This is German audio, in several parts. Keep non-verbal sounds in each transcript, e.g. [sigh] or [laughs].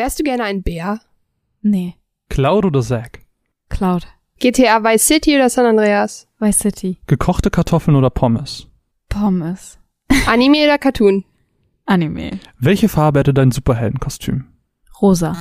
Wärst du gerne ein Bär? Nee. Cloud oder Zack? Cloud. GTA Vice City oder San Andreas? Vice City. Gekochte Kartoffeln oder Pommes? Pommes. Anime oder Cartoon? Anime. Welche Farbe hätte dein Superheldenkostüm? Rosa.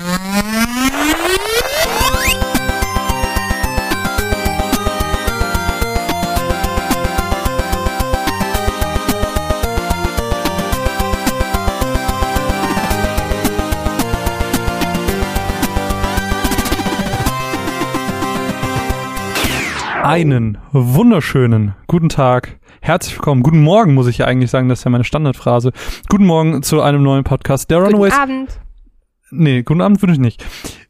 Einen wunderschönen guten Tag. Herzlich willkommen. Guten Morgen, muss ich ja eigentlich sagen. Das ist ja meine Standardphrase. Guten Morgen zu einem neuen Podcast der Runaways. Guten Abend. Nee, guten Abend würde ich nicht.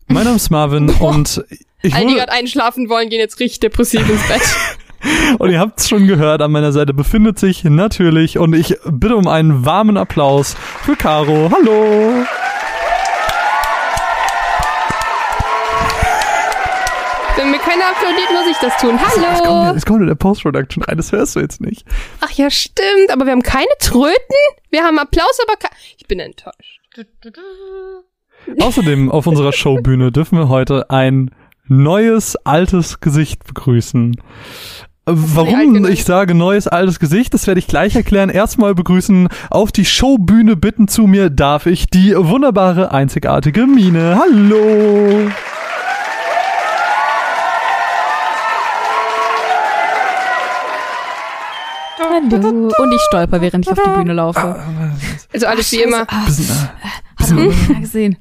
Mein Name ist Marvin [laughs] und ich Alle, die gerade einschlafen wollen, gehen jetzt richtig depressiv ins Bett. [laughs] und ihr habt es schon gehört, an meiner Seite befindet sich natürlich und ich bitte um einen warmen Applaus für Caro. Hallo. Wenn mir keiner applaudiert, muss ich das tun. Kommt, Hallo. jetzt kommt in der Post-Production rein, das hörst du jetzt nicht. Ach ja, stimmt. Aber wir haben keine Tröten. Wir haben Applaus, aber Ich bin enttäuscht. Außerdem auf unserer Showbühne dürfen wir heute ein neues, altes Gesicht begrüßen. Äh, Warum ich sage neues, altes Gesicht, das werde ich gleich erklären. Erstmal begrüßen auf die Showbühne bitten zu mir darf ich die wunderbare, einzigartige Mine. Hallo! Hallo. Und ich stolper, während ich auf die Bühne laufe. Also alles wie immer. Hat man keiner gesehen.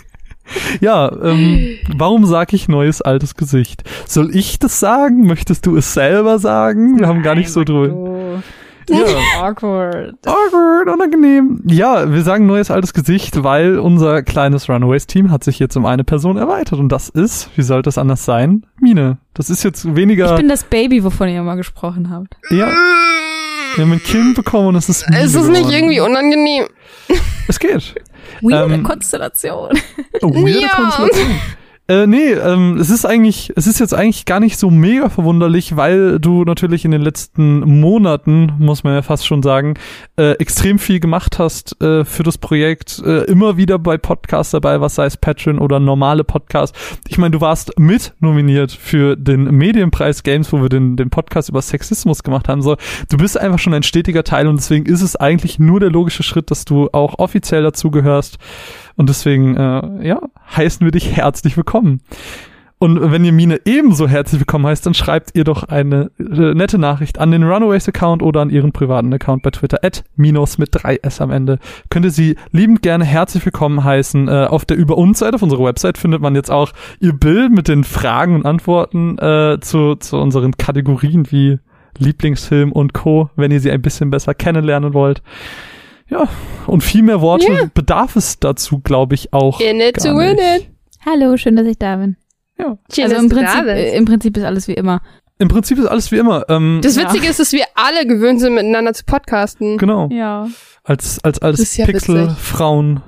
[laughs] ja, ähm, warum sage ich neues, altes Gesicht? Soll ich das sagen? Möchtest du es selber sagen? Wir haben gar nicht so drüber. Ja. [laughs] Awkward. Awkward, unangenehm. Ja, wir sagen neues altes Gesicht, weil unser kleines Runaways-Team hat sich jetzt um eine Person erweitert. Und das ist, wie sollte es anders sein? Mine. Das ist jetzt Ich weniger. bin das Baby, wovon ihr immer gesprochen habt. ja, wir haben ein Kind bekommen und es ist Mine Es ist nicht geworden. irgendwie unangenehm. Es geht. Weirde Ähm, Konstellation. Oh, weirde Ja. Konstellation. Äh, nee, ähm, es ist eigentlich, es ist jetzt eigentlich gar nicht so mega verwunderlich, weil du natürlich in den letzten Monaten, muss man ja fast schon sagen, äh, extrem viel gemacht hast äh, für das Projekt, äh, immer wieder bei Podcasts dabei, was sei es Patreon oder normale Podcasts. Ich meine, du warst mit nominiert für den Medienpreis Games, wo wir den, den Podcast über Sexismus gemacht haben. So, du bist einfach schon ein stetiger Teil und deswegen ist es eigentlich nur der logische Schritt, dass du auch offiziell dazu gehörst. Und deswegen, äh, ja, heißen wir dich herzlich willkommen. Und wenn ihr Mine ebenso herzlich willkommen heißt, dann schreibt ihr doch eine äh, nette Nachricht an den Runaways-Account oder an ihren privaten Account bei Twitter, at Minos mit 3S am Ende. Könnt ihr sie liebend gerne herzlich willkommen heißen. Äh, auf der Über uns Seite, auf unserer Website, findet man jetzt auch ihr Bild mit den Fragen und Antworten äh, zu, zu unseren Kategorien wie Lieblingsfilm und Co., wenn ihr sie ein bisschen besser kennenlernen wollt. Ja, und viel mehr Worte Ja. bedarf es dazu, glaube ich, auch. In it gar to win nicht. it. Hallo, schön, dass ich da bin. Ja. Schön, also dass im du da Prinzip, bist. äh, im Prinzip ist alles wie immer. Im Prinzip ist alles wie immer. Ähm, Das Ja. Witzige ist, dass wir alle gewöhnt sind, miteinander zu podcasten. genau. Ja. Als, als, als ja Pixel witzig. Frauen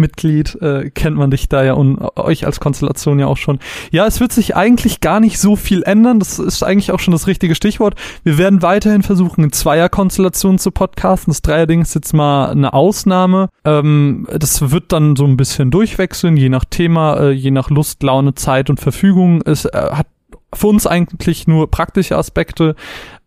Mitglied äh, kennt man dich da ja und euch als Konstellation ja auch schon. Ja, es wird sich eigentlich gar nicht so viel ändern. Das ist eigentlich auch schon das richtige Stichwort. Wir werden weiterhin versuchen, in Zweierkonstellationen zu podcasten. Das Dreierding ist jetzt mal eine Ausnahme. Ähm, das wird dann so ein bisschen durchwechseln, je nach Thema, äh, je nach Lust, Laune, Zeit und Verfügung. Es äh, hat für uns eigentlich nur praktische Aspekte,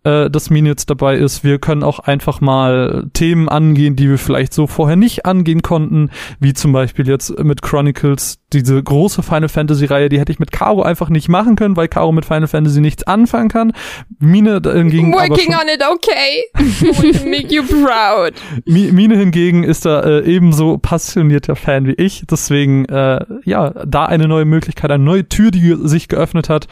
äh, dass Mine jetzt dabei ist. Wir können auch einfach mal Themen angehen, die wir vielleicht so vorher nicht angehen konnten, wie zum Beispiel jetzt mit Chronicles, diese große Final Fantasy Reihe, die hätte ich mit Caro einfach nicht machen können, weil Caro mit Final Fantasy nichts anfangen kann. Mine hingegen Working on it, okay. Make you proud. [laughs] Mi- Mine hingegen ist da äh, ebenso passionierter Fan wie ich. Deswegen, äh, ja, da eine neue Möglichkeit, eine neue Tür, die sich geöffnet hat.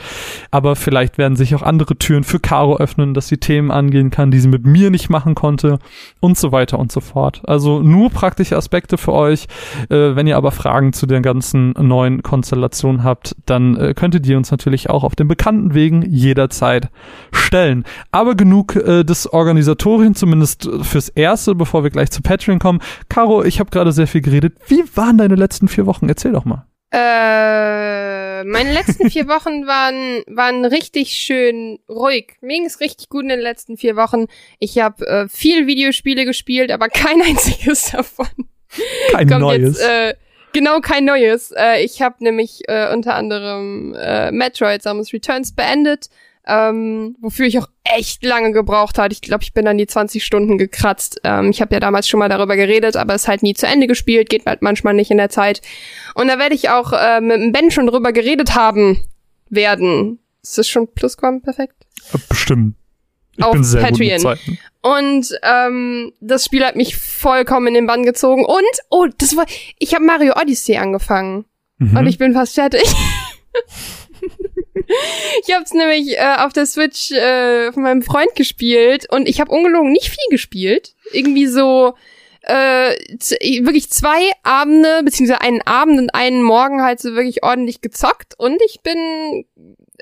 Aber vielleicht werden sich auch andere Türen für Caro öffnen, dass sie Themen angehen kann, die sie mit mir nicht machen konnte und so weiter und so fort. Also nur praktische Aspekte für euch. Äh, wenn ihr aber Fragen zu der ganzen neuen Konstellation habt, dann äh, könntet ihr uns natürlich auch auf den bekannten Wegen jederzeit stellen. Aber genug äh, des Organisatorien, zumindest fürs Erste, bevor wir gleich zu Patreon kommen. Caro, ich habe gerade sehr viel geredet. Wie waren deine letzten vier Wochen? Erzähl doch mal. Äh, meine letzten vier Wochen waren, waren richtig schön ruhig. Mir ging es richtig gut in den letzten vier Wochen. Ich habe äh, viel Videospiele gespielt, aber kein [laughs] einziges davon Kein kommt neues. jetzt, äh, genau kein neues. Äh, ich habe nämlich äh, unter anderem äh, Metroid Samus Returns beendet, ähm, wofür ich auch echt lange gebraucht hatte. Ich glaube, ich bin dann die 20 Stunden gekratzt. Ähm, ich habe ja damals schon mal darüber geredet, aber es halt nie zu Ende gespielt, geht halt manchmal nicht in der Zeit. Und da werde ich auch äh, mit dem Ben schon drüber geredet haben werden. Ist das schon Plusquam perfekt? Bestimmt. Ich Auf bin sehr Patreon. Und ähm, das Spiel hat mich vollkommen in den Bann gezogen. Und, oh, das war, ich habe Mario Odyssey angefangen. Mhm. Und ich bin fast fertig. [laughs] ich habe es nämlich äh, auf der Switch äh, von meinem Freund gespielt und ich habe ungelogen nicht viel gespielt. Irgendwie so äh, wirklich zwei Abende, beziehungsweise einen Abend und einen Morgen halt so wirklich ordentlich gezockt und ich bin,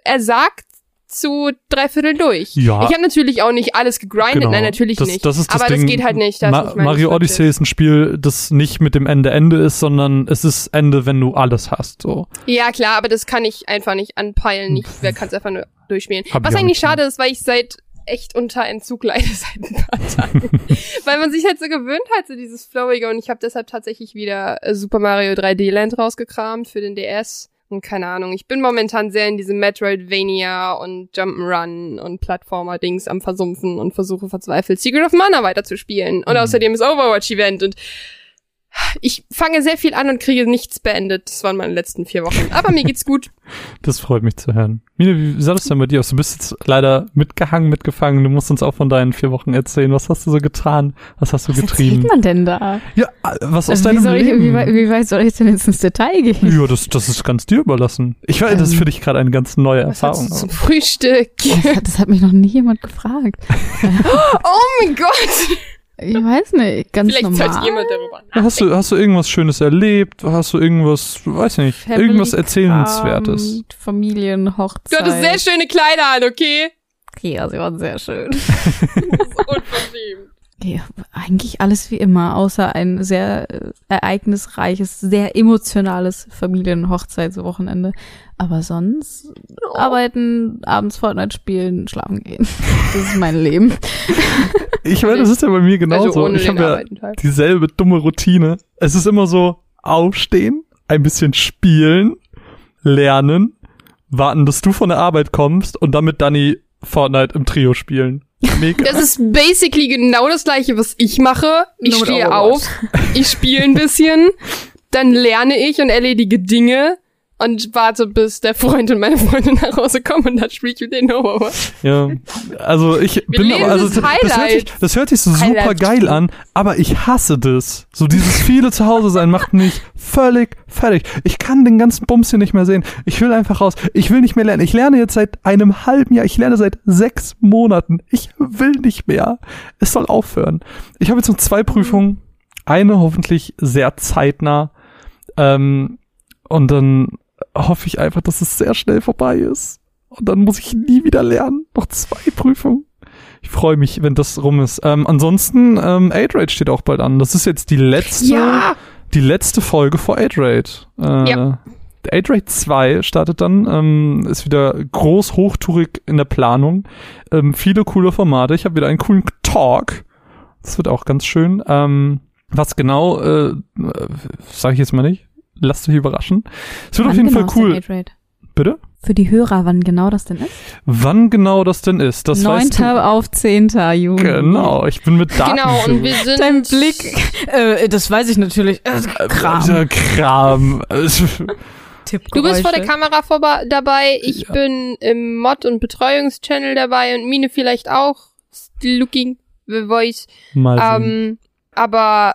er sagt, zu drei Viertel durch. Ja. Ich habe natürlich auch nicht alles gegrindet, Genau. nein, natürlich das, nicht. Das ist das Aber Ding. das geht halt nicht. Das Ma nicht Mario. Odyssey ist ein Spiel, das nicht mit dem Ende Ende ist, sondern es ist Ende, wenn du alles hast. So. Ja, klar, aber das kann ich einfach nicht anpeilen. Ich kann es einfach nur durchspielen. Hab Was eigentlich schade ist, weil ich seit echt unter Entzug leide [laughs] seit ein paar Tagen. [laughs] weil man sich halt so gewöhnt hat, so dieses Flowige. Und ich habe deshalb tatsächlich wieder äh, Super Mario 3D Land rausgekramt für den DS. Und keine Ahnung, ich bin momentan sehr in diesem Metroidvania und Jump'n'Run und Plattformer-Dings am Versumpfen und versuche verzweifelt Secret of Mana weiterzuspielen. Und Mhm. außerdem ist Overwatch-Event und ich fange sehr viel an und kriege nichts beendet. Das waren meine letzten vier Wochen. Aber mir geht's gut. [laughs] Das freut mich zu hören. Mine, wie sah das denn bei dir aus? Du bist jetzt leider mitgehangen, mitgefangen. Du musst uns auch von deinen vier Wochen erzählen. Was hast du so getan? Was hast du Was getrieben? erzählt man denn da? Ja, äh, was aus Also wie, deinem soll ich, Leben? wie, weit- wie weit soll ich denn jetzt ins Detail gehen? ja, das, das ist ganz dir überlassen. Ich weiß, das ist Ähm, für dich gerade eine ganz neue Was Erfahrung. hast du zum Frühstück? Das hat, das hat mich noch nie jemand gefragt. [laughs] Oh mein Gott! Ich weiß nicht, ganz Vielleicht normal. sollte jemand darüber Ja, Hast du, hast du irgendwas Schönes erlebt? Hast du irgendwas, weiß nicht, Family irgendwas Erzählenswertes? Kram, Familienhochzeit. Du hattest sehr schöne Kleider an, okay? Ja, sie waren sehr schön. [laughs] Unverschämt. Ja, eigentlich alles wie immer, außer ein sehr äh, ereignisreiches, sehr emotionales Familienhochzeitswochenende. Aber sonst arbeiten, abends Fortnite spielen, schlafen gehen. Das ist mein Leben. [laughs] Ich meine, das ist ja bei mir genauso. also ich habe ja halt. dieselbe dumme Routine. Es ist immer so, aufstehen, ein bisschen spielen, lernen, warten, dass du von der Arbeit kommst und dann mit Dani Fortnite im Trio spielen. Mega. Das ist basically genau das gleiche, was ich mache. Ich Nur mit stehe auf, ich spiele ein bisschen, dann lerne ich und erledige Dinge und warte, bis der Freund und meine Freundin nach Hause kommen und dann spiele ich mit denen Overwatch. ja, also ich bin leben aber, also das das, hört sich, das hört sich so super Highlight. geil an, aber ich hasse das. So dieses viele zu Hause sein macht mich völlig fertig. Ich kann den ganzen Bums hier nicht mehr sehen. Ich will einfach raus. Ich will nicht mehr lernen. Ich lerne jetzt seit einem halben Jahr. Ich lerne seit sechs Monaten. Ich will nicht mehr. Es soll aufhören. Ich habe jetzt noch zwei Prüfungen. Eine hoffentlich sehr zeitnah. Ähm, und dann hoffe ich einfach, dass es sehr schnell vorbei ist. Und dann muss ich nie wieder lernen. Noch zwei Prüfungen. Ich freue mich, wenn das rum ist. Ähm, ansonsten, ähm, 8-Rate steht auch bald an. Das ist jetzt die letzte, Ja! die letzte Folge vor 8-Rate. Äh, Ja. 8-Rate 2 startet dann, ähm, ist wieder groß hochtourig in der Planung. Ähm, viele coole Formate. Ich habe wieder einen coolen Talk. Das wird auch ganz schön. Ähm, was genau, äh, sage ich jetzt mal nicht. Lasst euch überraschen. Es wird auf Wann jeden genau Fall cool. Bitte? Für die Hörer, wann genau das denn ist? Wann genau das denn ist, das 9. weißt du. auf 10. Juni. Genau, ich bin mit Daten. Genau, und wir sind. Dein Blick, äh, das weiß ich natürlich. Äh, Kram. Kram. Du bist vor der Kamera vorbei, dabei, ich bin im Mod- und Betreuungschannel dabei und Mine vielleicht auch. Still looking the voice. Mal sehen. Ähm, aber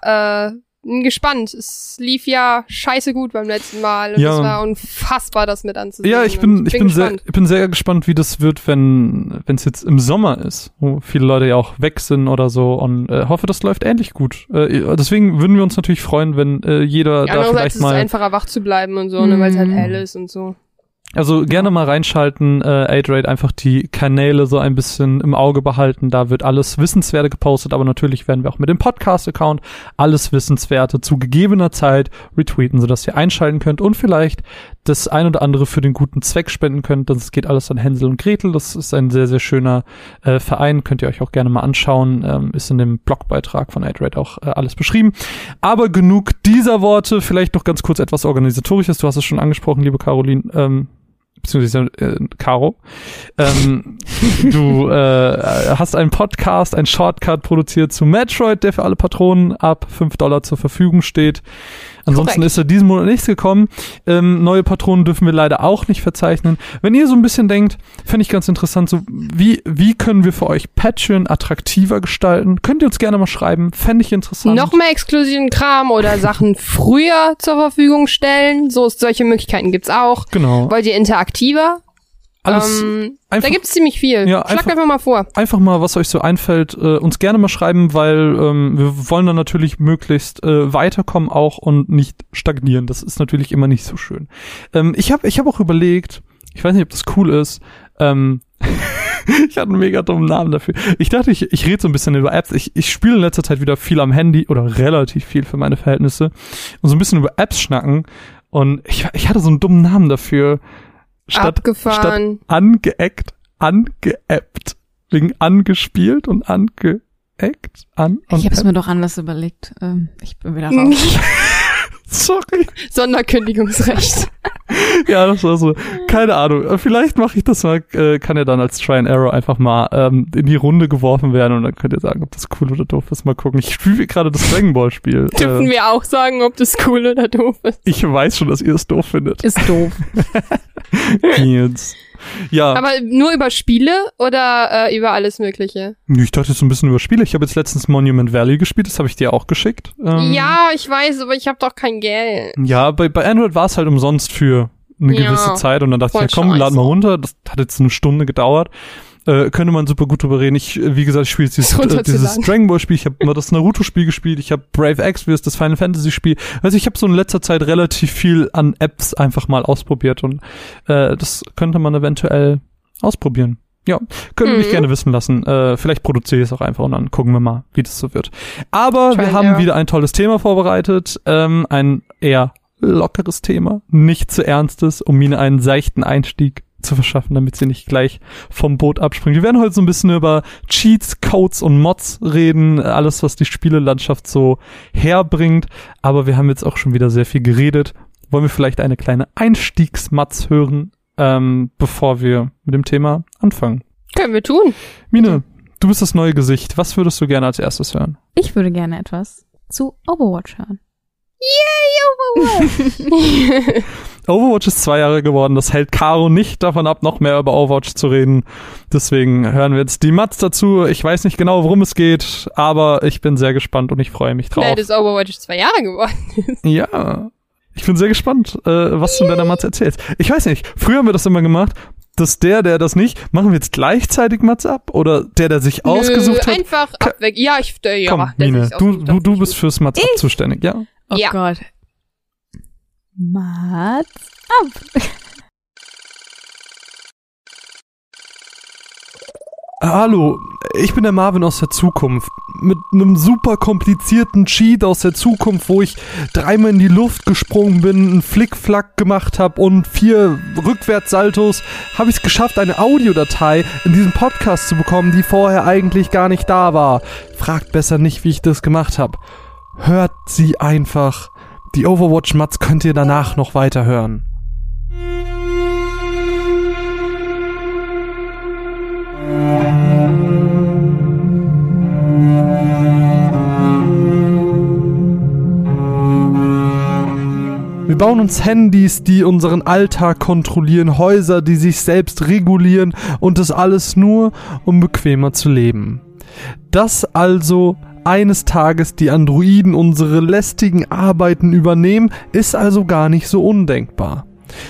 äh, bin gespannt. Es lief ja scheiße gut beim letzten Mal und Ja. es war unfassbar, das mit anzusehen. Ja, ich bin, ich bin sehr, gespannt. ich bin sehr gespannt, wie das wird, wenn, wenn es jetzt im Sommer ist, wo viele Leute ja auch weg sind oder so und äh, hoffe, das läuft ähnlich gut. Äh, deswegen würden wir uns natürlich freuen, wenn äh, jeder da Andererseits vielleicht ist es mal, einfacher wach zu bleiben und so, ne, weil es halt Mhm. hell ist und so. Also gerne mal reinschalten, äh, 8rate, einfach die Kanäle so ein bisschen im Auge behalten. Da wird alles Wissenswerte gepostet, aber natürlich werden wir auch mit dem Podcast-Account alles Wissenswerte zu gegebener Zeit retweeten, sodass ihr einschalten könnt und vielleicht das ein oder andere für den guten Zweck spenden könnt. Das geht alles an Hänsel und Gretel. Das ist ein sehr, sehr schöner äh, Verein. Könnt ihr euch auch gerne mal anschauen. Ähm, ist in dem Blogbeitrag von AidRate auch äh, alles beschrieben. Aber genug dieser Worte. Vielleicht noch ganz kurz etwas Organisatorisches. Du hast es schon angesprochen, liebe Caroline. Ähm, beziehungsweise äh, Caro. Ähm, [laughs] du äh, hast einen Podcast, ein Shortcut produziert zu Metroid, der für alle Patronen ab 5 Dollar zur Verfügung steht. Ansonsten Korrekt. ist er diesen Monat nichts gekommen. Ähm, neue Patronen dürfen wir leider auch nicht verzeichnen. Wenn ihr so ein bisschen denkt, fände ich ganz interessant, so wie, wie können wir für euch Patreon attraktiver gestalten? Könnt ihr uns gerne mal schreiben. Fände ich interessant. Noch mehr exklusiven Kram oder [laughs] Sachen früher zur Verfügung stellen. So solche Möglichkeiten gibt's auch. Genau. Wollt ihr interaktiver? Alles ähm, einfach- da gibt's ziemlich viel. Ja, Schlagt einfach- einfach mal vor. einfach mal, was euch so einfällt, äh, uns gerne mal schreiben, weil ähm, wir wollen dann natürlich möglichst äh, weiterkommen auch und nicht stagnieren. Das ist natürlich immer nicht so schön. Ähm, ich habe ich hab auch überlegt, ich weiß nicht, ob das cool ist, ähm, [laughs] ich hatte einen mega dummen Namen dafür. Ich dachte, ich, ich rede so ein bisschen über Apps. Ich, ich spiele in letzter Zeit wieder viel am Handy oder relativ viel für meine Verhältnisse und so ein bisschen über Apps schnacken. Und ich, ich hatte so einen dummen Namen dafür. Statt, statt Abgefahren. angeeckt, angeappt. Wegen angespielt und angeeckt, an und Ich habe es mir doch anders überlegt. Ähm, ich bin wieder raus. [laughs] [laughs] Sorry. Sonderkündigungsrecht. [laughs] Ja, das war so. Keine Ahnung. Vielleicht mache ich das mal, äh, kann ja dann als Try and Error einfach mal ähm, in die Runde geworfen werden und dann könnt ihr sagen, ob das cool oder doof ist. Mal gucken. Ich spiele gerade das Dragon Ball Spiel. Dürfen Äh, wir auch sagen, ob das cool oder doof ist. ich weiß schon, dass ihr es doof findet. Ist doof. [laughs] Jetzt. Ja, Aber nur über Spiele oder äh, über alles Mögliche? ich dachte jetzt so ein bisschen über Spiele. Ich habe jetzt letztens Monument Valley gespielt, das habe ich dir auch geschickt. Ähm, Ja, ich weiß, aber ich habe doch kein Geld. Ja, bei, bei Android war es halt umsonst für eine Ja, gewisse Zeit und dann dachte ich, ja komm, lad mal runter. Das hat jetzt eine Stunde gedauert. Äh, könnte man super gut drüber reden. Ich, äh, wie gesagt, ich spiele jetzt dieses, [laughs] äh, dieses Dragon Ball Spiel, ich habe mal das Naruto-Spiel gespielt, ich habe Brave Exvius, das Final Fantasy Spiel. Also ich habe so in letzter Zeit relativ viel an Apps einfach mal ausprobiert und äh, das könnte man eventuell ausprobieren. Ja, wir mich Mhm. gerne wissen lassen. Äh, vielleicht produziere ich es auch einfach und dann gucken wir mal, wie das so wird. Aber Try wir haben error. wieder ein tolles Thema vorbereitet. Ähm, ein eher lockeres Thema, nicht zu ernstes, um Mine einen seichten Einstieg zu verschaffen, damit sie nicht gleich vom Boot abspringt. Wir werden heute so ein bisschen über Cheats, Codes und Mods reden, alles, was die Spielelandschaft so herbringt. Aber wir haben jetzt auch schon wieder sehr viel geredet. Wollen wir vielleicht eine kleine Einstiegsmatz hören, ähm, bevor wir mit dem Thema anfangen? Können wir tun. Mine, du bist das neue Gesicht. Was würdest du gerne als erstes hören? Ich würde gerne etwas zu Overwatch hören. Overwatch [laughs] [laughs] ist zwei Jahre geworden. Das hält Caro nicht davon ab, noch mehr über Overwatch zu reden. Deswegen hören wir jetzt die Mats dazu. Ich weiß nicht genau, worum es geht, aber ich bin sehr gespannt und ich freue mich drauf. Nee, das Overwatch zwei Jahre geworden. [laughs] Ja, ich bin sehr gespannt, äh, was du in deiner Mats erzählst. Ich weiß nicht, früher haben wir das immer gemacht, dass der, der das nicht, machen wir jetzt gleichzeitig Mats ab? Oder der, der sich ausgesucht Nö, hat? Einfach abweg. Ja, ich, äh, ja, Komm, Mine, du, ausgesucht du, du bist fürs Mats ab zuständig, ja? Oh Ja. Gott. Mats ab. Hallo, ich bin der Marvin aus der Zukunft. Mit einem super komplizierten Cheat aus der Zukunft, wo ich dreimal in die Luft gesprungen bin, einen Flickflack gemacht habe und vier Rückwärtssaltos, habe ich es geschafft, eine Audiodatei in diesem Podcast zu bekommen, die vorher eigentlich gar nicht da war. Fragt besser nicht, wie ich das gemacht habe. Hört sie einfach. Die Overwatch-Mats könnt ihr danach noch weiter hören. Wir bauen uns Handys, die unseren Alltag kontrollieren, Häuser, die sich selbst regulieren und das alles nur, um bequemer zu leben. Dass also eines Tages die Androiden unsere lästigen Arbeiten übernehmen, ist also gar nicht so undenkbar.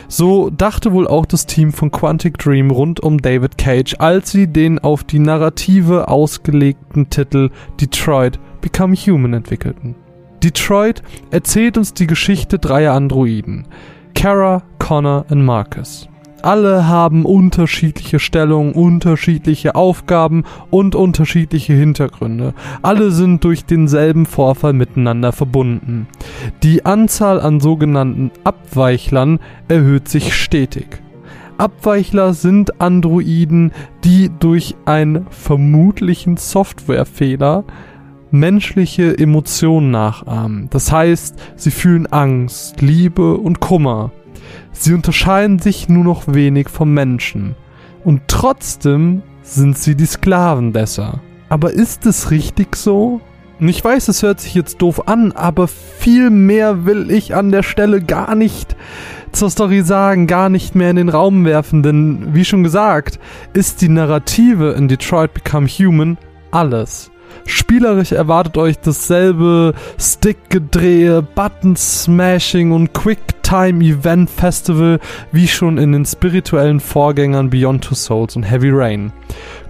So dachte wohl auch das Team von Quantic Dream rund um David Cage, als sie den auf die Narrative ausgelegten Titel Detroit Become Human entwickelten. Detroit erzählt uns die Geschichte dreier Androiden. Kara, Connor und Marcus. Alle haben unterschiedliche Stellungen, unterschiedliche Aufgaben und unterschiedliche Hintergründe. Alle sind durch denselben Vorfall miteinander verbunden. Die Anzahl an sogenannten Abweichlern erhöht sich stetig. Abweichler sind Androiden, die durch einen vermutlichen Softwarefehler menschliche Emotionen nachahmen. Das heißt, sie fühlen Angst, Liebe und Kummer. Sie unterscheiden sich nur noch wenig vom Menschen. Und trotzdem sind sie die Sklaven besser. Aber ist es richtig so? Und ich weiß, es hört sich jetzt doof an, aber viel mehr will ich an der Stelle gar nicht zur Story sagen, gar nicht mehr in den Raum werfen, denn wie schon gesagt, ist die Narrative in Detroit Become Human alles. Spielerisch erwartet euch dasselbe Stickgedrehe, Button-Smashing und Quick-Time-Event-Festival wie schon in den spirituellen Vorgängern Beyond Two Souls und Heavy Rain.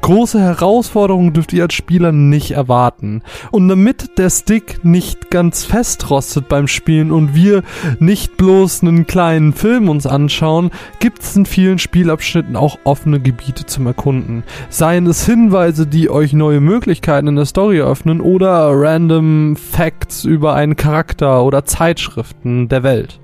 Große Herausforderungen dürft ihr als Spieler nicht erwarten. Und damit der Stick nicht ganz festrostet beim Spielen und wir nicht bloß einen kleinen Film uns anschauen, gibt es in vielen Spielabschnitten auch offene Gebiete zum Erkunden. Seien es Hinweise, die euch neue Möglichkeiten in der Story öffnen oder random Facts über einen Charakter oder Zeitschriften der Welt.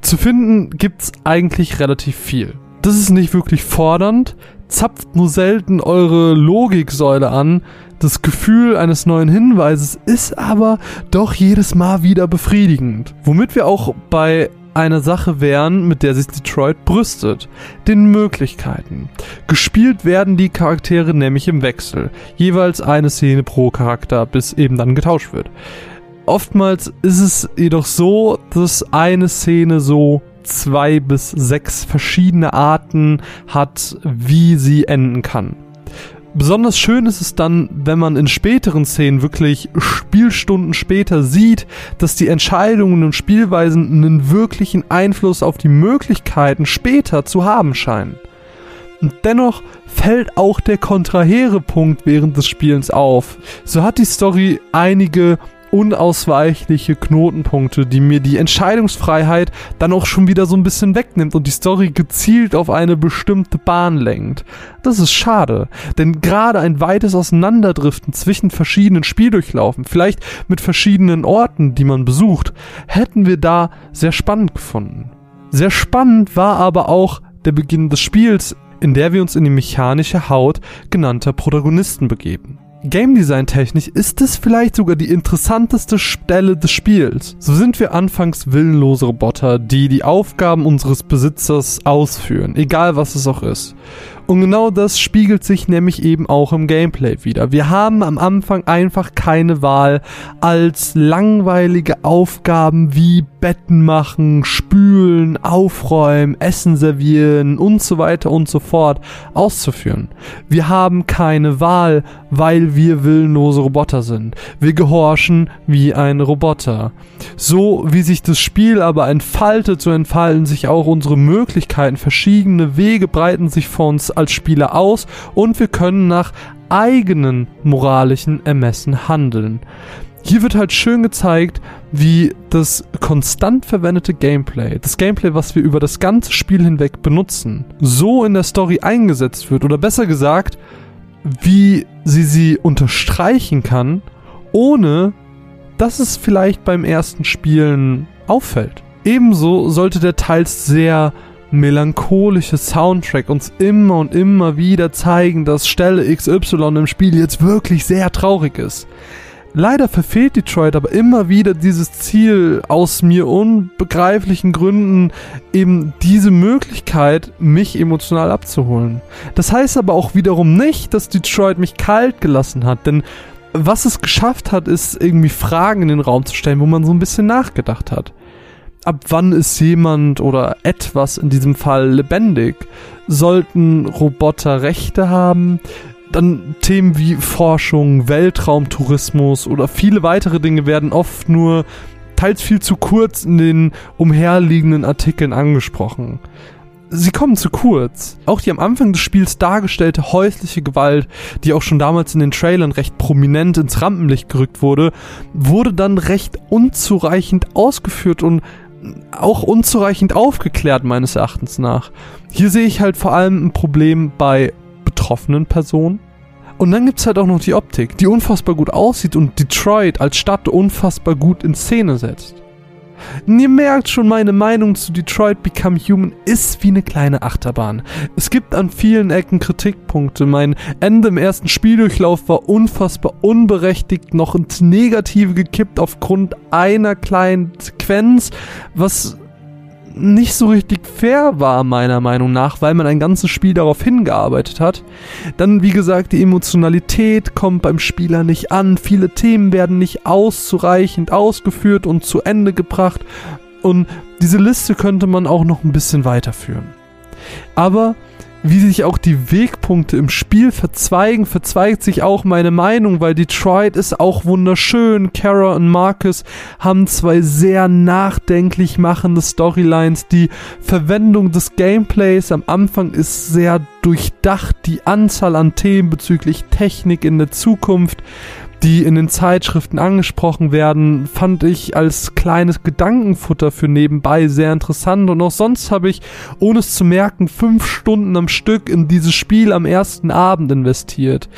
Zu finden gibt's eigentlich relativ viel. Das ist nicht wirklich fordernd, zapft nur selten eure Logiksäule an. Das Gefühl eines neuen Hinweises ist aber doch jedes Mal wieder befriedigend. Womit wir auch bei einer Sache wären, mit der sich Detroit brüstet. Den Möglichkeiten. Gespielt werden die Charaktere nämlich im Wechsel. Jeweils eine Szene pro Charakter, bis eben dann getauscht wird. Oftmals ist es jedoch so, dass eine Szene so zwei bis sechs verschiedene Arten hat, wie sie enden kann. Besonders schön ist es dann, wenn man in späteren Szenen wirklich Spielstunden später sieht, dass die Entscheidungen und Spielweisen einen wirklichen Einfluss auf die Möglichkeiten später zu haben scheinen. Und dennoch fällt auch der kontrahere Punkt während des Spielens auf. So hat die Story einige unausweichliche Knotenpunkte, die mir die Entscheidungsfreiheit dann auch schon wieder so ein bisschen wegnimmt und die Story gezielt auf eine bestimmte Bahn lenkt. Das ist schade, denn gerade ein weites Auseinanderdriften zwischen verschiedenen Spieldurchlaufen, vielleicht mit verschiedenen Orten, die man besucht, hätten wir da sehr spannend gefunden. Sehr spannend war aber auch der Beginn des Spiels, in der wir uns in die mechanische Haut genannter Protagonisten begeben. Game Design technisch ist es vielleicht sogar die interessanteste Stelle des Spiels. So sind wir anfangs willenlose Roboter, die die Aufgaben unseres Besitzers ausführen, egal was es auch ist. Und genau das spiegelt sich nämlich eben auch im Gameplay wieder. Wir haben am Anfang einfach keine Wahl, als langweilige Aufgaben wie Betten machen, spülen, aufräumen, Essen servieren und so weiter und so fort auszuführen. Wir haben keine Wahl, weil wir willenlose Roboter sind. Wir gehorchen wie ein Roboter. So wie sich das Spiel aber entfaltet, so entfalten sich auch unsere Möglichkeiten. Verschiedene Wege breiten sich vor uns als Spieler aus und wir können nach eigenen moralischen Ermessen handeln. Hier wird halt schön gezeigt, wie das konstant verwendete Gameplay, das Gameplay, was wir über das ganze Spiel hinweg benutzen, so in der Story eingesetzt wird oder besser gesagt, wie sie sie unterstreichen kann, ohne dass es vielleicht beim ersten Spielen auffällt. Ebenso sollte der teils sehr melancholische Soundtrack uns immer und immer wieder zeigen, dass Stelle XY im Spiel jetzt wirklich sehr traurig ist. Leider verfehlt Detroit aber immer wieder dieses Ziel aus mir unbegreiflichen Gründen eben diese Möglichkeit, mich emotional abzuholen. Das heißt aber auch wiederum nicht, dass Detroit mich kalt gelassen hat, denn was es geschafft hat, ist irgendwie Fragen in den Raum zu stellen, wo man so ein bisschen nachgedacht hat ab wann ist jemand oder etwas in diesem Fall lebendig? Sollten Roboter Rechte haben? Dann Themen wie Forschung, Weltraumtourismus oder viele weitere Dinge werden oft nur teils viel zu kurz in den umherliegenden Artikeln angesprochen. Sie kommen zu kurz. Auch die am Anfang des Spiels dargestellte häusliche Gewalt, die auch schon damals in den Trailern recht prominent ins Rampenlicht gerückt wurde, wurde dann recht unzureichend ausgeführt und auch unzureichend aufgeklärt meines Erachtens nach. Hier sehe ich halt vor allem ein Problem bei betroffenen Personen. Und dann gibt's halt auch noch die Optik, die unfassbar gut aussieht und Detroit als Stadt unfassbar gut in Szene setzt. Und ihr merkt schon, meine Meinung zu Detroit Become Human ist wie eine kleine Achterbahn. Es gibt an vielen Ecken Kritikpunkte. Mein Ende im ersten Spieldurchlauf war unfassbar unberechtigt noch ins Negative gekippt aufgrund einer kleinen Sequenz, was nicht so richtig fair war, meiner Meinung nach, weil man ein ganzes Spiel darauf hingearbeitet hat. Dann, wie gesagt, die Emotionalität kommt beim Spieler nicht an, viele Themen werden nicht auszureichend ausgeführt und zu Ende gebracht und diese Liste könnte man auch noch ein bisschen weiterführen. Aber wie sich auch die Wegpunkte im Spiel verzweigen, verzweigt sich auch meine Meinung, weil Detroit ist auch wunderschön. Kara und Marcus haben zwei sehr nachdenklich machende Storylines. Die Verwendung des Gameplays am Anfang ist sehr durchdacht. Die Anzahl an Themen bezüglich Technik in der Zukunft die in den Zeitschriften angesprochen werden, fand ich als kleines Gedankenfutter für nebenbei sehr interessant und auch sonst habe ich, ohne es zu merken, fünf Stunden am Stück in dieses Spiel am ersten Abend investiert.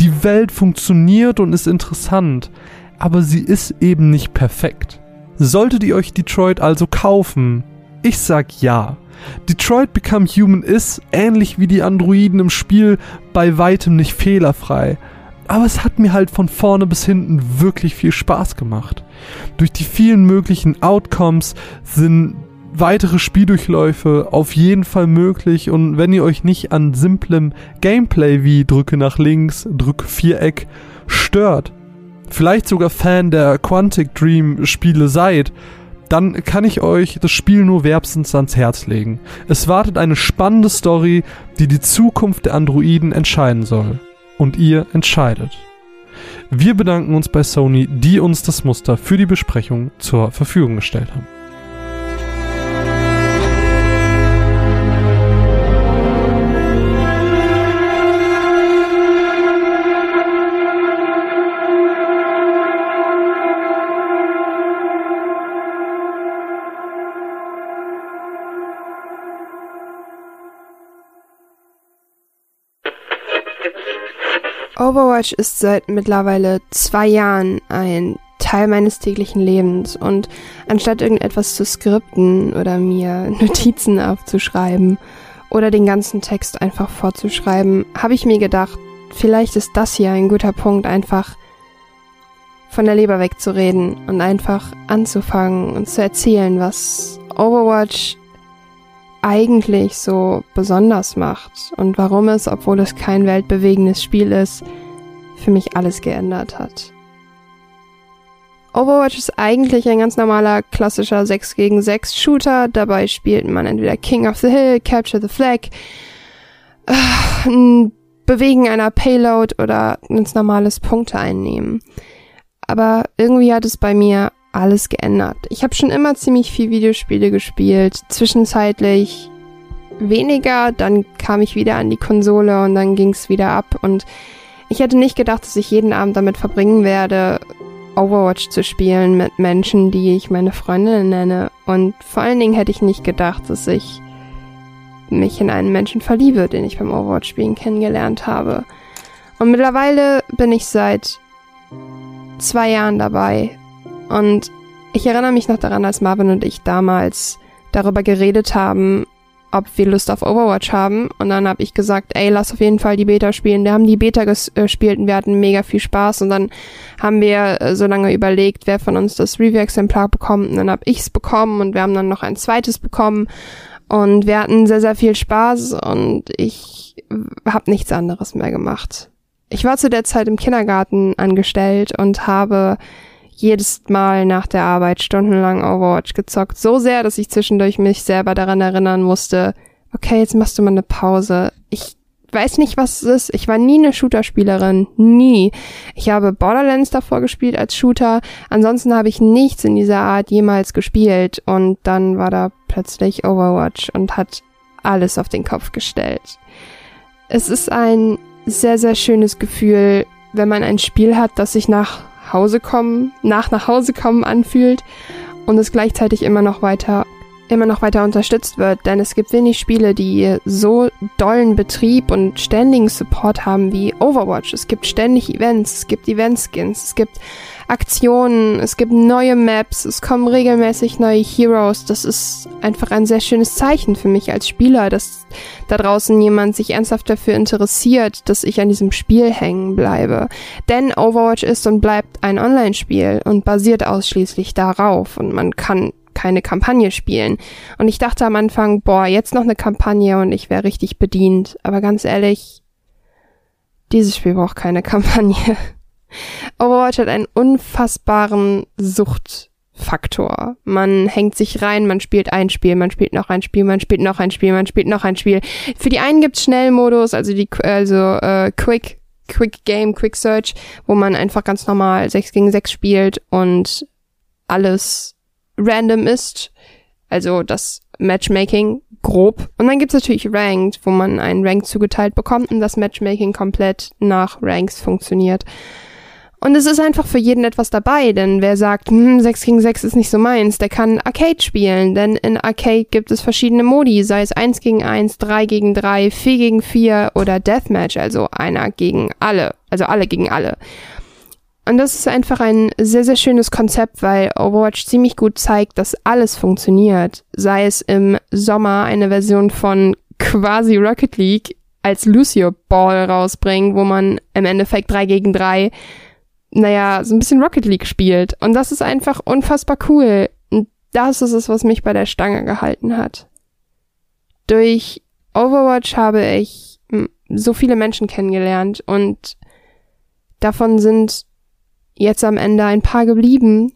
Die Welt funktioniert und ist interessant, aber sie ist eben nicht perfekt. Solltet ihr euch Detroit also kaufen? Ich sag ja. Detroit Become Human ist, ähnlich wie die Androiden im Spiel, bei weitem nicht fehlerfrei. Aber es hat mir halt von vorne bis hinten wirklich viel Spaß gemacht. Durch die vielen möglichen Outcomes sind weitere Spieldurchläufe auf jeden Fall möglich und wenn ihr euch nicht an simplem Gameplay wie drücke nach links, drücke Viereck stört, vielleicht sogar Fan der Quantic Dream Spiele seid, dann kann ich euch das Spiel nur wärmstens ans Herz legen. Es wartet eine spannende Story, die die Zukunft der Androiden entscheiden soll und ihr entscheidet. Wir bedanken uns bei Sony, die uns das Muster für die Besprechung zur Verfügung gestellt haben. Overwatch ist seit mittlerweile zwei Jahren ein Teil meines täglichen Lebens. Und anstatt irgendetwas zu skripten oder mir [laughs] Notizen aufzuschreiben oder den ganzen Text einfach vorzuschreiben, habe ich mir gedacht, vielleicht ist das hier ein guter Punkt, einfach von der Leber wegzureden und einfach anzufangen und zu erzählen, was Overwatch eigentlich so besonders macht und warum es, obwohl es kein weltbewegendes Spiel ist, für mich alles geändert hat. Overwatch ist eigentlich ein ganz normaler klassischer 6 gegen 6 Shooter. Dabei spielt man entweder King of the Hill, Capture the Flag, äh, Bewegen einer Payload oder ganz normales Punkte einnehmen. Aber irgendwie hat es bei mir alles geändert. Ich habe schon immer ziemlich viel Videospiele gespielt, zwischenzeitlich weniger, dann kam ich wieder an die Konsole und dann ging es wieder ab und ich hätte nicht gedacht, dass ich jeden Abend damit verbringen werde, Overwatch zu spielen mit Menschen, die ich meine Freundinnen nenne. Und vor allen Dingen hätte ich nicht gedacht, dass ich mich in einen Menschen verliebe, den ich beim Overwatch-Spielen kennengelernt habe. Und mittlerweile bin ich seit zwei Jahren dabei und ich erinnere mich noch daran, als Marvin und ich damals darüber geredet haben, ob wir Lust auf Overwatch haben. Und dann habe ich gesagt, ey, lass auf jeden Fall die Beta spielen. Wir haben die Beta gespielt und wir hatten mega viel Spaß. Und dann haben wir äh, so lange überlegt, wer von uns das Review-Exemplar bekommt. Und dann habe ich's bekommen und wir haben dann noch ein zweites bekommen. Und wir hatten sehr, sehr viel Spaß und ich habe nichts anderes mehr gemacht. Ich war zu der Zeit im Kindergarten angestellt und habe jedes Mal nach der Arbeit stundenlang Overwatch gezockt. So sehr, dass ich zwischendurch mich selber daran erinnern musste, okay, jetzt machst du mal eine Pause. Ich weiß nicht, was es ist. Ich war nie eine Shooter-Spielerin. Nie. Ich habe Borderlands davor gespielt als Shooter. Ansonsten habe ich nichts in dieser Art jemals gespielt. Und dann war da plötzlich Overwatch und hat alles auf den Kopf gestellt. Es ist ein sehr, sehr schönes Gefühl, wenn man ein Spiel hat, das sich nach Hause kommen, nach nach Hause kommen anfühlt und es gleichzeitig immer noch weiter immer noch weiter unterstützt wird, denn es gibt wenig Spiele, die so dollen Betrieb und ständigen Support haben wie Overwatch. Es gibt ständig Events, es gibt Event-Skins, es gibt Aktionen, es gibt neue Maps, es kommen regelmäßig neue Heroes. Das ist einfach ein sehr schönes Zeichen für mich als Spieler, dass da draußen jemand sich ernsthaft dafür interessiert, dass ich an diesem Spiel hängen bleibe. Denn Overwatch ist und bleibt ein Online-Spiel und basiert ausschließlich darauf und man kann keine Kampagne spielen. Und ich dachte am Anfang, boah, jetzt noch eine Kampagne und ich wäre richtig bedient. Aber ganz ehrlich, dieses Spiel braucht keine [laughs] Kampagne. Overwatch hat einen unfassbaren Suchtfaktor. Man hängt sich rein, man spielt ein Spiel, man spielt noch ein Spiel, man spielt noch ein Spiel, man spielt noch ein Spiel. Für die einen gibt's Schnellmodus, also die also äh, Quick Quick Game, Quick Search, wo man einfach ganz normal 6 gegen 6 spielt und alles random ist. Also das Matchmaking grob. Und dann gibt's natürlich Ranked, wo man einen Rank zugeteilt bekommt und das Matchmaking komplett nach Ranks funktioniert. Und es ist einfach für jeden etwas dabei, denn wer sagt, hm, 6 gegen 6 ist nicht so meins, der kann Arcade spielen, denn in Arcade gibt es verschiedene Modi, sei es 1 gegen 1, 3 gegen 3, 4 gegen 4 oder Deathmatch, also einer gegen alle, also alle gegen alle. Und das ist einfach ein sehr, sehr schönes Konzept, weil Overwatch ziemlich gut zeigt, dass alles funktioniert. Sei es im Sommer eine Version von quasi Rocket League als Lucio Ball rausbringen, wo man im Endeffekt 3 gegen 3 naja, so ein bisschen Rocket League spielt. Und das ist einfach unfassbar cool. Und das ist es, was mich bei der Stange gehalten hat. Durch Overwatch habe ich so viele Menschen kennengelernt und davon sind jetzt am Ende ein paar geblieben.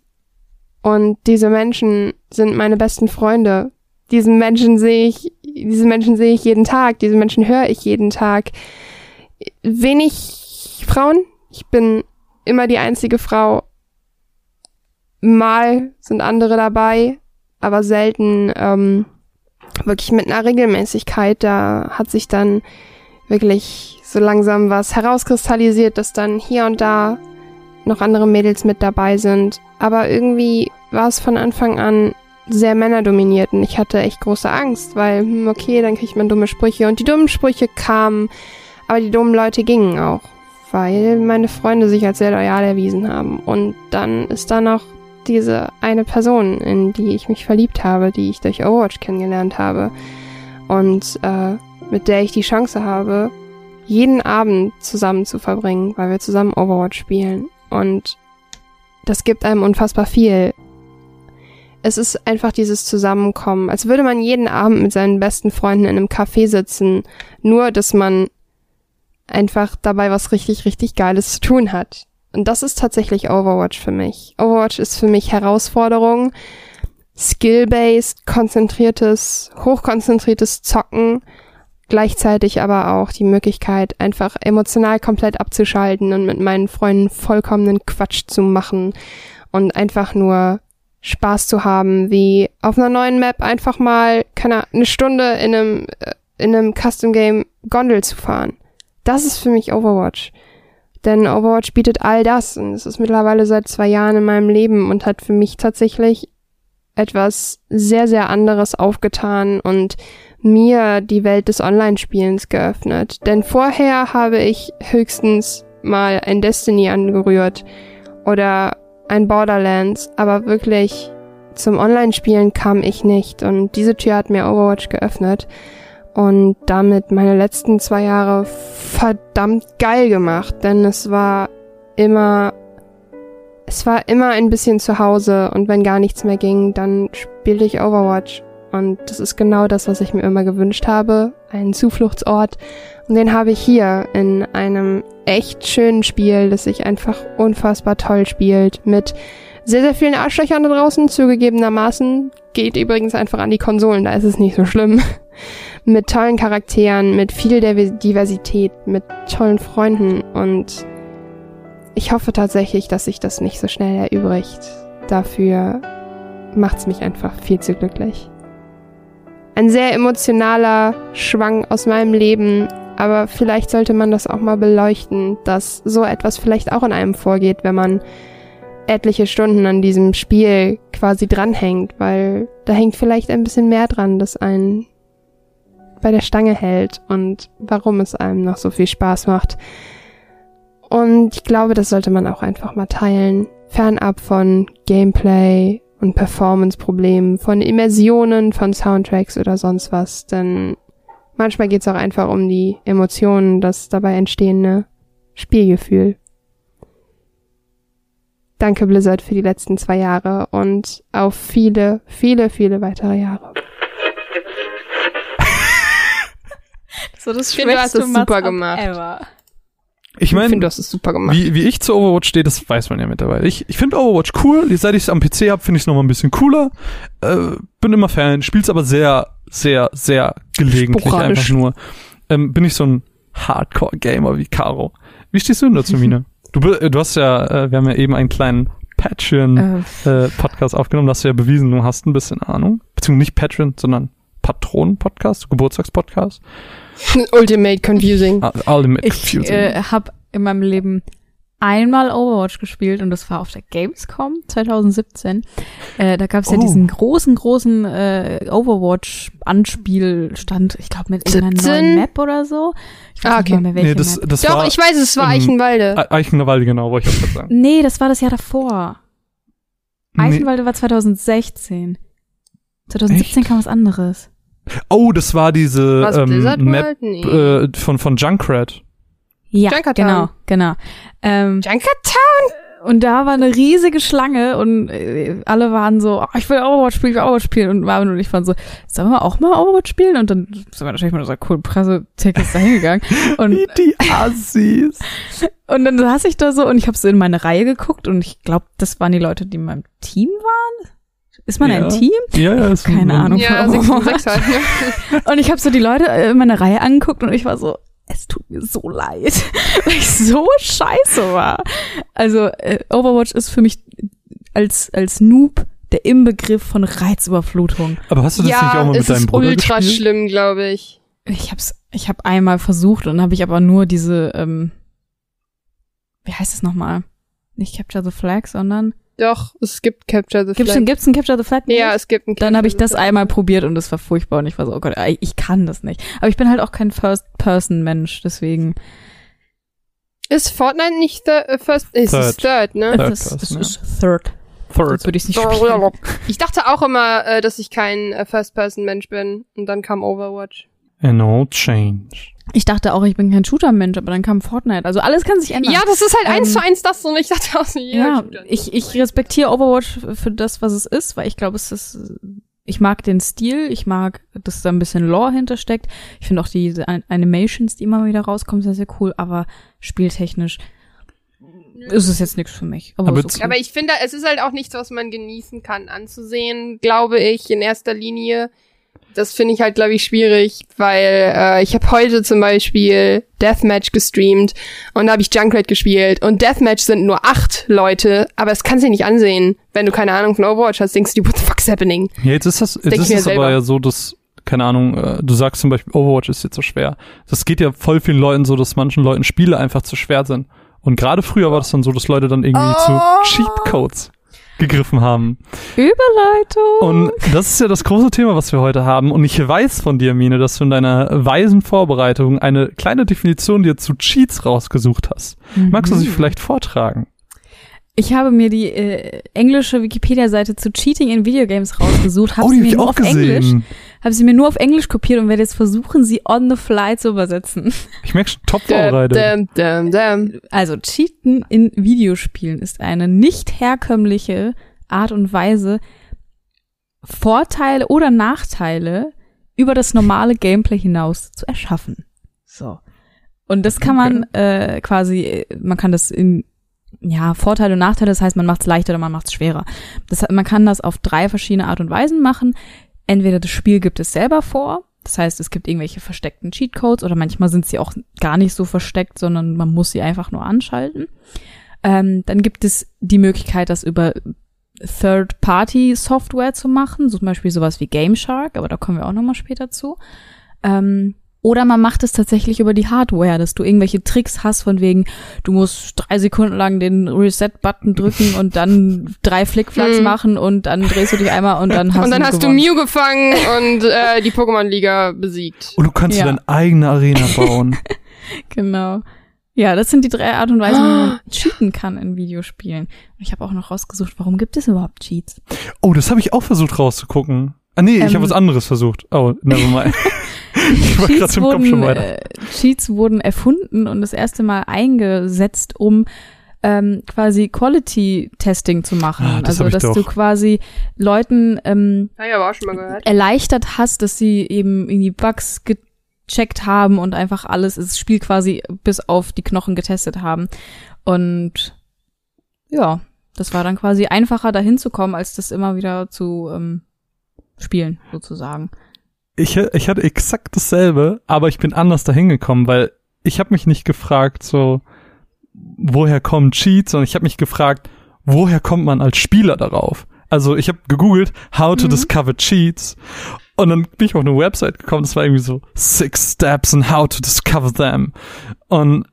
Und diese Menschen sind meine besten Freunde. Diesen Menschen sehe ich, diese Menschen sehe ich jeden Tag, diese Menschen höre ich jeden Tag. Wenig Frauen. Ich bin immer die einzige Frau. Mal sind andere dabei, aber selten ähm, wirklich mit einer Regelmäßigkeit. Da hat sich dann wirklich so langsam was herauskristallisiert, dass dann hier und da noch andere Mädels mit dabei sind. Aber irgendwie war es von Anfang an sehr männerdominiert und ich hatte echt große Angst, weil, hm, okay, dann kriegt man dumme Sprüche und die dummen Sprüche kamen, aber die dummen Leute gingen auch weil meine Freunde sich als sehr loyal erwiesen haben. Und dann ist da noch diese eine Person, in die ich mich verliebt habe, die ich durch Overwatch kennengelernt habe. Und äh, mit der ich die Chance habe, jeden Abend zusammen zu verbringen, weil wir zusammen Overwatch spielen. Und das gibt einem unfassbar viel. Es ist einfach dieses Zusammenkommen, als würde man jeden Abend mit seinen besten Freunden in einem Café sitzen, nur dass man einfach dabei was richtig, richtig Geiles zu tun hat. Und das ist tatsächlich Overwatch für mich. Overwatch ist für mich Herausforderung, skill-based, konzentriertes, hochkonzentriertes Zocken, gleichzeitig aber auch die Möglichkeit, einfach emotional komplett abzuschalten und mit meinen Freunden vollkommenen Quatsch zu machen und einfach nur Spaß zu haben, wie auf einer neuen Map einfach mal, keine eine Stunde in einem, äh, in einem Custom Game Gondel zu fahren. Das ist für mich Overwatch. Denn Overwatch bietet all das und es ist mittlerweile seit zwei Jahren in meinem Leben und hat für mich tatsächlich etwas sehr, sehr anderes aufgetan und mir die Welt des Online-Spielens geöffnet. Denn vorher habe ich höchstens mal ein Destiny angerührt oder ein Borderlands, aber wirklich zum Online-Spielen kam ich nicht und diese Tür hat mir Overwatch geöffnet und damit meine letzten zwei Jahre verdammt geil gemacht, denn es war immer, es war immer ein bisschen zu Hause und wenn gar nichts mehr ging, dann spielte ich Overwatch und das ist genau das, was ich mir immer gewünscht habe, einen Zufluchtsort und den habe ich hier in einem echt schönen Spiel, das sich einfach unfassbar toll spielt mit sehr, sehr vielen Arschlöchern da draußen, zugegebenermaßen. Geht übrigens einfach an die Konsolen, da ist es nicht so schlimm. Mit tollen Charakteren, mit viel Diversität, mit tollen Freunden und ich hoffe tatsächlich, dass sich das nicht so schnell erübrigt. Dafür macht's mich einfach viel zu glücklich. Ein sehr emotionaler Schwang aus meinem Leben, aber vielleicht sollte man das auch mal beleuchten, dass so etwas vielleicht auch in einem vorgeht, wenn man etliche Stunden an diesem Spiel quasi dranhängt, weil da hängt vielleicht ein bisschen mehr dran, das einen bei der Stange hält und warum es einem noch so viel Spaß macht. Und ich glaube, das sollte man auch einfach mal teilen, fernab von Gameplay und Performance-Problemen, von Immersionen, von Soundtracks oder sonst was, denn manchmal geht es auch einfach um die Emotionen, das dabei entstehende Spielgefühl. Danke Blizzard für die letzten zwei Jahre und auf viele, viele, viele weitere Jahre. So das Ich finde, du hast es super gemacht. Ever. Ich Ich finde, meine, du hast es super gemacht. wie, wie ich zu Overwatch stehe, das weiß man ja mittlerweile. Ich, ich finde Overwatch cool. Seit ich es am PC habe, finde ich es nochmal ein bisschen cooler. Äh, bin immer Fan, spiel's aber sehr, sehr, sehr gelegentlich Sporadisch. einfach nur. Ähm, bin ich so ein Hardcore-Gamer wie Caro. Wie stehst du denn dazu, Mine? [laughs] Du, äh, du hast ja, äh, wir haben ja eben einen kleinen Patreon-Podcast Äh, äh, Podcast aufgenommen, da hast du ja bewiesen, du hast ein bisschen Ahnung. Beziehungsweise nicht Patreon, sondern Patronen-Podcast, Geburtstagspodcast. [laughs] Ultimate Confusing. Ultimate ich Confusing. äh, habe in meinem Leben einmal Overwatch gespielt und das war auf der Gamescom 2017. Äh, da gab es ja Oh. diesen großen, großen äh, Overwatch-Anspielstand, ich glaube mit irgendeiner 17? neuen Map oder so. Ich weiß Ah, nicht okay. mehr, welche nee, das, Map. das Doch, ich weiß, es war Eichenwalde. E- Eichenwalde, genau, wollte ich auch gerade sagen. Nee, das war das Jahr davor. Nee. Eichenwalde war 2016. 2017 kam was anderes. Oh, das war diese Was, ähm, Map? Nee. äh, von, von Junkrat. Ja, Junkertown. genau, genau. Ähm, Junkertown? Und da war eine riesige Schlange und äh, alle waren so, oh, ich will Overwatch spielen, ich will Overwatch spielen. Und Marvin und ich waren so, sollen wir auch mal Overwatch spielen? Und dann sind wir natürlich mit unserer coolen Pressetickets da hingegangen. [laughs] Und, Wie die Assis. [laughs] und dann saß ich da so und ich habe so in meine Reihe geguckt und ich glaube, das waren die Leute, die in meinem Team waren. Ist man Ja. ein Team? Ja, ja, ist Keine Ahnung. Ja, 6 und. 6 halt. Ne? [laughs] Und ich habe so die Leute äh, in meiner Reihe angeguckt und ich war so, es tut mir so leid, [laughs] weil ich so scheiße war. Also äh, Overwatch ist für mich als als Noob der Inbegriff von Reizüberflutung. Aber hast du das nicht auch Ja, mal mit es deinem ist Bruder ultra gespielt? schlimm, glaube ich. Ich hab's, ich habe einmal versucht und habe ich aber nur diese, ähm, wie heißt es nochmal? Nicht Capture the Flag, sondern Doch, es gibt Capture the gibt's, Flag. ein- gibt's ein Capture the Flag? Ja, es gibt ein Dann habe ich Capture das einmal probiert und das war furchtbar und ich war so, oh Gott, ich kann das nicht. Aber ich bin halt auch kein First-Person-Mensch, deswegen. Ist Fortnite nicht the, äh, first? Es ist Third, ne? Third es, ist- es Third. Third. Würde ich nicht spielen. Ich dachte auch immer, äh, dass ich kein äh, First-Person-Mensch bin. Und dann kam Overwatch. And all change. Ich dachte auch, ich bin kein Shooter-Mensch, aber dann kam Fortnite. Also alles kann sich ändern. Ja, das ist halt eins Ähm, zu eins das und ich dachte auch so, Ja, Shooter. ich, ich respektiere Overwatch für das, was es ist, weil ich glaube, es ist, ich mag den Stil, ich mag, dass da ein bisschen Lore hintersteckt. Ich finde auch diese An- Animations, die immer wieder rauskommen, sehr, sehr cool, aber spieltechnisch ist es jetzt nichts für mich. Aber, Aber okay. Aber ich finde, es ist halt auch nichts, was man genießen kann anzusehen, glaube ich, in erster Linie. Das finde ich halt, glaube ich, schwierig, weil äh, ich habe heute zum Beispiel Deathmatch gestreamt und da habe ich Junkrat gespielt und Deathmatch sind nur acht Leute, aber das kannst du nicht ansehen. Wenn du keine Ahnung von Overwatch hast, denkst du what the fuck is happening? Ja, jetzt ist das, jetzt Denk ist es aber ja so, dass, keine Ahnung, äh, du sagst zum Beispiel, Overwatch ist jetzt so schwer. Das geht ja voll vielen Leuten so, dass manchen Leuten Spiele einfach zu schwer sind. Und gerade früher war das dann so, dass Leute dann irgendwie Oh. zu Cheatcodes gegriffen haben. Überleitung. Und das ist ja das große Thema, was wir heute haben. Und ich weiß von dir, Mine, dass du in deiner weisen Vorbereitung eine kleine Definition dir zu Cheats rausgesucht hast. Magst du sie vielleicht vortragen? Ich habe mir die äh, englische Wikipedia-Seite zu Cheating in Videogames rausgesucht, habe oh, die sie hab mir ich nur auf Englisch, gesehen. Habe sie mir nur auf Englisch kopiert und werde jetzt versuchen, sie on the fly zu übersetzen. Ich merke schon top Däm, vorbereitet. däm, däm, däm. Also Cheaten in Videospielen ist eine nicht herkömmliche Art und Weise, Vorteile oder Nachteile über das normale Gameplay hinaus zu erschaffen. So. Und das kann man äh, quasi, man kann das in ja, Vorteile und Nachteile, das heißt, man macht es leichter oder man macht es schwerer. Das, man kann das auf drei verschiedene Art und Weisen machen. Entweder das Spiel gibt es selber vor, das heißt, es gibt irgendwelche versteckten Cheatcodes oder manchmal sind sie auch gar nicht so versteckt, sondern man muss sie einfach nur anschalten. Ähm, dann gibt es die Möglichkeit, das über Third-Party-Software zu machen, so zum Beispiel sowas wie Game Shark, aber da kommen wir auch nochmal später zu. Ähm, Oder man macht es tatsächlich über die Hardware, dass du irgendwelche Tricks hast von wegen, du musst drei Sekunden lang den Reset-Button drücken und dann drei Flickflacks Mhm. machen und dann drehst du dich einmal und dann hast und dann du hast gewonnen. du Mew gefangen und äh, die Pokémon-Liga besiegt. Und du kannst Ja. dir deine eigene Arena bauen. [laughs] Genau. Ja, das sind die drei Art und Weisen, wie man [gasps] cheaten kann in Videospielen. Ich habe auch noch rausgesucht, warum gibt es überhaupt Cheats? Oh, das habe ich auch versucht rauszugucken. Ah nee, ich Ähm, habe was anderes versucht. Oh, nevermind. [laughs] ich war gerade Cheats im Kopf schon wurden, weiter. äh, Cheats wurden erfunden und das erste Mal eingesetzt, um ähm, quasi Quality Testing zu machen. Ah, das also ich dass doch. du quasi Leuten ähm, ich gehört. erleichtert hast, dass sie eben irgendwie Bugs gecheckt haben und einfach alles, das Spiel quasi bis auf die Knochen getestet haben. Und ja, das war dann quasi einfacher dahin zu kommen, als das immer wieder zu ähm, spielen, sozusagen. Ich, ich hatte exakt dasselbe, aber ich bin anders dahin gekommen, weil ich habe mich nicht gefragt, so, woher kommen Cheats, sondern ich habe mich gefragt, woher kommt man als Spieler darauf? Also ich habe gegoogelt, how to Mhm. discover Cheats und dann bin ich auf eine Website gekommen, das war irgendwie so six steps on how to discover them und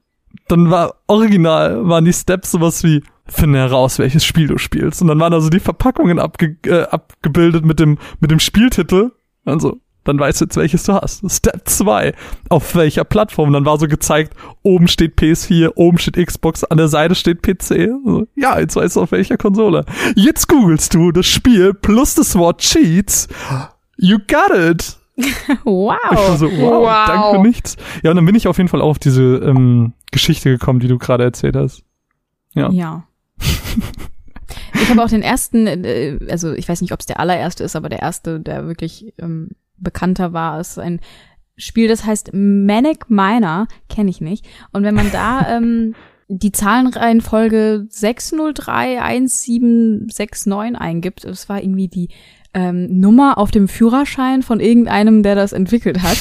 dann war original, waren die Steps sowas wie finde heraus, welches Spiel du spielst und dann waren also die Verpackungen abge äh, abgebildet mit dem mit dem Spieltitel also dann weißt du jetzt, welches du hast. Step 2. Auf welcher Plattform? Dann war so gezeigt, oben steht PS4, oben steht Xbox, an der Seite steht PC. So, ja, jetzt weißt du auf welcher Konsole. Jetzt googelst du das Spiel plus das Wort Cheats. You got it. [laughs] Wow. Ich war so, wow, Wow. danke für nichts. Ja, und dann bin ich auf jeden Fall auch auf diese ähm, Geschichte gekommen, die du gerade erzählt hast. Ja. Ja. Ich habe auch den ersten, äh, also ich weiß nicht, ob es der allererste ist, aber der erste, der wirklich ähm, bekannter war, ist ein Spiel, das heißt Manic Miner, kenne ich nicht. Und wenn man da [laughs] ähm, die Zahlenreihenfolge 6031769 eingibt, das war irgendwie die ähm, Nummer auf dem Führerschein von irgendeinem, der das entwickelt hat.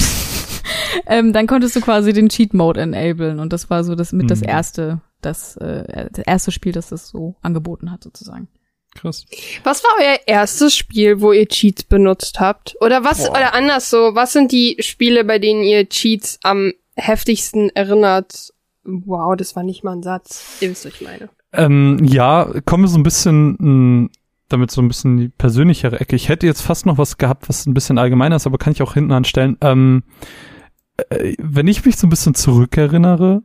[laughs] ähm, dann konntest du quasi den Cheat Mode enablen und das war so das mit das Mhm. erste, das, äh, das erste Spiel, das das so angeboten hat sozusagen. Krass. Was war euer erstes Spiel, wo ihr Cheats benutzt habt? Oder was, Boah. oder anders so, was sind die Spiele, bei denen ihr Cheats am heftigsten erinnert? Wow, das war nicht mal ein Satz. Ihr wisst, was ich meine. Ähm, ja, kommen wir so ein bisschen mh, damit so ein bisschen die persönlichere Ecke. Ich hätte jetzt fast noch was gehabt, was ein bisschen allgemeiner ist, aber kann ich auch hinten anstellen. Ähm, äh, wenn ich mich so ein bisschen zurückerinnere,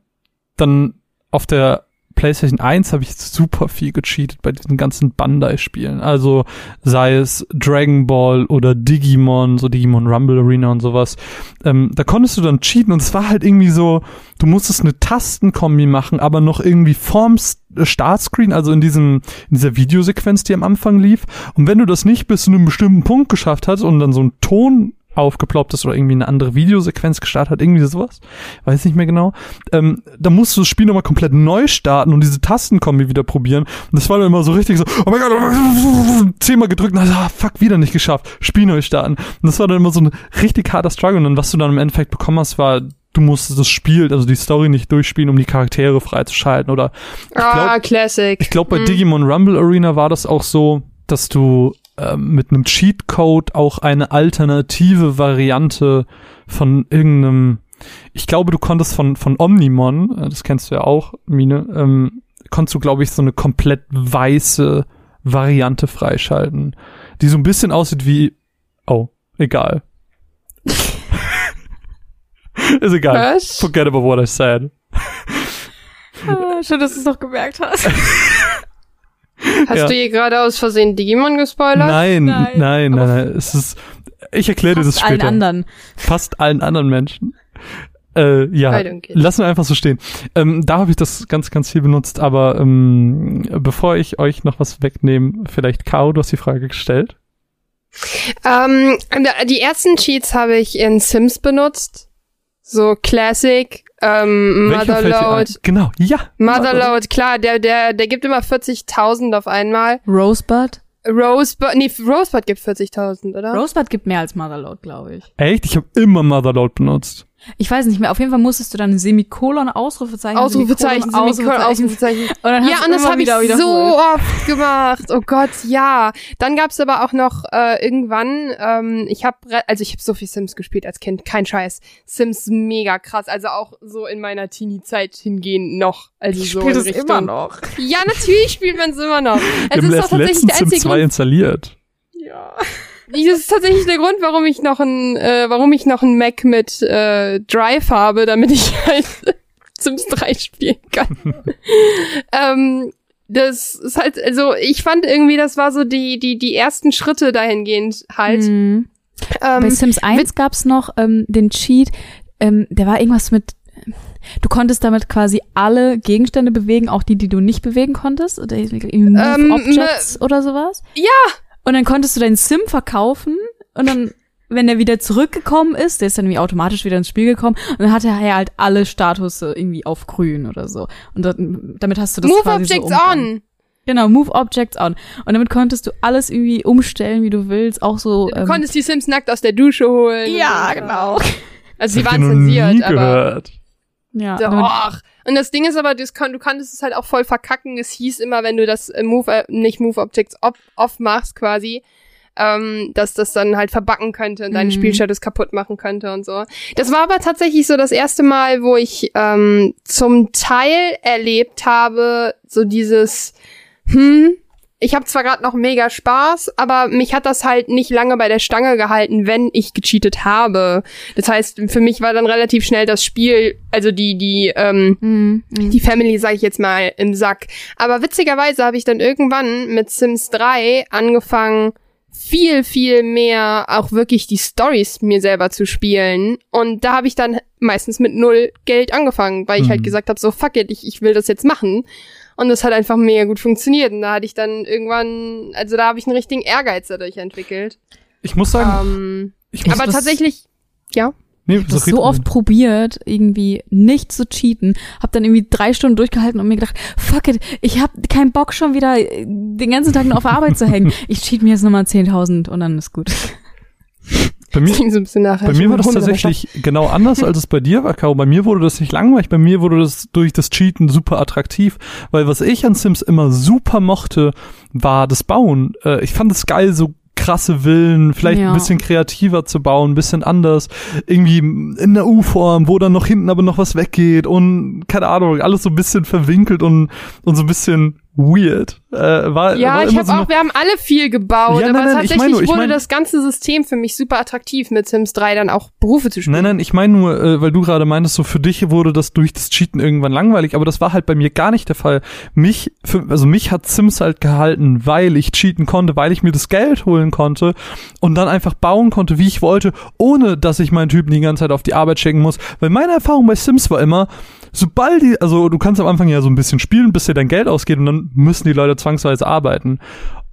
dann auf der PlayStation 1 habe ich super viel gecheatet bei diesen ganzen Bandai-Spielen. Also sei es Dragon Ball oder Digimon, so Digimon Rumble Arena und sowas. Ähm, da konntest du dann cheaten und es war halt irgendwie so, du musstest eine Tastenkombi machen, aber noch irgendwie vorm äh, Startscreen, also in diesem, in dieser Videosequenz, die am Anfang lief. Und wenn du das nicht bis zu einem bestimmten Punkt geschafft hast und dann so ein Ton aufgeploppt ist oder irgendwie eine andere Videosequenz gestartet hat, irgendwie sowas, weiß nicht mehr genau, ähm, dann musst du das Spiel nochmal komplett neu starten und diese Tastenkombi wieder probieren. Und das war dann immer so richtig so, oh mein Gott, [laughs] zehnmal gedrückt, und dann, ah, fuck, wieder nicht geschafft, Spiel neu starten. Und das war dann immer so ein richtig harter Struggle. Und dann, was du dann im Endeffekt bekommen hast, war, du musstest das Spiel, also die Story nicht durchspielen, um die Charaktere freizuschalten. Oder ah, Classic. ich glaube, bei Hm. Digimon Rumble Arena war das auch so, dass du mit einem Cheatcode auch eine alternative Variante von irgendeinem, ich glaube, du konntest von, von Omnimon, äh, das kennst du ja auch, Mine, ähm, konntest du, glaube ich, so eine komplett weiße Variante freischalten, die so ein bisschen aussieht wie, oh, egal. [laughs] Ist egal. Was? Forget about what I said. Ah, schön, dass du es noch gemerkt hast. [laughs] Hast Ja. du hier gerade aus Versehen Digimon gespoilert? Nein, nein, Nein. nein, nein, Es ist, ich erkläre dir das Fast allen später. anderen. Fast allen anderen Menschen. Äh, ja, lassen wir einfach so stehen. Ähm, da habe ich das ganz, ganz viel benutzt, aber ähm, bevor ich euch noch was wegnehme, vielleicht Kao, du hast die Frage gestellt. Ähm, die ersten Cheats habe ich in Sims benutzt. So Classic, ähm? Motherload. Genau, ja. Motherload, klar, der, der, der gibt immer 40.000 auf einmal. Rosebud? Rosebud, nee, Rosebud gibt 40.000, oder? Rosebud gibt mehr als Motherload, glaube ich. Echt? Ich habe immer Motherload benutzt. Ich weiß nicht mehr. Auf jeden Fall musstest du dann ein Semikolon, Ausrufezeichen, Ausrufezeichen, Semikolon, Ausrufezeichen. Und dann ja, und das habe ich so oft gemacht. Oh Gott, ja. Dann gab's aber auch noch äh, irgendwann, ähm, ich habe, also ich habe so viel Sims gespielt als Kind, kein Scheiß. Sims mega krass, also auch so in meiner Teenie-Zeit hingehen noch. Also ich so spiele das immer noch. Ja, natürlich spielt man es immer noch. Es ist doch tatsächlich der einzige 2 installiert. Ja. Das ist tatsächlich der Grund, warum ich noch ein, äh, warum ich noch ein Mac mit äh, Drive habe, damit ich [laughs] halt Sims 3 spielen kann. [laughs] ähm, das ist halt, also ich fand irgendwie, das war so die, die, die ersten Schritte dahingehend halt. Mhm. Ähm, Bei Sims 1 gab's noch ähm, den Cheat, ähm, der war irgendwas mit Du konntest damit quasi alle Gegenstände bewegen, auch die, die du nicht bewegen konntest? Oder Move ähm, Objects oder sowas? Ja! Und dann konntest du deinen Sim verkaufen und dann, wenn er wieder zurückgekommen ist, der ist dann irgendwie automatisch wieder ins Spiel gekommen und dann hatte er halt alle Status irgendwie auf grün oder so. Und dann, damit hast du das Move quasi Objects so on! Genau, Move Objects on. Und damit konntest du alles irgendwie umstellen, wie du willst, auch so. Du ähm, konntest die Sims nackt aus der Dusche holen. Ja, genau. Also sie waren zensiert, aber. Gehört. Ja. Doch. Und das Ding ist aber, das kann, du konntest es halt auch voll verkacken. Es hieß immer, wenn du das äh, Move, äh, nicht Move Objects off, off machst quasi, ähm, dass das dann halt verbacken könnte und deine mhm. Spielstatus kaputt machen könnte und so. Das war aber tatsächlich so das erste Mal, wo ich ähm, zum Teil erlebt habe, so dieses, hm, ich habe zwar gerade noch mega Spaß, aber mich hat das halt nicht lange bei der Stange gehalten, wenn ich gecheatet habe. Das heißt, für mich war dann relativ schnell das Spiel, also die die ähm, mhm. die Family, sage ich jetzt mal, im Sack. Aber witzigerweise habe ich dann irgendwann mit Sims 3 angefangen viel, viel mehr auch wirklich die Stories mir selber zu spielen. Und da habe ich dann meistens mit null Geld angefangen, weil ich halt mhm. halt gesagt habe, so fuck it, ich, ich will das jetzt machen. Und das hat einfach mega gut funktioniert. Und da hatte ich dann irgendwann, also da habe ich einen richtigen Ehrgeiz dadurch entwickelt. Ich muss sagen, ähm, ich muss aber tatsächlich, ja. Nee, ich so oft probiert, irgendwie nicht zu cheaten. Hab dann irgendwie drei Stunden durchgehalten und mir gedacht, fuck it, ich hab keinen Bock schon wieder den ganzen Tag nur auf Arbeit zu hängen. [laughs] Ich cheat mir jetzt nochmal 10.000 und dann ist gut. [laughs] Bei mir, so bei mir war das tatsächlich genau anders, als es bei dir war, Caro. Bei mir wurde das nicht langweilig, bei mir wurde das durch das Cheaten super attraktiv, weil was ich an Sims immer super mochte, war das Bauen. Äh, ich fand es geil, so krasse Villen, vielleicht ja. ein bisschen kreativer zu bauen, ein bisschen anders, irgendwie in der U-Form, wo dann noch hinten aber noch was weggeht und keine Ahnung, alles so ein bisschen verwinkelt und, und so ein bisschen weird. Äh, war, ja, war ich habe so auch, wir haben alle viel gebaut, ja, aber nein, nein, tatsächlich ich mein nur, ich wurde mein, das ganze System für mich super attraktiv, mit Sims 3 dann auch Berufe zu spielen. Nein, nein, ich meine nur, äh, weil du gerade meintest, so für dich wurde das durch das Cheaten irgendwann langweilig, aber das war halt bei mir gar nicht der Fall. Mich, für, also mich hat Sims halt gehalten, weil ich cheaten konnte, weil ich mir das Geld holen konnte und dann einfach bauen konnte, wie ich wollte, ohne dass ich meinen Typen die ganze Zeit auf die Arbeit schicken muss. Weil meine Erfahrung bei Sims war immer, sobald die, also du kannst am Anfang ja so ein bisschen spielen, bis dir dein Geld ausgeht und dann müssen die Leute zwangsweise arbeiten.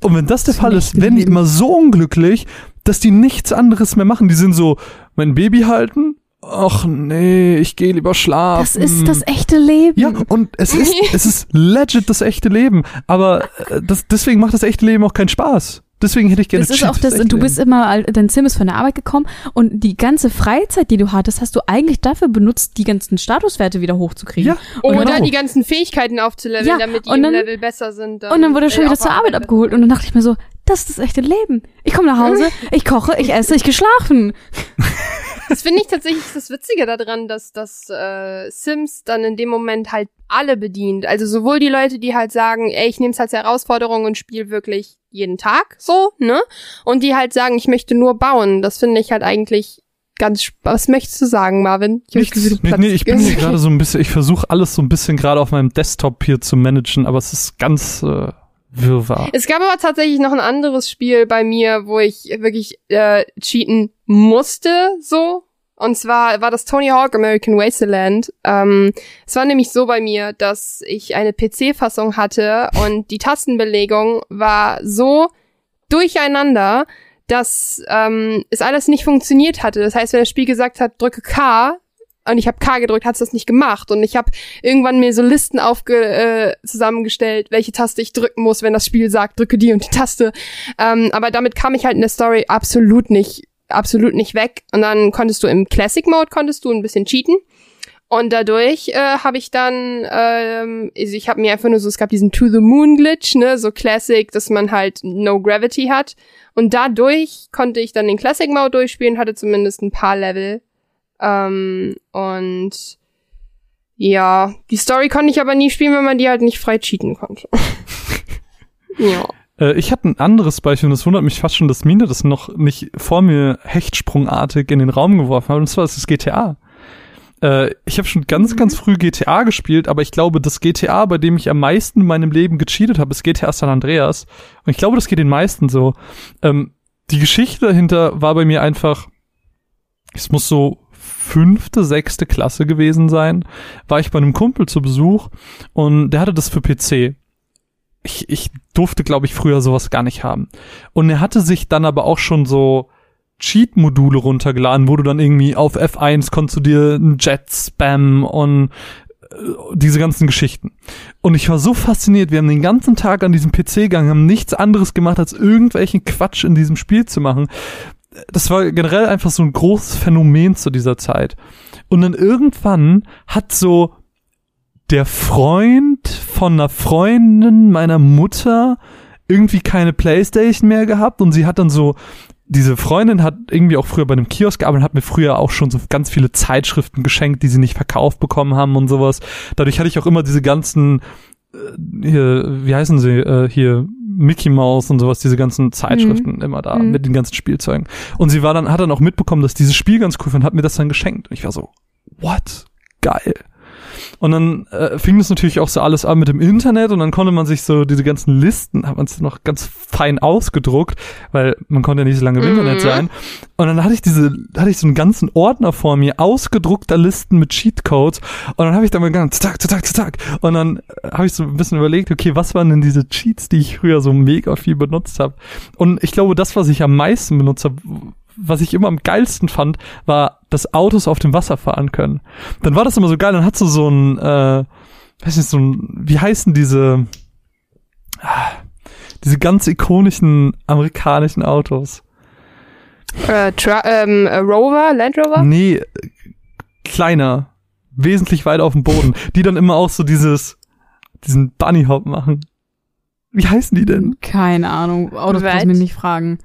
Und wenn das der das Fall ist, werden die immer so unglücklich, dass die nichts anderes mehr machen. Die sind so, mein Baby halten, ach nee, ich gehe lieber schlafen. Das ist das echte Leben. Ja, und es ist, es ist legit das echte Leben. Aber äh, das, deswegen macht das echte Leben auch keinen Spaß. Deswegen hätte ich gerne Das ist auch das, du bist immer, dein Sim ist von der Arbeit gekommen und die ganze Freizeit, die du hattest, hast du eigentlich dafür benutzt, die ganzen Statuswerte wieder hochzukriegen. Ja, Oder genau. die ganzen Fähigkeiten aufzuleveln, ja, damit die dann, im Level besser sind. und dann wurde er schon wieder zur Arbeit abgeholt und dann dachte ich mir so, das ist das echte Leben. Ich komme nach Hause, ich koche, ich esse, ich geschlafen. [laughs] Das finde ich tatsächlich das Witzige daran, dass dass äh, Sims dann in dem Moment halt alle bedient. Also sowohl die Leute, die halt sagen, ey, ich nehme es als Herausforderung und spiele wirklich jeden Tag so, ne? Und die halt sagen, ich möchte nur bauen. Das finde ich halt eigentlich ganz Was möchtest du sagen, Marvin? Ich, Nichts, nee, nee, ich bin hier gerade so ein bisschen, ich versuche alles so ein bisschen gerade auf meinem Desktop hier zu managen, aber es ist ganz äh, wirrwarr. Es gab aber tatsächlich noch ein anderes Spiel bei mir, wo ich wirklich äh, cheaten musste, so und zwar war das Tony Hawk American Wasteland. Ähm, es war nämlich so bei mir, dass ich eine PC-Fassung hatte und die Tastenbelegung war so durcheinander, dass ähm, es alles nicht funktioniert hatte. Das heißt, wenn das Spiel gesagt hat, drücke K und ich habe K gedrückt, hat es das nicht gemacht. Und ich habe irgendwann mir so Listen aufge äh, zusammengestellt, welche Taste ich drücken muss, wenn das Spiel sagt, drücke die und die Taste. Ähm, aber damit kam ich halt in der Story absolut nicht absolut nicht weg. Und dann konntest du im Classic Mode konntest du ein bisschen cheaten. Und dadurch äh, habe ich dann, ähm, also ich habe mir einfach nur so, es gab diesen To the Moon Glitch, ne, so Classic, dass man halt No Gravity hat. Und dadurch konnte ich dann den Classic Mode durchspielen, hatte zumindest ein paar Level. Ähm, und ja, die Story konnte ich aber nie spielen, weil man die halt nicht frei cheaten konnte. [laughs] ja. Äh, ich habe ein anderes Beispiel und es wundert mich fast schon, dass Mine das noch nicht vor mir hechtsprungartig in den Raum geworfen hat. Und zwar ist es GTA. Äh, ich habe schon ganz, mhm. ganz früh GTA gespielt, aber ich glaube, das GTA, bei dem ich am meisten in meinem Leben gecheatet habe, ist GTA San Andreas. Und ich glaube, das geht den meisten so. Ähm, die Geschichte dahinter war bei mir einfach, es muss so fünfte, sechste Klasse gewesen sein, war ich bei einem Kumpel zu Besuch und der hatte das für PC. Ich, ich durfte, glaube ich, früher sowas gar nicht haben. Und er hatte sich dann aber auch schon so Cheat-Module runtergeladen, wo du dann irgendwie auf F1 konntest du dir einen Jet spam und äh, diese ganzen Geschichten. Und ich war so fasziniert, wir haben den ganzen Tag an diesem PC gegangen, haben nichts anderes gemacht, als irgendwelchen Quatsch in diesem Spiel zu machen. Das war generell einfach so ein großes Phänomen zu dieser Zeit. Und dann irgendwann hat so der Freund von einer Freundin meiner Mutter irgendwie keine Playstation mehr gehabt und sie hat dann so diese Freundin hat irgendwie auch früher bei einem Kiosk gearbeitet und hat mir früher auch schon so ganz viele Zeitschriften geschenkt, die sie nicht verkauft bekommen haben und sowas. Dadurch hatte ich auch immer diese ganzen äh, hier, wie heißen sie, äh, hier Mickey Mouse und sowas, diese ganzen Zeitschriften mhm. immer da mhm. mit den ganzen Spielzeugen. Und sie war dann, hat dann auch mitbekommen, dass dieses Spiel ganz cool fand, hat mir das dann geschenkt. Und ich war so, what? Geil. Und dann äh, fing das natürlich auch so alles an mit dem Internet und dann konnte man sich so diese ganzen Listen, hat man es noch ganz fein ausgedruckt, weil man konnte ja nicht so lange im mhm. Internet sein. Und dann hatte ich diese, hatte ich so einen ganzen Ordner vor mir, ausgedruckter Listen mit Cheatcodes. Und dann habe ich da mal gegangen, zack, zack, zack. Und dann äh, habe ich so ein bisschen überlegt, okay, was waren denn diese Cheats, die ich früher so mega viel benutzt habe? Und ich glaube, das, was ich am meisten benutzt habe, was ich immer am geilsten fand, war, dass Autos auf dem Wasser fahren können. Dann war das immer so geil, dann hast du so ein, äh, weiß nicht, so ein, wie heißen diese, ah, diese ganz ikonischen amerikanischen Autos? Äh, ähm, äh, Rover, Land Rover? Nee, kleiner, wesentlich weiter auf dem Boden, die dann immer auch so dieses, diesen Bunny Hop machen. Wie heißen die denn? Keine Ahnung, Autos muss mich nicht fragen.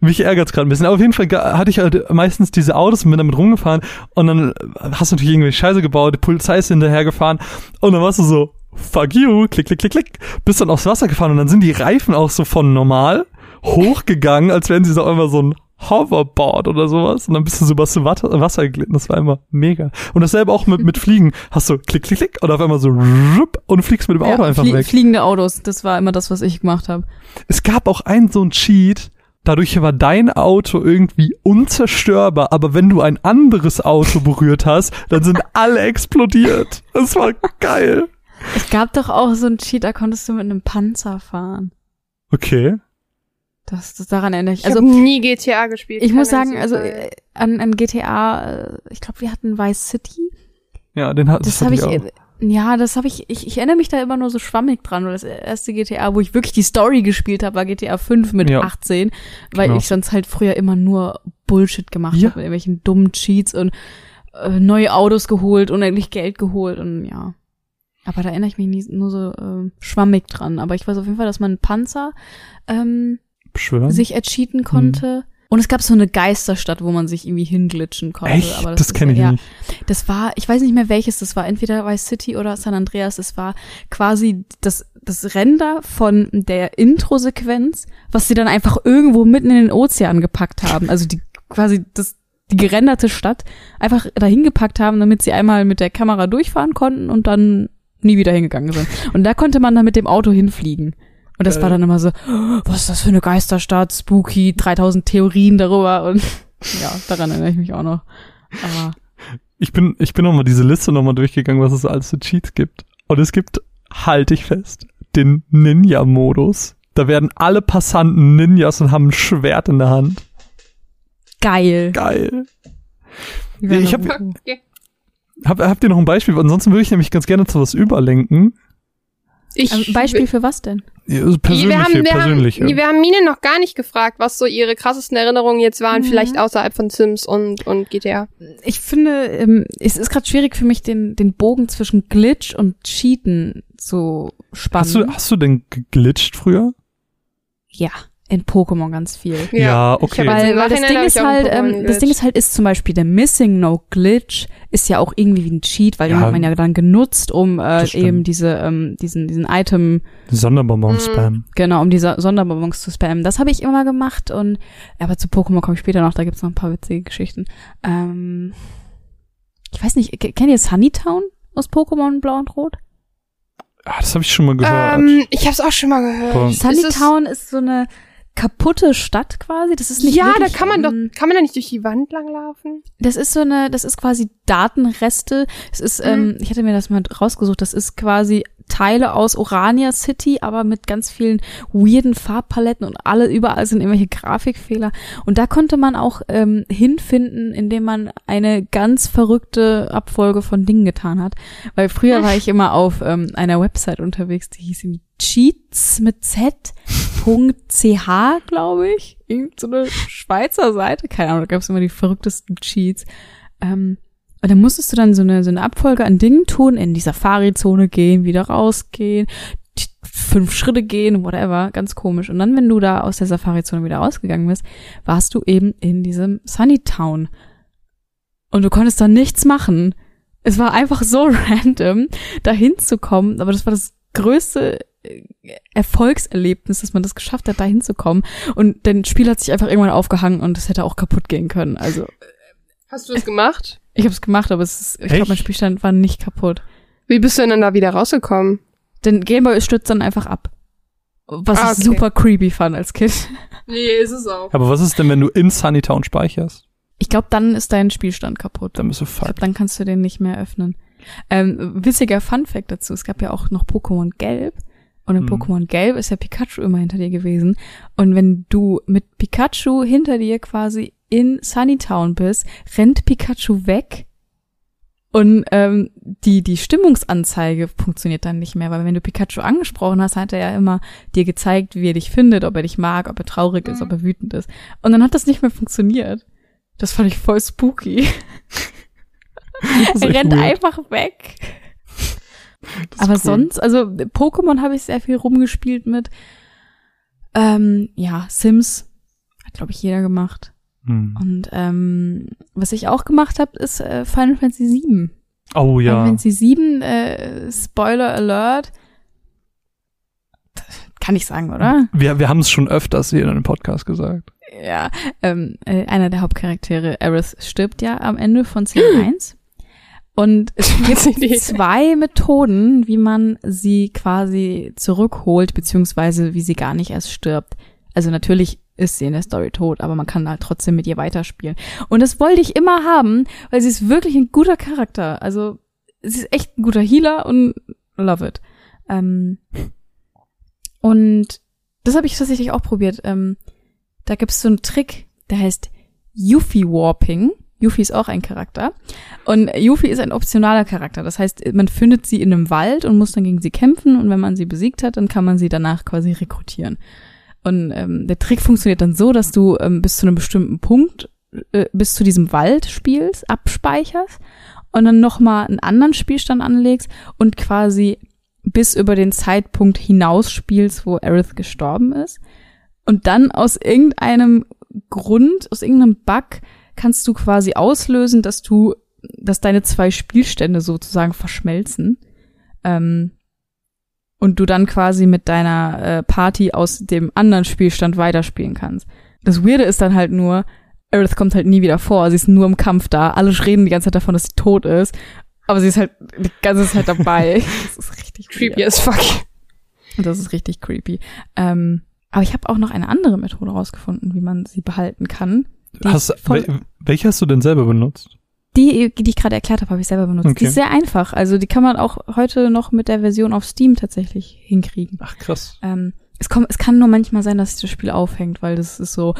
Mich ärgert's gerade ein bisschen. Aber auf jeden Fall hatte ich halt meistens diese Autos und bin damit rumgefahren und dann hast du natürlich irgendwie Scheiße gebaut, die Polizei ist hinterhergefahren und dann warst du so, fuck you, klick, klick, klick, klick, bist dann aufs Wasser gefahren und dann sind die Reifen auch so von normal hochgegangen, als wären sie so immer so ein Hoverboard oder sowas und dann bist du so über das Wasser geglitten. Das war immer mega. Und dasselbe auch mit, mit Fliegen. Hast du klick, klick, klick und auf einmal so und fliegst mit dem Auto ja, einfach flie weg. Fliegende Autos, das war immer das, was ich gemacht habe. Es gab auch einen so ein Cheat, Dadurch war dein Auto irgendwie unzerstörbar, aber wenn du ein anderes Auto berührt hast, dann sind alle explodiert. Das war geil. Es gab doch auch so ein Cheat, da konntest du mit einem Panzer fahren. Okay. Das, das daran erinnere ich. Ich also, nie GTA gespielt. Ich muss sagen, also äh, an, an GTA, äh, ich glaube, wir hatten Vice City. Ja, den hat das, das habe ich, auch. Ja, das habe ich, ich, ich erinnere mich da immer nur so schwammig dran. Weil das erste GTA, wo ich wirklich die Story gespielt habe, war GTA 5 mit ja. 18, weil genau. ich sonst halt früher immer nur Bullshit gemacht ja. habe, mit irgendwelchen dummen Cheats und äh, neue Autos geholt, unendlich Geld geholt und ja. Aber da erinnere ich mich nie, nur so äh, schwammig dran. Aber ich weiß auf jeden Fall, dass man Panzer ähm, sich ercheaten konnte. Hm und es gab so eine Geisterstadt, wo man sich irgendwie hinglitschen konnte. Echt? Aber das, das kenne ich ja, nicht. Das war, ich weiß nicht mehr welches, das war entweder Vice City oder San Andreas. Es war quasi das, das Render von der Intro-Sequenz, was sie dann einfach irgendwo mitten in den Ozean gepackt haben. Also die quasi das, die gerenderte Stadt einfach dahin gepackt haben, damit sie einmal mit der Kamera durchfahren konnten und dann nie wieder hingegangen sind. Und da konnte man dann mit dem Auto hinfliegen. Und das äh. war dann immer so, oh, was ist das für eine Geisterstadt, spooky, 3000 Theorien darüber und [laughs] ja, daran erinnere ich mich auch noch. Aber ich bin, ich bin nochmal diese Liste nochmal durchgegangen, was es alles für Cheats gibt. Und es gibt, halte ich fest, den Ninja-Modus. Da werden alle Passanten Ninjas und haben ein Schwert in der Hand. Geil. Geil. Ich hab, hab, habt ihr noch ein Beispiel? Ansonsten würde ich nämlich ganz gerne zu was überlenken. Ich, Ähm, Beispiel für was denn? Also Persönliche, wir haben, wir persönliche. Haben, wir haben Mine noch gar nicht gefragt, was so ihre krassesten Erinnerungen jetzt waren, Mhm. vielleicht außerhalb von Sims und, und GTA. Ich finde, ähm, es ist gerade schwierig für mich, den, den Bogen zwischen Glitch und Cheaten zu spannen. hast, du, hast du denn geglitscht früher? ja, in Pokémon ganz viel. Ja, ich okay. Weil, weil das Ding ist halt, ähm, das Ding ist halt, ist zum Beispiel der Missing No Glitch ist ja auch irgendwie wie ein Cheat, weil den Ja. hat man ja dann genutzt, um äh, eben diese, ähm, diesen, diesen Item, Sonderbonbon-Spam. genau, um diese Sonderbonbons zu spammen. Das habe ich immer gemacht und aber zu Pokémon komme ich später noch, da gibt's noch ein paar witzige Geschichten. Ähm, ich weiß nicht, kennt ihr Sunnytown aus Pokémon Blau und Rot? Ah, das habe ich schon mal gehört. Ähm, ich hab's auch schon mal gehört. Boah. Ist es- Sunnytown ist so eine kaputte Stadt quasi. Das ist nicht ja, da wirklich, kann man doch, ähm, kann man da nicht durch die Wand langlaufen? Das ist so eine, das ist quasi Datenreste. Es ist, Mhm. ähm, ich hatte mir das mal rausgesucht, das ist quasi Teile aus Orania City, aber mit ganz vielen weirden Farbpaletten und alle, überall sind irgendwelche Grafikfehler. Und da konnte man auch ähm, hinfinden, indem man eine ganz verrückte Abfolge von Dingen getan hat. Weil früher war [laughs] ich immer auf ähm, einer Website unterwegs, die hieß irgendwie Cheats mit Z.ch, glaube ich. Irgend so eine Schweizer Seite. Keine Ahnung, da gab es immer die verrücktesten Cheats. Ähm, und dann musstest du dann so eine, so eine Abfolge an Dingen tun, in die Safari-Zone gehen, wieder rausgehen, fünf Schritte gehen, whatever, ganz komisch. Und dann, wenn du da aus der Safari-Zone wieder rausgegangen bist, warst du eben in diesem Sunny Town. Und du konntest da nichts machen. Es war einfach so [laughs] random, da hinzukommen, aber das war das größte Erfolgserlebnis, dass man das geschafft hat, da hinzukommen. Und dein Spiel hat sich einfach irgendwann aufgehangen und es hätte auch kaputt gehen können. Also Hast du das gemacht? ich habe es gemacht, aber es ist, ich glaube, mein? Spielstand war nicht kaputt. Wie bist du denn dann da wieder rausgekommen? Denn Gameboy stürzt dann einfach ab. Was Ah, ich okay. super creepy fand als Kind. Nee, ist es auch. Aber was ist denn, wenn du in Sunnytown speicherst? Ich glaube, dann ist dein Spielstand kaputt. Dann bist du Ich fucked. glaub, dann kannst du den nicht mehr öffnen. Ähm, witziger Fun-Fact dazu, es gab ja auch noch Pokémon Gelb. Und in Mhm. Pokémon Gelb ist ja Pikachu immer hinter dir gewesen. Und wenn du mit Pikachu hinter dir quasi in Sunnytown bist, rennt Pikachu weg. Und ähm, die, die Stimmungsanzeige funktioniert dann nicht mehr, weil wenn du Pikachu angesprochen hast, hat er ja immer dir gezeigt, wie er dich findet, ob er dich mag, ob er traurig ist, Mhm. ob er wütend ist. Und dann hat das nicht mehr funktioniert. Das fand ich voll spooky. [laughs] Ist Er rennt weird. einfach weg. Aber cool. sonst, also Pokémon habe ich sehr viel rumgespielt mit. Ähm, ja, Sims hat, glaube ich, jeder gemacht. Hm. Und ähm, was ich auch gemacht habe, ist äh, Final Fantasy VII. Oh Final ja. Fantasy VII, äh, Spoiler Alert. Kann ich sagen, oder? Wir, wir haben es schon öfters hier in einem Podcast gesagt. Ja, ähm, äh, einer der Hauptcharaktere, Aerith, stirbt ja am Ende von Szene [gasps] 1. Und [laughs] es gibt zwei Methoden, wie man sie quasi zurückholt, beziehungsweise wie sie gar nicht erst stirbt. Also natürlich ist sie in der Story tot, aber man kann halt trotzdem mit ihr weiterspielen. Und das wollte ich immer haben, weil sie ist wirklich ein guter Charakter. Also sie ist echt ein guter Healer und love it. Ähm, und das habe ich tatsächlich auch probiert. Ähm, da gibt's so einen Trick, der heißt Yuffie Warping. Yuffie ist auch ein Charakter. Und Yuffie ist ein optionaler Charakter. Das heißt, man findet sie in einem Wald und muss dann gegen sie kämpfen. Und wenn man sie besiegt hat, dann kann man sie danach quasi rekrutieren. Und ähm, der Trick funktioniert dann so, dass du ähm, bis zu einem bestimmten Punkt, äh, bis zu diesem Wald spielst, abspeicherst und dann nochmal einen anderen Spielstand anlegst und quasi bis über den Zeitpunkt hinaus spielst, wo Aerith gestorben ist. Und dann aus irgendeinem Grund, aus irgendeinem Bug, kannst du quasi auslösen, dass du, dass deine zwei Spielstände sozusagen verschmelzen. Ähm, und du dann quasi mit deiner äh, Party aus dem anderen Spielstand weiterspielen kannst. Das Weirde ist dann halt nur, Aerith kommt halt nie wieder vor. Sie ist nur im Kampf da. Alle reden die ganze Zeit davon, dass sie tot ist. Aber sie ist halt die ganze Zeit dabei. [laughs] Das ist richtig Creepy weird. as fuck. Das ist richtig creepy. Ähm, aber ich habe auch noch eine andere Methode rausgefunden, wie man sie behalten kann. Die Hast, wel, welche hast du denn selber benutzt? Die, die ich gerade erklärt habe, habe ich selber benutzt. Die Okay. ist sehr einfach. Also die kann man auch heute noch mit der Version auf Steam tatsächlich hinkriegen. Ach krass. Ähm, es, kommt, es kann nur manchmal sein, dass sich das Spiel aufhängt, weil das ist so,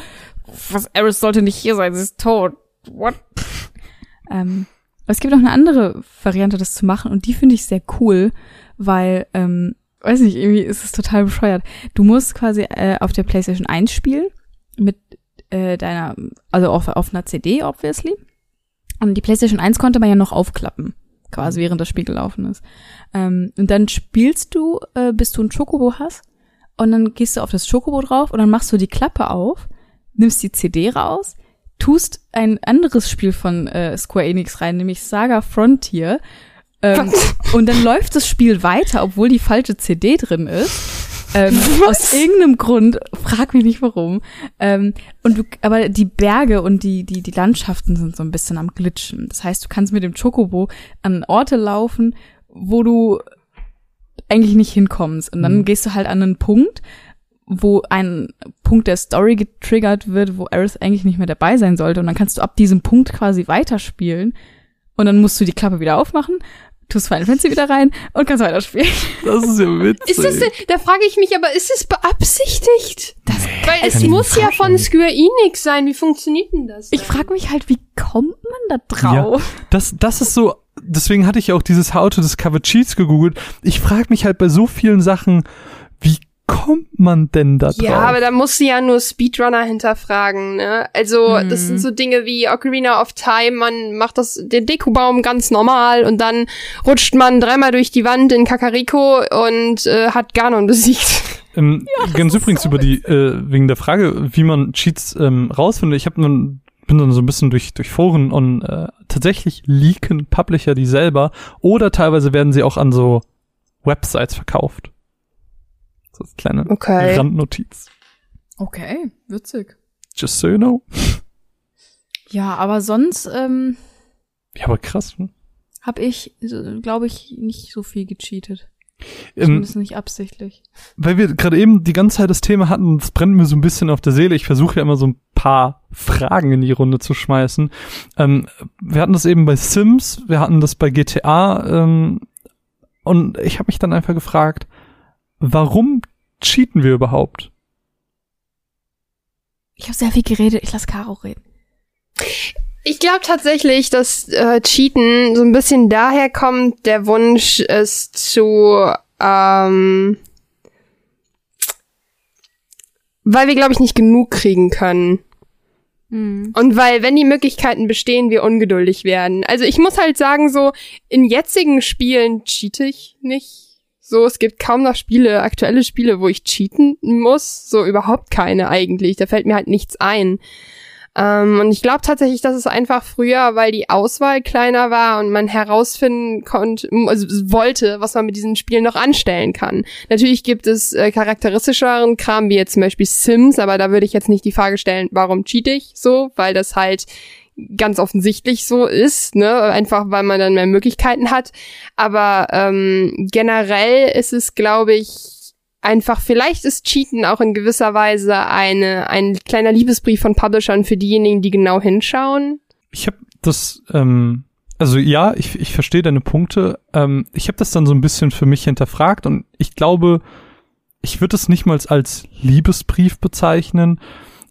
was, Aerith sollte nicht hier sein, sie ist tot. What? [laughs] ähm, es gibt noch eine andere Variante, das zu machen und die finde ich sehr cool, weil ähm, weiß nicht, irgendwie ist es total bescheuert. Du musst quasi äh, auf der PlayStation 1 spielen mit äh, deiner, also auf, auf einer CD, obviously. Und die PlayStation 1 konnte man ja noch aufklappen, quasi während das Spiel gelaufen ist. Ähm, und dann spielst du, äh, bis du ein Chocobo hast. Und dann gehst du auf das Chocobo drauf und dann machst du die Klappe auf, nimmst die CD raus, tust ein anderes Spiel von äh, Square Enix rein, nämlich Saga Frontier. Ähm, [laughs] und dann läuft das Spiel weiter, obwohl die falsche CD drin ist. Ähm, [laughs] aus irgendeinem Grund, frag mich nicht warum. Ähm, und du, aber die Berge und die, die, die Landschaften sind so ein bisschen am Glitschen. Das heißt, du kannst mit dem Chocobo an Orte laufen, wo du eigentlich nicht hinkommst. Und dann Mhm. gehst du halt an einen Punkt, wo ein Punkt der Story getriggert wird, wo Aerith eigentlich nicht mehr dabei sein sollte. Und dann kannst du ab diesem Punkt quasi weiterspielen. Und dann musst du die Klappe wieder aufmachen, tust Final Fantasy wieder rein und kannst weiterspielen. Das ist ja witzig. Ist das denn, da frage ich mich aber, ist es beabsichtigt? Das, Weil es muss ja von. Square Enix sein. Wie funktioniert denn das? ich frage mich halt, wie kommt man da drauf? Das, das ist so, deswegen hatte ich auch dieses How to Discover Cheats gegoogelt. Ich frage mich halt bei so vielen Sachen, wie kommt man denn da drauf? Ja, aber da musst du ja nur Speedrunner hinterfragen, ne? Also, Mhm. das sind so Dinge wie Ocarina of Time, man macht das, den Dekobaum ganz normal und dann rutscht man dreimal durch die Wand in Kakariko und äh, hat Ganon besiegt. [laughs] Ähm, ganz übrigens über die, äh, wegen der Frage, wie man Cheats ähm, rausfindet. Ich habe nun bin dann so ein bisschen durch, durch Foren und äh, tatsächlich leaken Publisher die selber oder teilweise werden sie auch an so Websites verkauft. So als kleine Okay. Randnotiz. Okay, witzig. Just so you know. Ja, aber sonst ähm, Ja, aber krass. Ne? habe ich, glaube ich, nicht so viel gecheatet. Ähm, Zumindest nicht absichtlich. weil wir gerade eben die ganze Zeit das Thema hatten, das brennt mir so ein bisschen auf der Seele. Ich versuche ja immer so ein paar Fragen in die Runde zu schmeißen. Ähm, wir hatten das eben bei Sims, wir hatten das bei GTA ähm, und ich habe mich dann einfach gefragt, warum cheaten wir überhaupt? Ich habe sehr viel geredet, ich lasse Caro reden. Ich glaube tatsächlich, dass äh, Cheaten so ein bisschen daher kommt, der Wunsch, es zu, ähm, weil wir, glaube ich, nicht genug kriegen können. Mhm. Und weil, wenn die Möglichkeiten bestehen, wir ungeduldig werden. Also ich muss halt sagen, so, in jetzigen Spielen cheate ich nicht. So, es gibt kaum noch Spiele, aktuelle Spiele, wo ich cheaten muss. So überhaupt keine eigentlich. Da fällt mir halt nichts ein. Ähm, und ich glaube tatsächlich, dass es einfach früher, weil die Auswahl kleiner war und man herausfinden konnte, also wollte, was man mit diesen Spielen noch anstellen kann. Natürlich gibt es äh, charakteristischeren Kram, wie jetzt zum Beispiel Sims, aber da würde ich jetzt nicht die Frage stellen, warum cheat ich so, weil das halt ganz offensichtlich so ist, ne, einfach weil man dann mehr Möglichkeiten hat. Aber ähm, generell ist es, glaube ich, einfach, vielleicht ist Cheaten auch in gewisser Weise eine, ein kleiner Liebesbrief von Publishern für diejenigen, die genau hinschauen. Ich habe das, ähm, also ja, ich, ich verstehe deine Punkte. Ähm, ich habe das dann so ein bisschen für mich hinterfragt und ich glaube, ich würde es nicht mal als Liebesbrief bezeichnen.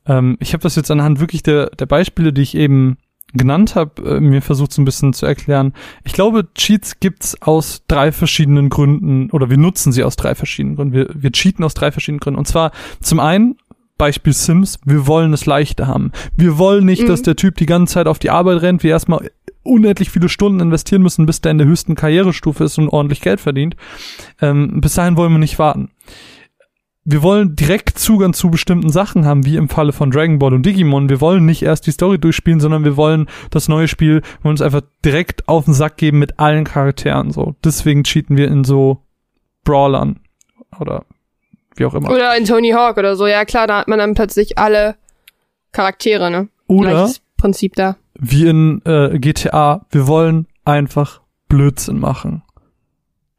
Ähm, ich habe das jetzt anhand wirklich der, der Beispiele, die ich eben genannt habe, äh, mir versucht so ein bisschen zu erklären. Ich glaube, Cheats gibt's aus drei verschiedenen Gründen oder wir nutzen sie aus drei verschiedenen Gründen. Wir, wir cheaten aus drei verschiedenen Gründen. Und zwar zum einen Beispiel Sims, wir wollen es leichter haben. Wir wollen nicht, Mhm. dass der Typ die ganze Zeit auf die Arbeit rennt, wir erstmal unendlich viele Stunden investieren müssen, bis der in der höchsten Karrierestufe ist und ordentlich Geld verdient. Ähm, bis dahin wollen wir nicht warten. Wir wollen direkt Zugang zu bestimmten Sachen haben, wie im Falle von Dragon Ball und Digimon. Wir wollen nicht erst die Story durchspielen, sondern wir wollen das neue Spiel, wollen uns einfach direkt auf den Sack geben mit allen Charakteren, so. Deswegen cheaten wir in so Brawlern. Oder wie auch immer. Oder in Tony Hawk oder so. Ja klar, da hat man dann plötzlich alle Charaktere, ne? Oder Gleiches Prinzip da. wie in äh, GTA, wir wollen einfach Blödsinn machen.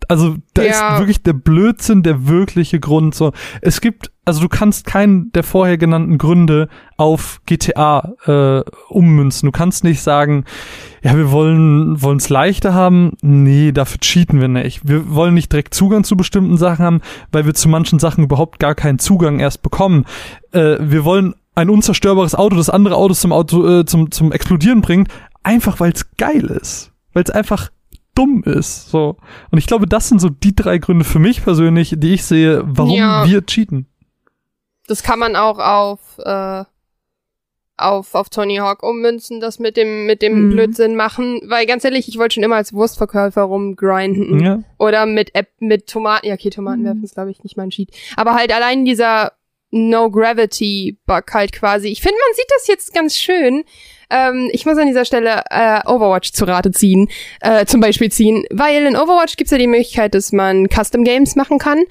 Also da Ja. ist wirklich der Blödsinn der wirkliche Grund. So, es gibt, also du kannst keinen der vorher genannten Gründe auf GTA äh, ummünzen. Du kannst nicht sagen, ja, wir wollen wollen es leichter haben. Nee, dafür cheaten wir nicht. Wir wollen nicht direkt Zugang zu bestimmten Sachen haben, weil wir zu manchen Sachen überhaupt gar keinen Zugang erst bekommen. Äh, wir wollen ein unzerstörbares Auto, das andere Autos zum Auto äh, zum zum Explodieren bringt, einfach weil es geil ist, weil es einfach dumm ist. So. Und ich glaube, das sind so die drei Gründe für mich persönlich, die ich sehe, warum Ja. wir cheaten. Das kann man auch auf, äh, auf, auf Tony Hawk ummünzen, das mit dem, mit dem Mhm. Blödsinn machen. Weil ganz ehrlich, ich wollte schon immer als Wurstverkäufer rumgrinden. Ja. Oder mit App, mit Tomaten. Ja, okay, Tomaten Mhm. werfen ist, glaube ich, nicht mein Cheat. Aber halt allein dieser No-Gravity-Bug halt quasi. Ich finde, man sieht das jetzt ganz schön. Ähm, ich muss an dieser Stelle äh, Overwatch zu Rate ziehen, äh, zum Beispiel ziehen, weil in Overwatch gibt's ja die Möglichkeit, dass man Custom Games machen kann.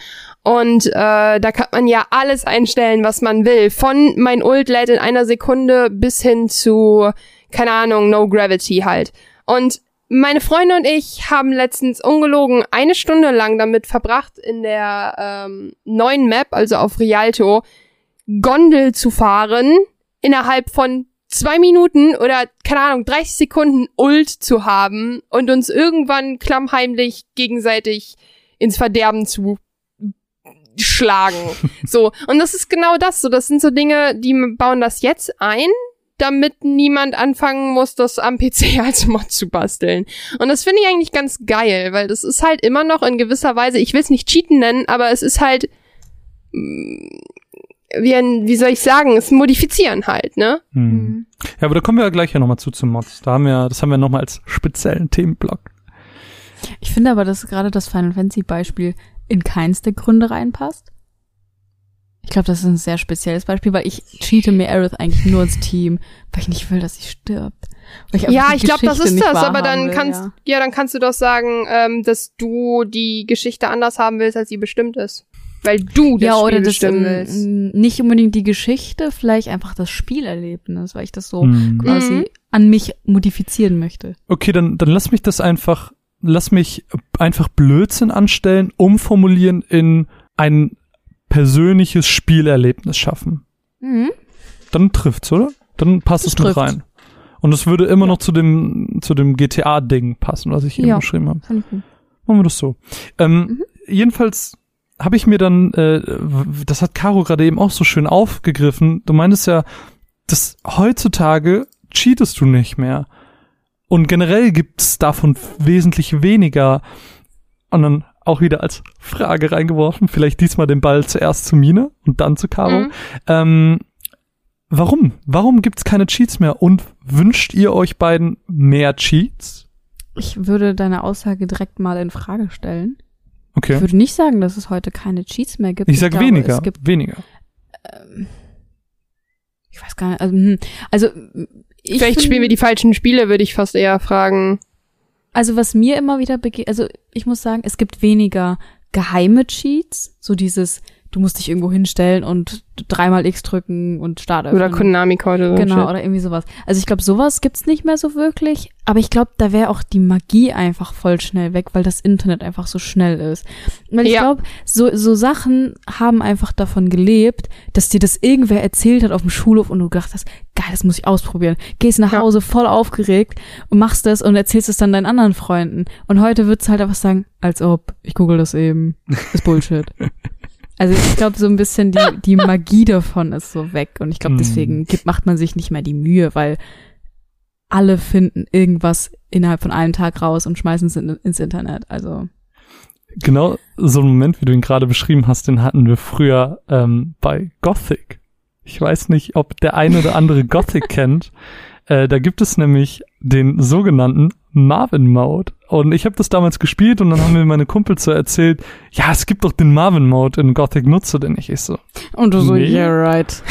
Und äh, da kann man ja alles einstellen, was man will. Von mein Ult lädt in einer Sekunde bis hin zu, keine Ahnung, No Gravity halt. Und meine Freunde und ich haben letztens ungelogen eine Stunde lang damit verbracht, in der ähm, neuen Map, also auf Rialto, Gondel zu fahren, innerhalb von zwei Minuten oder, keine Ahnung, 30 Sekunden Ult zu haben und uns irgendwann klammheimlich gegenseitig ins Verderben zu schlagen. [laughs] so. Und das ist genau das. So, das sind so Dinge, die bauen das jetzt ein, damit niemand anfangen muss, das am PC [laughs] als Mod zu basteln. Und das finde ich eigentlich ganz geil, weil das ist halt immer noch in gewisser Weise, ich will es nicht Cheaten nennen, aber es ist halt, mm, wie, ein, wie soll ich sagen, es modifizieren halt, ne? Hm. Ja, aber da kommen wir ja gleich ja nochmal zu zum Mods. Da haben wir, das haben wir nochmal als speziellen Themenblock. Ich finde aber, dass gerade das Final Fantasy Beispiel in keins der Gründe reinpasst. Ich glaube, das ist ein sehr spezielles Beispiel, weil ich cheate mir Aerith eigentlich nur ins Team, weil ich nicht will, dass sie stirbt. Weil einfach Ja, ich glaube, das ist das, aber dann will, kannst, ja. ja. dann kannst du doch sagen, ähm, dass du die Geschichte anders haben willst, als sie bestimmt ist. Weil du das ja, Spiel oder das bestimmen ähm, willst. nicht unbedingt die Geschichte, vielleicht einfach das Spielerlebnis, weil ich das so Hm. quasi Mhm. an mich modifizieren möchte. Okay, dann, dann lass mich das einfach, lass mich einfach Blödsinn anstellen, umformulieren in ein persönliches Spielerlebnis schaffen. Mhm. Dann trifft's, oder? Dann passt Das es mit trifft. rein. Und es würde immer noch zu dem, zu dem GTA-Ding passen, was ich hier Ja. beschrieben habe. Machen wir das so. Ähm, Mhm. Jedenfalls habe ich mir dann, äh, das hat Caro gerade eben auch so schön aufgegriffen. Du meintest ja, dass heutzutage cheatest du nicht mehr. Und generell gibt's davon wesentlich weniger. Und dann auch wieder als Frage reingeworfen, vielleicht diesmal den Ball zuerst zu Mine und dann zu Caro. Mhm. Ähm, warum? Warum gibt's keine Cheats mehr? Und wünscht ihr euch beiden mehr Cheats? Ich würde deine Aussage direkt mal in Frage stellen. Okay. Ich würde nicht sagen, dass es heute keine Cheats mehr gibt. Ich sag glaube, weniger. Es gibt, weniger. ähm, ich weiß gar nicht, also, hm, also ich Vielleicht spielen wir die falschen Spiele, würde ich fast eher fragen. Also was mir immer wieder begegnet, also ich muss sagen, es gibt weniger geheime Cheats, so dieses, du musst dich irgendwo hinstellen und dreimal X drücken und Start öffnen. Oder Konami-Code. oder Genau, Shit. oder irgendwie sowas. Also ich glaube, sowas gibt's nicht mehr so wirklich. Aber ich glaube, da wäre auch die Magie einfach voll schnell weg, weil das Internet einfach so schnell ist. Weil ich Ja. glaube, so, so Sachen haben einfach davon gelebt, dass dir das irgendwer erzählt hat auf dem Schulhof und du gedacht hast, geil, das muss ich ausprobieren. Gehst nach Ja. Hause voll aufgeregt und machst das und erzählst es dann deinen anderen Freunden. Und heute wird's halt einfach sagen, als ob, ich google das eben. Ist Bullshit. [laughs] Also ich glaube, so ein bisschen die, [laughs] die Magie davon ist so weg. Und ich glaube, Mm. deswegen gibt, macht man sich nicht mehr die Mühe, weil alle finden irgendwas innerhalb von einem Tag raus und schmeißen es in, ins Internet. Also Genau so einen Moment, wie du ihn gerade beschrieben hast, den hatten wir früher ähm, bei Gothic. Ich weiß nicht, ob der eine oder andere Gothic kennt. Äh, da gibt es nämlich den sogenannten Marvin Mode. Und ich habe das damals gespielt und dann haben mir meine Kumpels so erzählt, ja, es gibt doch den Marvin Mode in Gothic, nutze den nicht. Ich so, und du so, yeah, right.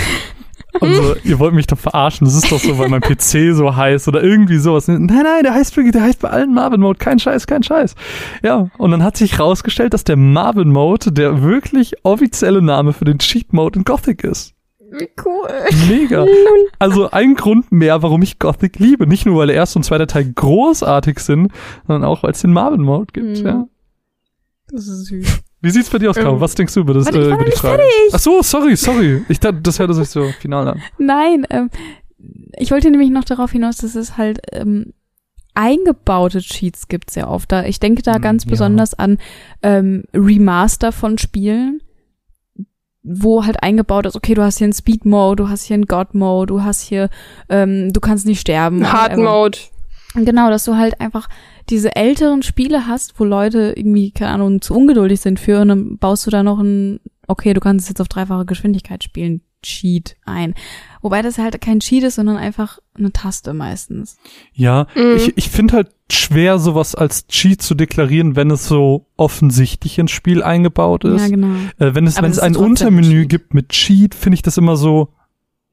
und so, [laughs] ihr wollt mich doch verarschen, das ist doch so, weil mein PC so heißt oder irgendwie sowas. Nein, nein, der heißt wirklich, der heißt bei allen Marvin Mode, kein Scheiß, kein Scheiß. Ja, und dann hat sich rausgestellt, dass der Marvin Mode der wirklich offizielle Name für den Cheat Mode in Gothic ist. Wie cool. Mega. [laughs] Also ein Grund mehr, warum ich Gothic liebe. Nicht nur, weil der erste und zweite Teil großartig sind, sondern auch, weil es den Marvin Mode gibt, Mhm. ja. Das ist süß. Wie sieht's bei dir aus, Caro? Ähm, Was denkst du über das, warte, ich äh, über die Frage? Ach so, sorry, sorry. Ich dachte, das hörte sich so final an. Nein, ähm, ich wollte nämlich noch darauf hinaus, dass es halt ähm, eingebaute Cheats gibt sehr oft. Da, ich denke da Hm, ganz ja. besonders an ähm, Remaster von Spielen, wo halt eingebaut ist, okay, du hast hier einen Speed Mode, du hast hier einen God Mode, du hast hier, ähm, du kannst nicht sterben. Hard. Mode. Genau, dass du halt einfach diese älteren Spiele hast, wo Leute irgendwie, keine Ahnung, zu ungeduldig sind für und dann baust du da noch ein, okay, du kannst es jetzt auf dreifache Geschwindigkeit spielen, Cheat ein. Wobei das halt kein Cheat ist, sondern einfach eine Taste meistens. Ja, Mhm. ich, ich finde halt schwer, sowas als Cheat zu deklarieren, wenn es so offensichtlich ins Spiel eingebaut ist. Ja, genau. Äh, wenn es, Aber wenn das es ein Untermenü Cheat. gibt mit Cheat, finde ich das immer so,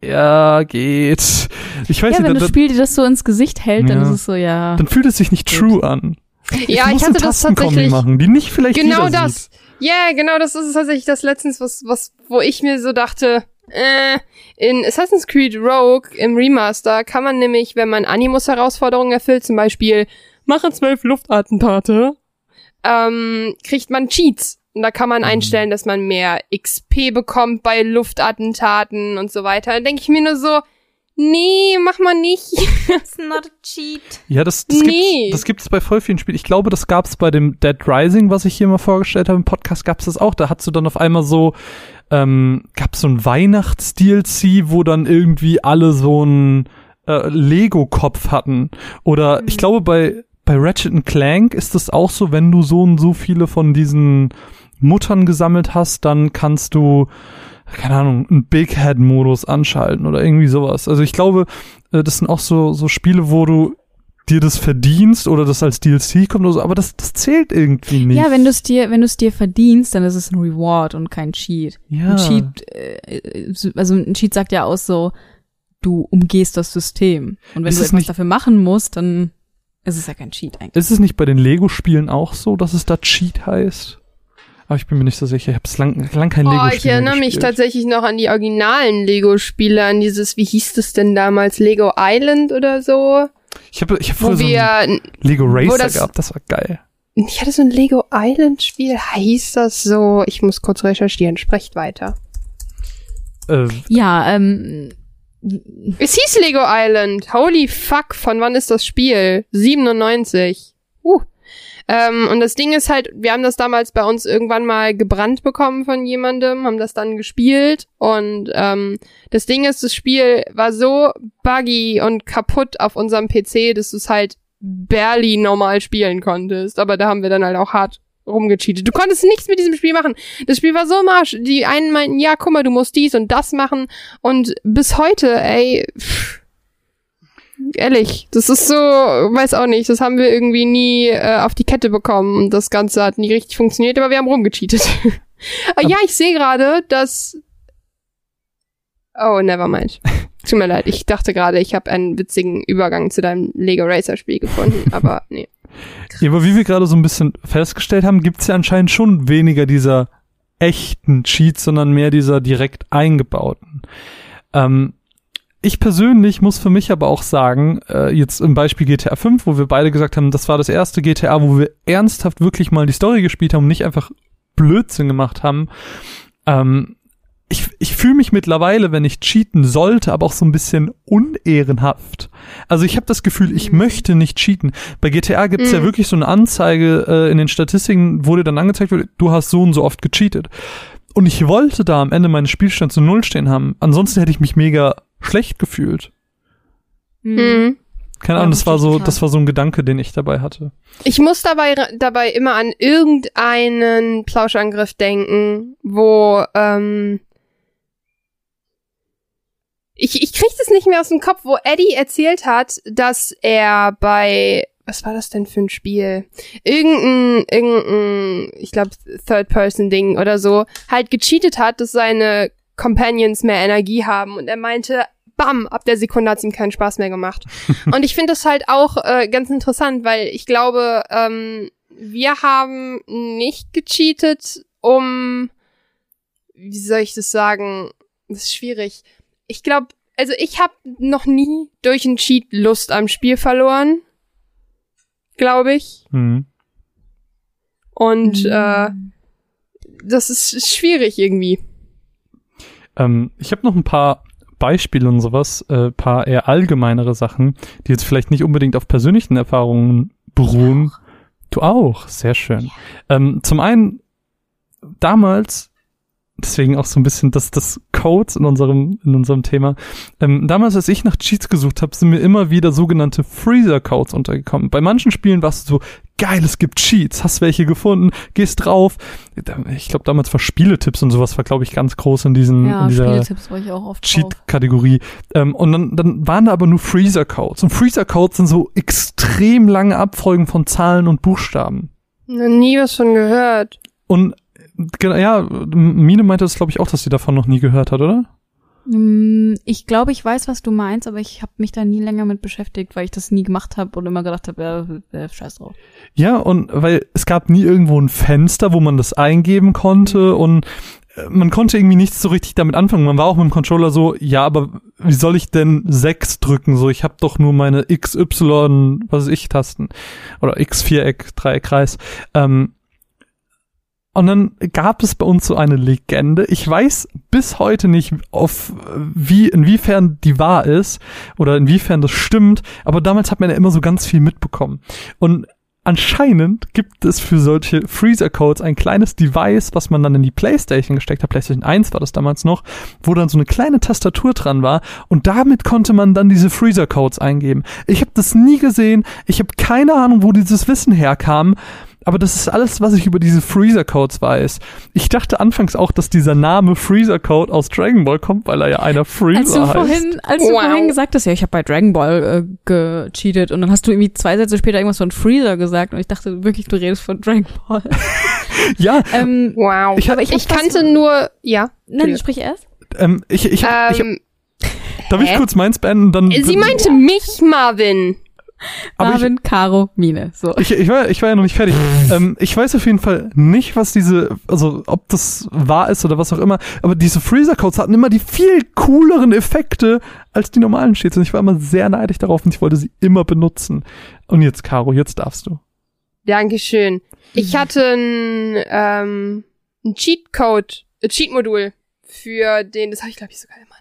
ja, geht. Ich weiß Ja, wenn nicht, das dann, Spiel dir das so ins Gesicht hält, dann Ja. ist es so, ja. dann fühlt es sich nicht Gut. true an. Ja, muss ich hatte das tatsächlich. machen, die nicht vielleicht Genau das. Ja, genau, das ist tatsächlich das letztens, was, was, wo ich mir so dachte, äh, in Assassin's Creed Rogue im Remaster kann man nämlich, wenn man Animus-Herausforderungen erfüllt, zum Beispiel, mache zwölf Luftattentate, ähm, kriegt man Cheats. Und da kann man einstellen, dass man mehr XP bekommt bei Luftattentaten und so weiter. Dann denke ich mir nur so, nee, mach mal nicht. [laughs] It's not a cheat. Ja, das, das, Nee. gibt's, das gibt's bei voll vielen Spielen. Ich glaube, das gab's bei dem Dead Rising, was ich hier mal vorgestellt habe im Podcast, gab's das auch. Da hast du dann auf einmal so, ähm, gab's so ein Weihnachts-DLC, wo dann irgendwie alle so einen äh, Lego-Kopf hatten. Oder ich glaube, bei, bei Ratchet Clank ist das auch so, wenn du so und so viele von diesen Muttern gesammelt hast, dann kannst du keine Ahnung, einen Big Head Modus anschalten oder irgendwie sowas. Also ich glaube, äh, das sind auch so, so Spiele, wo du dir das verdienst oder das als DLC kommt oder so, aber das, das zählt irgendwie nicht. Ja, wenn du es dir, wenn du es dir verdienst, dann ist es ein Reward und kein Cheat. ja. Ein Cheat, äh, also ein Cheat sagt ja aus so, du umgehst das System. Und wenn Ist du es etwas nicht- dafür machen musst, dann ist es ja kein Cheat eigentlich. Ist es nicht bei den Lego-Spielen auch so, dass es da Cheat heißt? Aber ich bin mir nicht so sicher. Ich habe lang, lang kein Oh, Lego-Spiel ich erinnere mich gespielt. tatsächlich noch an die originalen Lego-Spiele, an dieses, wie hieß das denn damals, Lego Island oder so, Ich habe ich hab früher so wir, ein Lego Racer das- gehabt, das war geil. ich hatte so ein Lego Island-Spiel, hieß das so, ich muss kurz recherchieren, sprecht weiter. Äh, Ja, ähm, Es hieß Lego Island, holy fuck, von wann ist das Spiel? 97. Ähm, und das Ding ist halt, wir haben das damals bei uns irgendwann mal gebrannt bekommen von jemandem, haben das dann gespielt und ähm, das Ding ist, das Spiel war so buggy und kaputt auf unserem PC, dass du es halt barely normal spielen konntest. Aber da haben wir dann halt auch hart rumgecheatet. Du konntest nichts mit diesem Spiel machen. Das Spiel war so im Arsch. Die einen meinten, ja, guck mal, du musst dies und das machen. Und bis heute, ey, pff, ehrlich, das ist so, weiß auch nicht, das haben wir irgendwie nie äh, auf die Kette bekommen. Und das Ganze hat nie richtig funktioniert, aber wir haben rumgecheatet. aber [laughs] ja, ich sehe gerade, dass Oh, never mind. [laughs] Tut mir leid, ich dachte gerade, ich habe einen witzigen Übergang zu deinem Lego Racer Spiel gefunden, [laughs] aber nee. Ja, aber wie wir gerade so ein bisschen festgestellt haben, gibt's ja anscheinend schon weniger dieser echten Cheats, sondern mehr dieser direkt eingebauten. Ähm, ich persönlich muss für mich aber auch sagen, äh, jetzt im Beispiel GTA 5, wo wir beide gesagt haben, das war das erste GTA, wo wir ernsthaft wirklich mal die Story gespielt haben und nicht einfach Blödsinn gemacht haben. Ähm, ich, ich fühle mich mittlerweile, wenn ich cheaten sollte, aber auch so ein bisschen unehrenhaft. Also ich habe das Gefühl, ich möchte nicht cheaten. Bei GTA gibt's ja Mhm. wirklich so eine Anzeige äh, in den Statistiken, wo dir dann angezeigt wird, du hast so und so oft gecheatet. Und ich wollte da am Ende meinen Spielstand zu Null stehen haben. Ansonsten hätte ich mich mega schlecht gefühlt. hm. Mhm. Keine Ahnung, das war so, das war so ein Gedanke, den ich dabei hatte. Ich muss dabei, dabei immer an irgendeinen Plauschangriff denken, wo, ähm, ich, ich krieg das nicht mehr aus dem Kopf, wo Eddie erzählt hat, dass er bei, was war das denn für ein Spiel? Irgendein, irgendein, ich glaube, Third-Person-Ding oder so, halt gecheatet hat, dass seine Companions mehr Energie haben und er meinte, bam, ab der Sekunde hat's ihm keinen Spaß mehr gemacht. [laughs] und ich finde das halt auch äh, ganz interessant, weil ich glaube, ähm, wir haben nicht gecheatet, um, wie soll ich das sagen? Das ist schwierig. Ich glaube, also ich habe noch nie durch einen Cheat Lust am Spiel verloren, glaube ich. Mhm. Und Mhm. äh, das ist schwierig irgendwie. Ähm, ich habe noch ein paar Beispiele und sowas, äh, paar eher allgemeinere Sachen, die jetzt vielleicht nicht unbedingt auf persönlichen Erfahrungen beruhen. Du auch, sehr schön. Ähm, zum einen, damals, deswegen auch so ein bisschen das, das Codes in unserem, in unserem Thema. Ähm, damals, als ich nach Cheats gesucht habe, sind mir immer wieder sogenannte Freezer-Codes untergekommen. Bei manchen Spielen warst du so, geil, es gibt Cheats, hast welche gefunden, gehst drauf. Ich glaube, damals war Spieletipps und sowas war, glaube ich, ganz groß in diesen Ja, in dieser. Cheat-Kategorie. Ähm, und dann, dann waren da aber nur Freezer-Codes. Und Freezer-Codes sind so extrem lange Abfolgen von Zahlen und Buchstaben. Noch nie was von gehört. Und genau, ja, Mine meinte das, glaube ich, auch, dass sie davon noch nie gehört hat, oder? Mm, Ich glaube, ich weiß, was du meinst, aber ich habe mich da nie länger mit beschäftigt, weil ich das nie gemacht habe und immer gedacht habe, ja, äh, scheiß drauf. Ja, und weil es gab nie irgendwo ein Fenster, wo man das eingeben konnte und äh, man konnte irgendwie nichts so richtig damit anfangen. Man war auch mit dem Controller so, ja, aber wie soll ich denn 6 drücken? So, ich habe doch nur meine XY, was weiß ich, Tasten. Oder X, Viereck, Dreieck, Kreis. Ähm, und dann gab es bei uns so eine Legende. Ich weiß bis heute nicht, auf wie, inwiefern die wahr ist oder inwiefern das stimmt, aber damals hat man ja immer so ganz viel mitbekommen. Und anscheinend gibt es für solche Freezer-Codes ein kleines Device, was man dann in die Playstation gesteckt hat, Playstation 1 war das damals noch, wo dann so eine kleine Tastatur dran war und damit konnte man dann diese Freezer-Codes eingeben. Ich habe das nie gesehen, ich habe keine Ahnung, wo dieses Wissen herkam, aber das ist alles, was ich über diese Freezer-Codes weiß. Ich dachte anfangs auch, dass dieser Name Freezer-Code aus Dragon Ball kommt, weil er ja einer Freezer Als du heißt. vorhin, als du Wow. vorhin gesagt hast, ja, ich habe bei Dragon Ball äh, gecheatet und dann hast du irgendwie zwei Sätze später irgendwas von Freezer gesagt und ich dachte wirklich, du redest von Dragon Ball. [laughs] ja, ähm, Wow. Ich hab- aber ich, Ich kannte nur, ja. Nein, sprich erst. ähm, ich, ich, hab, ich hab, Ähm, darf ich hä? kurz meins beenden? Dann, sie meinte mich, Marvin. Aber ich, Marvin, Caro, Mine. So. Ich, ich, war, ich war ja noch nicht fertig. ähm, ich weiß auf jeden Fall nicht, was diese, also ob das wahr ist oder was auch immer, aber diese Freezer-Codes hatten immer die viel cooleren Effekte als die normalen Cheats und ich war immer sehr neidisch darauf und ich wollte sie immer benutzen. Und jetzt, Caro, jetzt darfst du. Dankeschön. Ich hatte ein, ähm, ein Cheatcode, ein Cheat-Modul für den, das habe ich glaube ich sogar immer noch,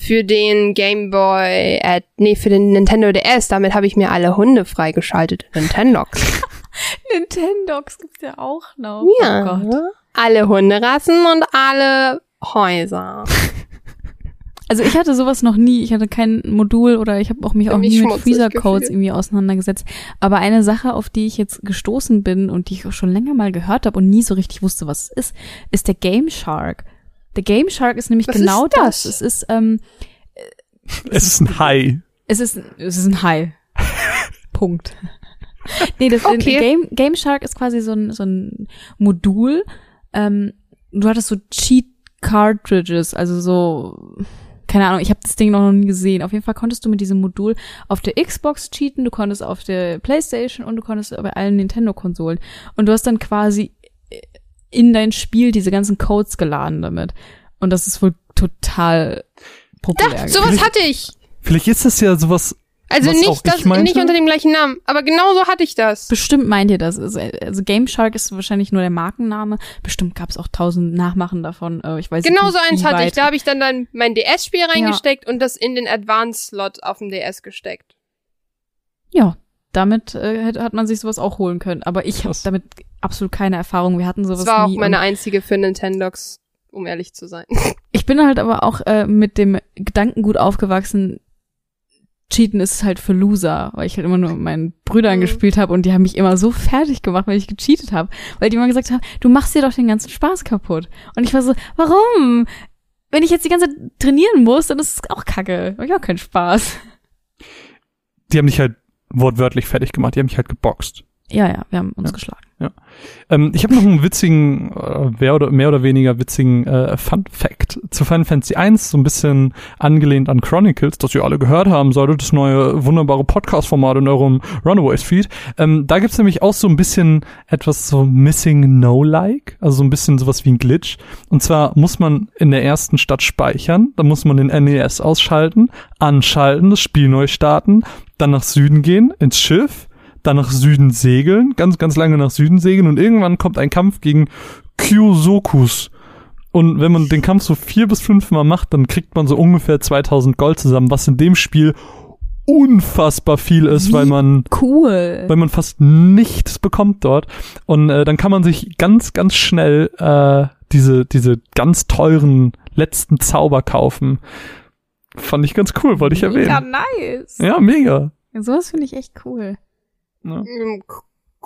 für den Game Boy, äh, nee, für den Nintendo DS. Damit habe ich mir alle Hunde freigeschaltet in Nintendox. [laughs] Nintendox gibt's ja auch noch. ja. Oh Gott. alle Hunderassen und alle Häuser. [laughs] Also ich hatte sowas noch nie. Ich hatte kein Modul oder ich habe auch mich Bin auch nie mit Freezer-Codes gefühlt. irgendwie auseinandergesetzt. Aber eine Sache, auf die ich jetzt gestoßen bin und die ich auch schon länger mal gehört habe und nie so richtig wusste, was es ist, ist der Game Shark. Der Game Shark ist nämlich Was genau ist das? das. Es ist, ähm, [laughs] Es ist ein Hai. es ist, es ist ein Hai. [laughs] Punkt. Nee, das Okay. Game, Game Shark ist quasi so ein, so ein Modul. Ähm, du hattest so Cheat Cartridges, also so, keine Ahnung, ich habe das Ding noch nie gesehen. Auf jeden Fall konntest du mit diesem Modul auf der Xbox cheaten, du konntest auf der PlayStation und du konntest bei allen Nintendo-Konsolen. Und du hast dann quasi in dein Spiel diese ganzen Codes geladen damit. Und das ist wohl total populär. Da, sowas hatte ich. Vielleicht ist das ja sowas, Also nicht, das, nicht unter dem gleichen Namen, aber genau so hatte ich das. Bestimmt meint ihr das. Also, also Game Shark ist wahrscheinlich nur der Markenname. Bestimmt gab es auch tausend Nachmachen davon. Äh, Ich weiß Genau nicht, so eins hatte ich. Da habe ich dann, dann mein DS-Spiel reingesteckt und das in den Advanced-Slot auf dem DS gesteckt. Ja, damit äh, hat, man sich sowas auch holen können. Aber ich habe damit absolut keine Erfahrung. Wir hatten sowas Das war auch nie. meine und einzige für Nintendox, um ehrlich zu sein. [laughs] ich bin halt aber auch äh, mit dem Gedankengut aufgewachsen, Cheaten ist halt für Loser, weil ich halt immer nur mit meinen Brüdern Mhm. gespielt habe und die haben mich immer so fertig gemacht, weil ich gecheatet habe. Weil die immer gesagt haben, du machst dir doch den ganzen Spaß kaputt. Und ich war so, warum? Wenn ich jetzt die ganze Zeit trainieren muss, dann ist es auch kacke. Hab ich auch keinen Spaß. die haben dich halt wortwörtlich fertig gemacht, die haben dich halt geboxt. Ja, ja, wir haben uns Ja. geschlagen. Ähm, ich habe noch einen witzigen, äh, mehr, oder, mehr oder weniger witzigen äh, Fun Fact zu Final Fantasy 1, so ein bisschen angelehnt an Chronicles, das ihr alle gehört haben solltet, das neue wunderbare Podcast-Format in eurem Runaways-Feed. Ähm, da gibt's nämlich auch so ein bisschen etwas so Missing No-like, also so ein bisschen sowas wie ein Glitch. Und zwar muss man in der ersten Stadt speichern, dann muss man den NES ausschalten, anschalten, das Spiel neu starten, dann nach Süden gehen, ins Schiff, dann nach Süden segeln, ganz, ganz lange nach Süden segeln und irgendwann kommt ein Kampf gegen Kyosokus. Und wenn man den Kampf so vier bis fünf Mal macht, dann kriegt man so ungefähr 2000 Gold zusammen, was in dem Spiel unfassbar viel ist, Wie? weil man Cool. weil man fast nichts bekommt dort. Und äh, dann kann man sich ganz, ganz schnell äh, diese, diese ganz teuren letzten Zauber kaufen. Fand ich ganz cool, wollte ich erwähnen. Ja, nice. Ja, mega. Ja, sowas finde ich echt cool. Mm, c-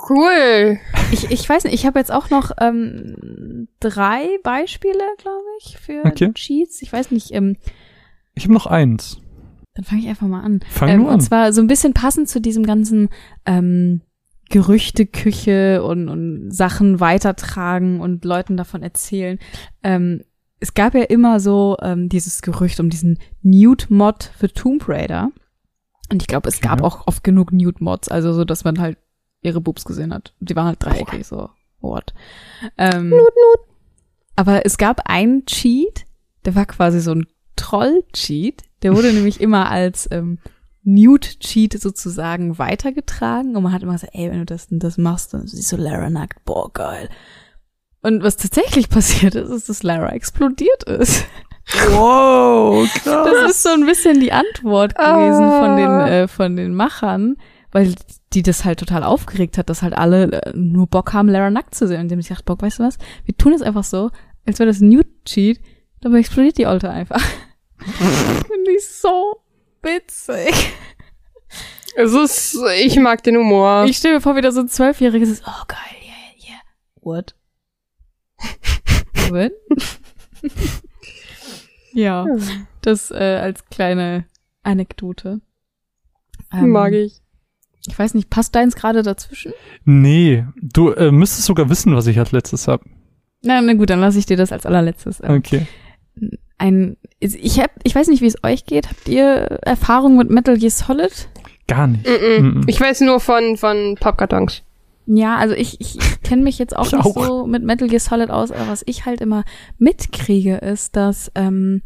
Cool. Ich, ich weiß nicht, ich habe jetzt auch noch ähm, drei Beispiele, glaube ich, für Okay. Cheats. Ich weiß nicht, ähm, Ich habe noch eins. dann fange ich einfach mal an. Fang ähm, nur an. Und zwar so ein bisschen passend zu diesem ganzen ähm, Gerüchteküche und, und Sachen weitertragen und Leuten davon erzählen. Ähm, es gab ja immer so ähm, dieses Gerücht um diesen Nude-Mod für Tomb Raider. Und ich glaube, es gab auch oft genug Nude-Mods, also so, dass man halt ihre Boobs gesehen hat. Die waren halt dreieckig, so, what. Ähm, Aber es gab einen Cheat, der war quasi so ein Troll-Cheat. Der wurde [laughs] nämlich immer als ähm, Nude-Cheat sozusagen weitergetragen. Und man hat immer gesagt, ey, wenn du das und das machst, dann siehst du Lara nackt. Boah, geil. Und was tatsächlich [laughs] passiert ist, ist, dass Lara explodiert ist. Wow, krass. Das ist so ein bisschen die Antwort gewesen von den, Ah. äh, von den Machern, weil die das halt total aufgeregt hat, dass halt alle äh, nur Bock haben, Lara nackt zu sehen. Und die haben sich gedacht, Bock, weißt du was? Wir tun es einfach so, als wäre das ein Nude-Cheat, dabei explodiert die Alte einfach. [laughs] Finde ich so witzig. Es ist, ich mag den Humor. Ich stelle mir vor, wie da so ein Zwölfjähriges ist, oh geil, yeah, yeah. What? [laughs] What? Ja, das äh, als kleine Anekdote. Ähm, mag ich. Ich weiß nicht, passt deins gerade dazwischen? Nee, du äh, müsstest sogar wissen, was ich als letztes hab. Na, na gut, dann lasse ich dir das als allerletztes. Ähm, Okay. Ein, ich hab, ich weiß nicht, wie es euch geht. Habt ihr Erfahrung mit Metal Gear Solid? Gar nicht. Mm-mm. Mm-mm. Ich weiß nur von, von Pappkartons. Ja, also ich, ich kenne mich jetzt auch [laughs] Ich nicht auch. so mit Metal Gear Solid aus, aber was ich halt immer mitkriege, ist, dass ähm,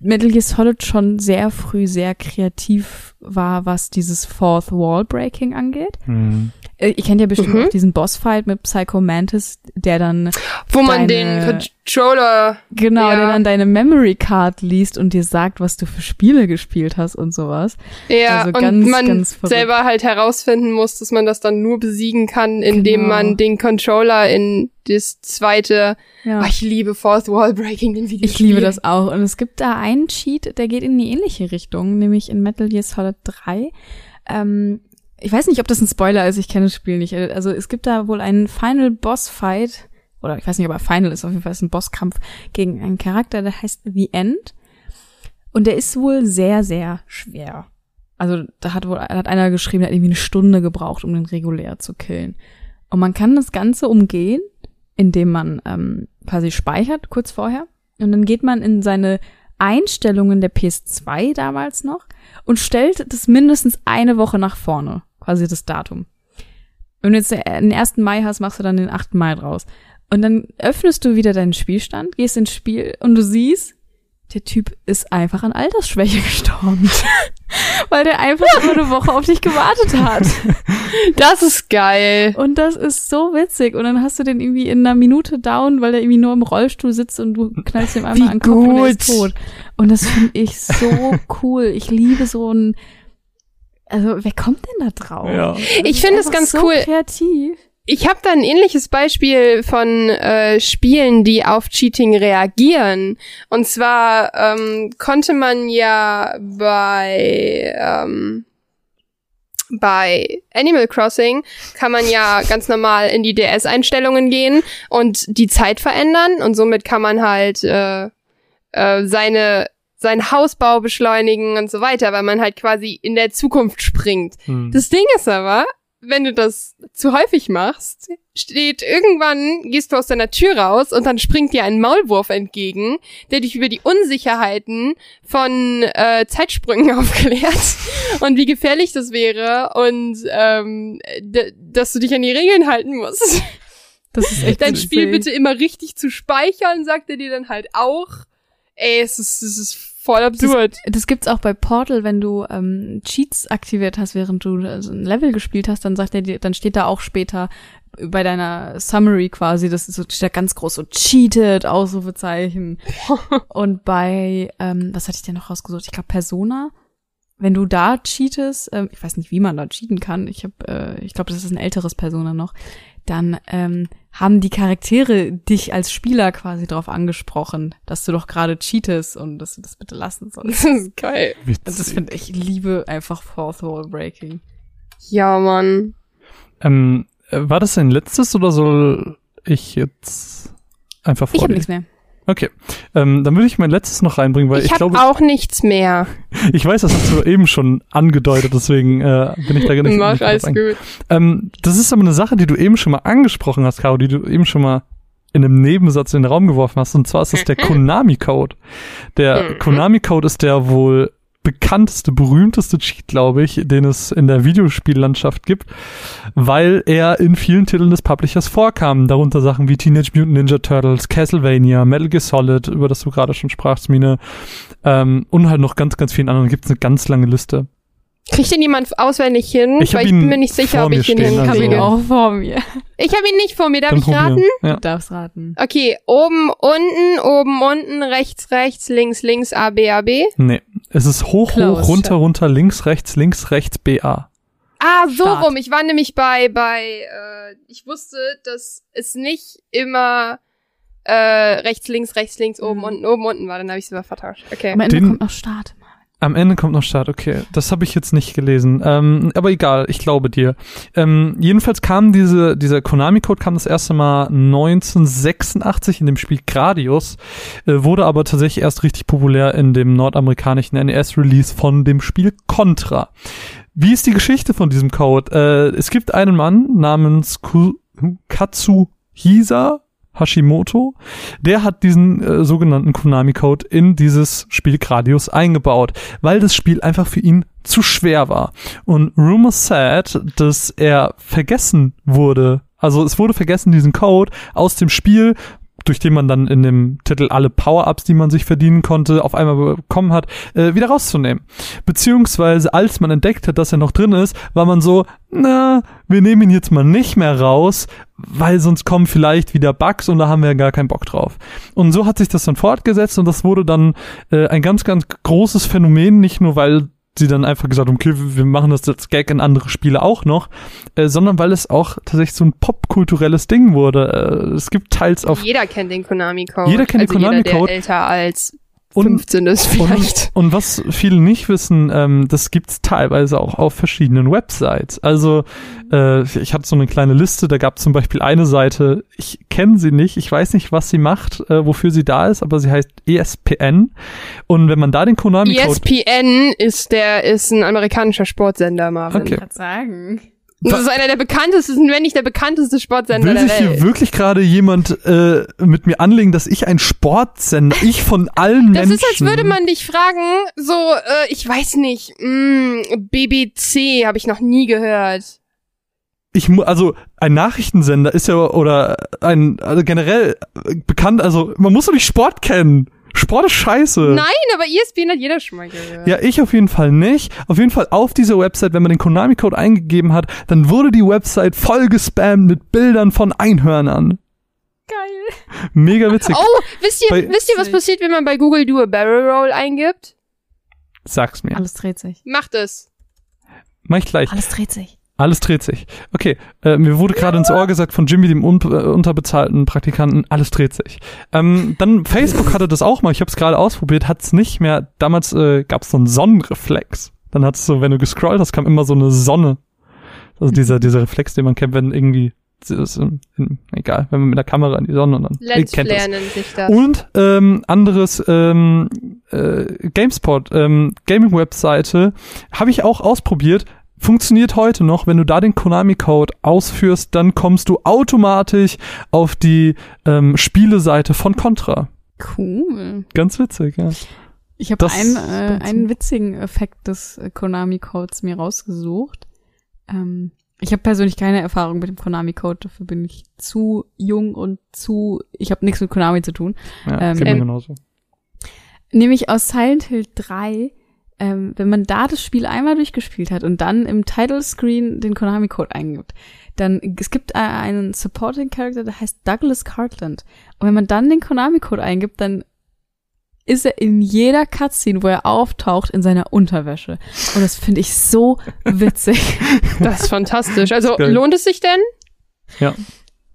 Metal Gear Solid schon sehr früh sehr kreativ war, was dieses Fourth Wall Breaking angeht. Hm. Äh, Ihr kennt ja bestimmt Mhm. auch diesen Bossfight mit Psycho Mantis, der dann Wo man Deine- den Controller. genau, Ja. der dann deine Memory Card liest und dir sagt, was du für Spiele gespielt hast und sowas. Ja, Also und ganz, man ganz selber halt herausfinden muss, dass man das dann nur besiegen kann, indem Genau. man den Controller in das zweite. Ja. Oh, ich liebe Fourth Wall Breaking, den Videospiel. Ich liebe das auch. Und es gibt da einen Cheat, der geht in die ähnliche Richtung, nämlich in Metal Gear Solid 3. Ähm, ich weiß nicht, ob das ein Spoiler ist, ich kenne das Spiel nicht. Also es gibt da wohl einen Final Boss Fight, oder ich weiß nicht, ob er Final ist, auf jeden Fall ist ein Bosskampf gegen einen Charakter, der heißt The End. Und der ist wohl sehr, sehr schwer. Also da hat wohl hat einer geschrieben, der hat irgendwie eine Stunde gebraucht, um den regulär zu killen. Und man kann das Ganze umgehen, indem man ähm, quasi speichert kurz vorher. Und dann geht man in seine Einstellungen der PS2 damals noch und stellt das mindestens eine Woche nach vorne, quasi das Datum. Wenn du jetzt den 1. Mai hast, machst du dann den 8. Mai draus. Und dann öffnest du wieder deinen Spielstand, gehst ins Spiel und du siehst, der Typ ist einfach an Altersschwäche [laughs] gestorben. [laughs] Weil der einfach nur eine Woche auf dich gewartet hat. [laughs] Das ist geil. Und das ist so witzig. Und dann hast du den irgendwie in einer Minute down, weil der irgendwie nur im Rollstuhl sitzt und du knallst ihm einmal Wie an den Kopf und er ist gut. tot. Und das finde ich so cool. Ich liebe so ein, also wer kommt denn da drauf? Ja. Ich finde es ganz so cool. kreativ. Ich habe da ein ähnliches Beispiel von äh, Spielen, die auf Cheating reagieren. Und zwar ähm, konnte man ja bei ähm, bei Animal Crossing kann man ja ganz normal in die DS-Einstellungen gehen und die Zeit verändern und somit kann man halt äh, äh, seine seinen Hausbau beschleunigen und so weiter, weil man halt quasi in der Zukunft springt. Hm. Das Ding ist aber, wenn du das zu häufig machst, steht irgendwann, gehst du aus deiner Tür raus und dann springt dir ein Maulwurf entgegen, der dich über die Unsicherheiten von äh, Zeitsprüngen [laughs] aufklärt und wie gefährlich das wäre und ähm, dass du dich an die Regeln halten musst. Das ist echt Dein. Spiel bitte immer richtig zu speichern, sagt er dir dann halt auch. Ey, es ist, es ist voll absurd. Das gibt's auch bei Portal, wenn du ähm, Cheats aktiviert hast, während du äh, so ein Level gespielt hast, dann sagt er dir, dann steht da auch später bei deiner Summary quasi, das ist so steht da ganz groß so cheated Ausrufezeichen. [laughs] Und bei ähm, was hatte ich denn noch rausgesucht? Ich glaube Persona, wenn du da cheatest, ähm, ich weiß nicht, wie man da cheaten kann, ich habe, äh, ich glaube, das ist ein älteres Persona noch, dann ähm, haben die Charaktere dich als Spieler quasi darauf angesprochen, dass du doch gerade cheatest und dass du das bitte lassen sollst. Das ist geil. Also das finde ich, liebe einfach Fourth Wall Breaking. Ja, Mann. Ähm, äh, war das dein letztes oder soll ich jetzt einfach Ich habe vorlesen? nichts mehr. Okay, ähm, dann würde ich mein letztes noch reinbringen, weil ich ich, glaube, auch nichts mehr. [laughs] ich weiß, das hast du eben schon angedeutet, deswegen äh, bin ich da gar nicht. Mach nicht alles gut. Ähm, das ist aber eine Sache, die du eben schon mal angesprochen hast, Caro, die du eben schon mal in einem Nebensatz in den Raum geworfen hast. Und zwar ist das der [laughs] Konami-Code. Der Mhm. Konami-Code ist der wohl bekannteste, berühmteste Cheat, glaube ich, den es in der Videospiellandschaft gibt, weil er in vielen Titeln des Publishers vorkam. Darunter Sachen wie Teenage Mutant Ninja Turtles, Castlevania, Metal Gear Solid, über das du gerade schon sprachst, Mine, ähm, und halt noch ganz, ganz vielen anderen. Gibt es eine ganz lange Liste. Kriegt den jemand auswendig hin? Ich Weil ich bin mir nicht sicher, ob ich ihn stehen, Ich habe Also- ihn hinkriege. auch vor mir. Ich habe ihn nicht vor mir. Darf Dann ich probieren. raten? Ja. Du darfst raten. Okay, oben, unten, oben, unten, rechts, rechts, links, links, A, B, A, B. Nee. Es ist hoch, Close. hoch, runter, runter, links, rechts, links, rechts, BA. Ah, so Start. rum. Ich war nämlich bei, bei, äh, ich wusste, dass es nicht immer äh, rechts, links, rechts, links, oben, Mhm. unten, oben, unten war. Dann habe ich es immer vertauscht. Okay. Am Ende Den- kommt noch Start. Am Ende kommt noch Start, okay. Das habe ich jetzt nicht gelesen. Ähm, aber egal, ich glaube dir. Ähm, jedenfalls kam diese, dieser Konami-Code kam das erste Mal 1986 in dem Spiel Gradius, äh, wurde aber tatsächlich erst richtig populär in dem nordamerikanischen NES-Release von dem Spiel Contra. Wie ist die Geschichte von diesem Code? Äh, es gibt einen Mann namens Ku Katsuhisa Hashimoto, der hat diesen äh, sogenannten Konami-Code in dieses Spiel Gradius eingebaut, weil das Spiel einfach für ihn zu schwer war. Und Rumor said, dass er vergessen wurde, also es wurde vergessen, diesen Code aus dem Spiel durch den man dann in dem Titel alle Power-Ups, die man sich verdienen konnte, auf einmal bekommen hat, äh, wieder rauszunehmen. Beziehungsweise, als man entdeckt hat, dass er noch drin ist, war man so, na, wir nehmen ihn jetzt mal nicht mehr raus, weil sonst kommen vielleicht wieder Bugs und da haben wir gar keinen Bock drauf. Und so hat sich das dann fortgesetzt und das wurde dann äh, ein ganz, ganz großes Phänomen, nicht nur weil sie dann einfach gesagt haben, okay, wir machen das als Gag in andere Spiele auch noch, äh, sondern weil es auch tatsächlich so ein popkulturelles Ding wurde. Äh, es gibt teils auf Jeder kennt den Konami-Code. Jeder kennt den also Jeder, Konami-Code. älter als Und- 15 ist vielleicht. Und, und was viele nicht wissen, ähm, das gibt's teilweise auch auf verschiedenen Websites. Also äh, ich hatte so eine kleine Liste, da gab zum Beispiel eine Seite, ich kenne sie nicht, ich weiß nicht, was sie macht, äh, wofür sie da ist, aber sie heißt ESPN. Und wenn man da den Konami-Code... ESPN ist der, ist ein amerikanischer Sportsender, Marvin. Okay. Ich kann Das ist einer der bekanntesten, wenn nicht der bekannteste Sportsender Will der sich Welt. hier wirklich gerade jemand äh, mit mir anlegen, dass ich ein Sportsender, ich von allen Das Menschen... ist, als würde man dich fragen, so, äh, ich weiß nicht, mh, BBC habe ich noch nie gehört. ich mu- also ein Nachrichtensender ist ja oder ein also generell äh, bekannt, also man muss doch nicht Sport kennen. Sport ist scheiße. Nein, aber ESPN hat jeder schon mal gehört. Ja, ich auf jeden Fall nicht. Auf jeden Fall auf dieser Website, wenn man den Konami-Code eingegeben hat, dann wurde die Website voll gespammt mit Bildern von Einhörnern. Geil. Mega witzig. Oh, wisst ihr, Bei- wisst ihr, was passiert, wenn man bei Google Do a Barrel Roll eingibt? Sag's mir. Alles dreht sich. Macht es. Mach ich gleich. Alles dreht sich. Alles dreht sich. Okay, äh, mir wurde gerade ins Ohr gesagt von Jimmy, dem un äh, unterbezahlten Praktikanten, alles dreht sich. Ähm, dann Facebook hatte das auch mal, ich habe es gerade ausprobiert, hat's nicht mehr. Damals äh, gab es so einen Sonnenreflex. Dann hat's so, wenn du gescrollt hast, kam immer so eine Sonne. Also dieser, dieser Reflex, den man kennt, wenn irgendwie, ist, in, in, egal, wenn man mit der Kamera in die Sonne und dann ihr kennt das. Sich das. Und ähm, anderes ähm, äh, GameSpot, ähm, Gaming-Webseite, habe ich auch ausprobiert. Funktioniert heute noch, wenn du da den Konami-Code ausführst, dann kommst du automatisch auf die ähm, Spieleseite von Contra. Cool. Ganz witzig, ja. Ich habe einen, äh, einen witzigen Effekt des äh, Konami-Codes mir rausgesucht. Ähm, ich habe persönlich keine Erfahrung mit dem Konami-Code, dafür bin ich zu jung und zu, ich habe nichts mit Konami zu tun. ja Ähm, geht mir ähm, genauso. Nämlich aus Silent Hill 3, ähm, wenn man da das Spiel einmal durchgespielt hat und dann im Title Screen den Konami-Code eingibt, dann, es gibt äh, einen Supporting Character, der heißt Douglas Cartland. Und wenn man dann den Konami-Code eingibt, dann ist er in jeder Cutscene, wo er auftaucht, in seiner Unterwäsche. Und das finde ich so [laughs] witzig. Das ist fantastisch. Also lohnt es sich denn? Ja.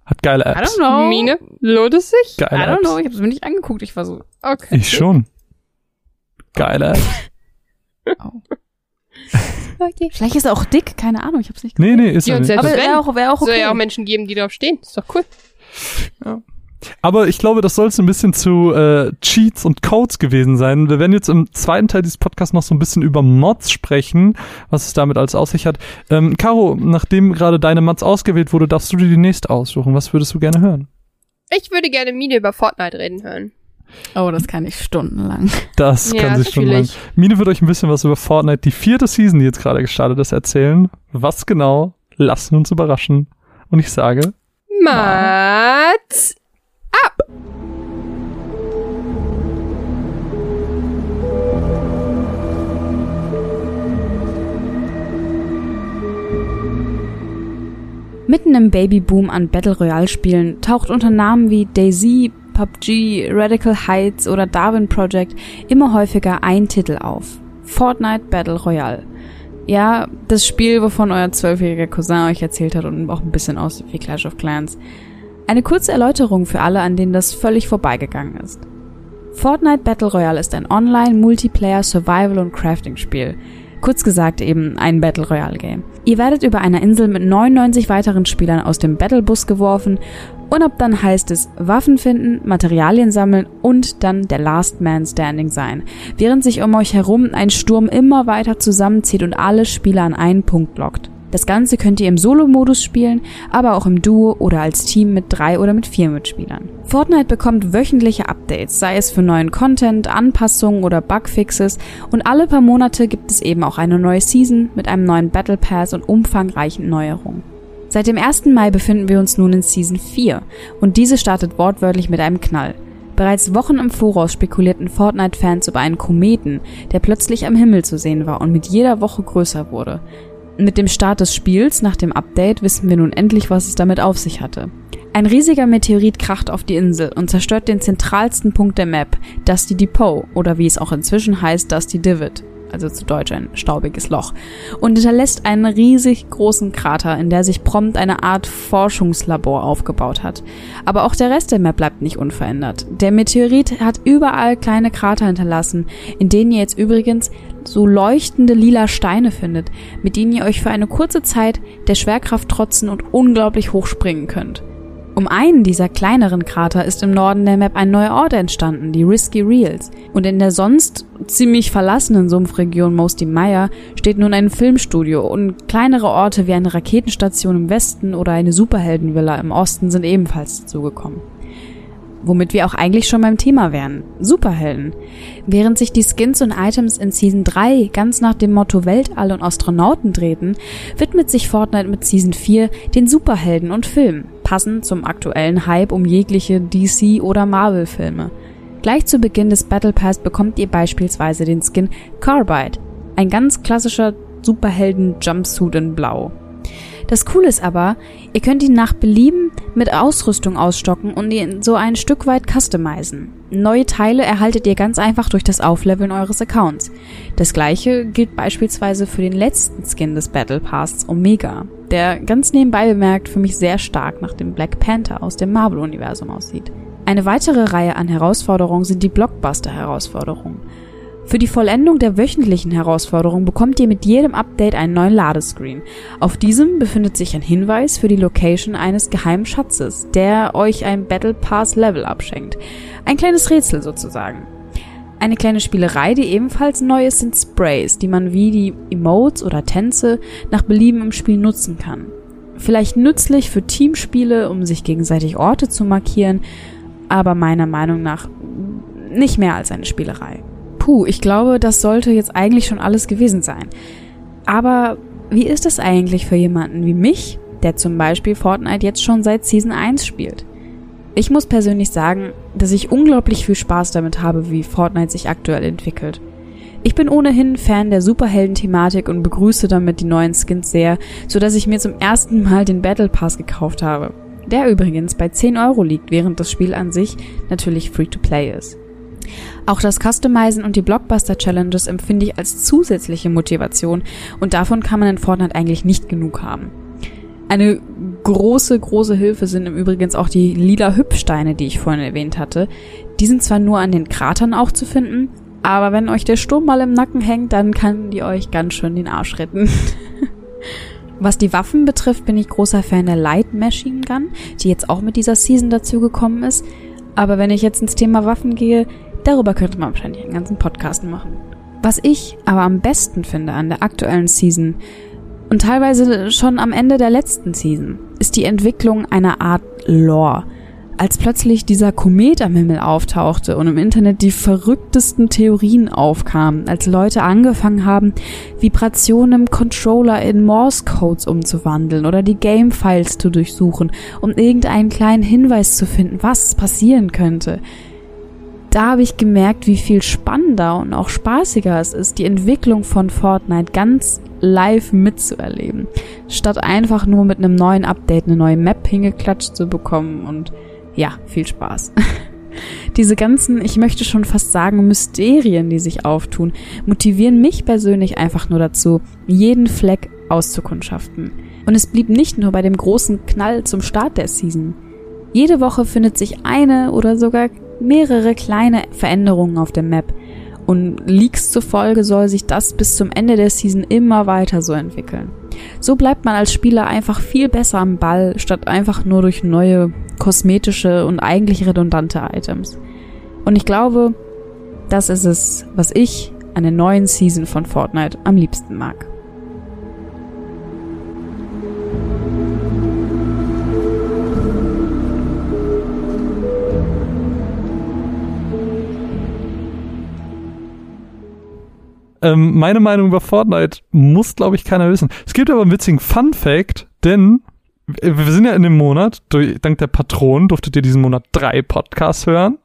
Hat geile I Apps. don't know. Mine? Lohnt es sich? I Geile don't know. Apps. Ich habe es mir nicht angeguckt. Ich war so, Okay. Ich schon. Geile Apps. [laughs] oh. Okay. Vielleicht ist er auch dick. Keine Ahnung. Ich habe es nicht Nee, nee, ist Ja, er nicht. Aber wäre auch, wär auch Soll okay. ja auch Menschen geben, die darauf stehen. Ist doch cool. Aber ich glaube, das soll es ein bisschen zu äh, Cheats und Codes gewesen sein. Wir werden jetzt im zweiten Teil dieses Podcasts noch so ein bisschen über Mods sprechen, was es damit als Aussicht hat. Ähm, Caro, nachdem gerade deine Mods ausgewählt wurde, darfst du dir die nächste aussuchen. Was würdest du gerne hören? Ich würde gerne Mine über Fortnite reden hören. Oh, das kann ich stundenlang. Das Ja, kann sich das schon fühl lang. ich. Mine wird euch ein bisschen was über Fortnite, die vierte Season, die jetzt gerade gestartet ist, erzählen. Was genau? Lassen wir uns überraschen. Und ich sage, Mats ab! Mitten im Babyboom an Battle Royale Spielen taucht unter Namen wie DayZ, PUBG, Radical Heights oder Darwin Project immer häufiger ein Titel auf. Fortnite Battle Royale. Ja, das Spiel, wovon euer zwölfjähriger Cousin euch erzählt hat und auch ein bisschen aussieht wie Clash of Clans. Eine kurze Erläuterung für alle, an denen das völlig vorbeigegangen ist. Fortnite Battle Royale ist ein Online-Multiplayer Survival- und Crafting-Spiel. Kurz gesagt eben ein Battle Royale Game. Ihr werdet über einer Insel mit 99 weiteren Spielern aus dem Battlebus geworfen und ab dann heißt es Waffen finden, Materialien sammeln und dann der Last Man Standing sein, während sich um euch herum ein Sturm immer weiter zusammenzieht und alle Spieler an einen Punkt lockt. Das Ganze könnt ihr im Solo-Modus spielen, aber auch im Duo oder als Team mit drei oder mit vier Mitspielern. Fortnite bekommt wöchentliche Updates, sei es für neuen Content, Anpassungen oder Bugfixes und alle paar Monate gibt es eben auch eine neue Season mit einem neuen Battle Pass und umfangreichen Neuerungen. Seit dem 1. Mai befinden wir uns nun in Season 4 und diese startet wortwörtlich mit einem Knall. Bereits Wochen im Voraus spekulierten Fortnite-Fans über einen Kometen, der plötzlich am Himmel zu sehen war und mit jeder Woche größer wurde. Mit dem Start des Spiels nach dem Update wissen wir nun endlich, was es damit auf sich hatte. Ein riesiger Meteorit kracht auf die Insel und zerstört den zentralsten Punkt der Map, Dusty Depot oder wie es auch inzwischen heißt, Dusty Divot, also zu Deutsch ein staubiges Loch, und hinterlässt einen riesig großen Krater, in der sich prompt eine Art Forschungslabor aufgebaut hat. Aber auch der Rest der Map bleibt nicht unverändert. Der Meteorit hat überall kleine Krater hinterlassen, in denen ihr jetzt übrigens so leuchtende lila Steine findet, mit denen ihr euch für eine kurze Zeit der Schwerkraft trotzen und unglaublich hoch springen könnt. Um einen dieser kleineren Krater ist im Norden der Map ein neuer Ort entstanden, die Risky Reels. Und in der sonst ziemlich verlassenen Sumpfregion Mosty Mire steht nun ein Filmstudio und kleinere Orte wie eine Raketenstation im Westen oder eine Superheldenvilla im Osten sind ebenfalls dazugekommen. Womit wir auch eigentlich schon beim Thema wären. Superhelden. Während sich die Skins und Items in Season 3 ganz nach dem Motto Weltall und Astronauten drehten, widmet sich Fortnite mit Season 4 den Superhelden und Filmen, passend zum aktuellen Hype um jegliche DC- oder Marvel-Filme. Gleich zu Beginn des Battle Pass bekommt ihr beispielsweise den Skin Carbide, ein ganz klassischer Superhelden-Jumpsuit in Blau. Das Coole ist aber, ihr könnt ihn nach Belieben mit Ausrüstung ausstocken und ihn so ein Stück weit customizen. Neue Teile erhaltet ihr ganz einfach durch das Aufleveln eures Accounts. Das gleiche gilt beispielsweise für den letzten Skin des Battle Pass Omega, der ganz nebenbei bemerkt für mich sehr stark nach dem Black Panther aus dem Marvel-Universum aussieht. Eine weitere Reihe an Herausforderungen sind die Blockbuster-Herausforderungen. Für die Vollendung der wöchentlichen Herausforderung bekommt ihr mit jedem Update einen neuen Ladescreen. Auf diesem befindet sich ein Hinweis für die Location eines geheimen Schatzes, der euch ein Battle Pass Level abschenkt. Ein kleines Rätsel sozusagen. Eine kleine Spielerei, die ebenfalls neu ist, sind Sprays, die man wie die Emotes oder Tänze nach Belieben im Spiel nutzen kann. Vielleicht nützlich für Teamspiele, um sich gegenseitig Orte zu markieren, aber meiner Meinung nach nicht mehr als eine Spielerei. Puh, ich glaube, das sollte jetzt eigentlich schon alles gewesen sein. Aber wie ist es eigentlich für jemanden wie mich, der zum Beispiel Fortnite jetzt schon seit Season 1 spielt? Ich muss persönlich sagen, dass ich unglaublich viel Spaß damit habe, wie Fortnite sich aktuell entwickelt. Ich bin ohnehin Fan der Superhelden-Thematik und begrüße damit die neuen Skins sehr, so dass ich mir zum ersten Mal den Battle Pass gekauft habe. Der übrigens bei 10 Euro liegt, während das Spiel an sich natürlich free to play ist. Auch das Customizen und die Blockbuster-Challenges empfinde ich als zusätzliche Motivation und davon kann man in Fortnite eigentlich nicht genug haben. Eine große, große Hilfe sind im Übrigen auch die lila Hüpfsteine, die ich vorhin erwähnt hatte. Die sind zwar nur an den Kratern auch zu finden, aber wenn euch der Sturm mal im Nacken hängt, dann kann die euch ganz schön den Arsch retten. [laughs] Was die Waffen betrifft, bin ich großer Fan der Light Machine Gun, die jetzt auch mit dieser Season dazugekommen ist. Aber wenn ich jetzt ins Thema Waffen gehe, darüber könnte man wahrscheinlich einen ganzen Podcast machen. Was ich aber am besten finde an der aktuellen Season und teilweise schon am Ende der letzten Season ist die Entwicklung einer Art Lore als plötzlich dieser Komet am Himmel auftauchte und im Internet die verrücktesten Theorien aufkamen, als Leute angefangen haben, Vibrationen im Controller in Morse-Codes umzuwandeln oder die Game-Files zu durchsuchen, um irgendeinen kleinen Hinweis zu finden, was passieren könnte. Da habe ich gemerkt, wie viel spannender und auch spaßiger es ist, die Entwicklung von Fortnite ganz live mitzuerleben, statt einfach nur mit einem neuen Update eine neue Map hingeklatscht zu bekommen und ja, viel Spaß. [laughs] Diese ganzen, ich möchte schon fast sagen, Mysterien, die sich auftun, motivieren mich persönlich einfach nur dazu, jeden Fleck auszukundschaften. Und es blieb nicht nur bei dem großen Knall zum Start der Season. Jede Woche findet sich eine oder sogar mehrere kleine Veränderungen auf der Map. Und Leaks zufolge soll sich das bis zum Ende der Season immer weiter so entwickeln. So bleibt man als Spieler einfach viel besser am Ball, statt einfach nur durch neue kosmetische und eigentlich redundante Items. Und ich glaube, das ist es, was ich an der neuen Season von Fortnite am liebsten mag. Ähm, meine Meinung über Fortnite muss, glaube ich, keiner wissen. Es gibt aber einen witzigen Fun Fact, denn wir sind ja in dem Monat, durch, dank der Patronen durftet ihr diesen Monat drei Podcasts hören.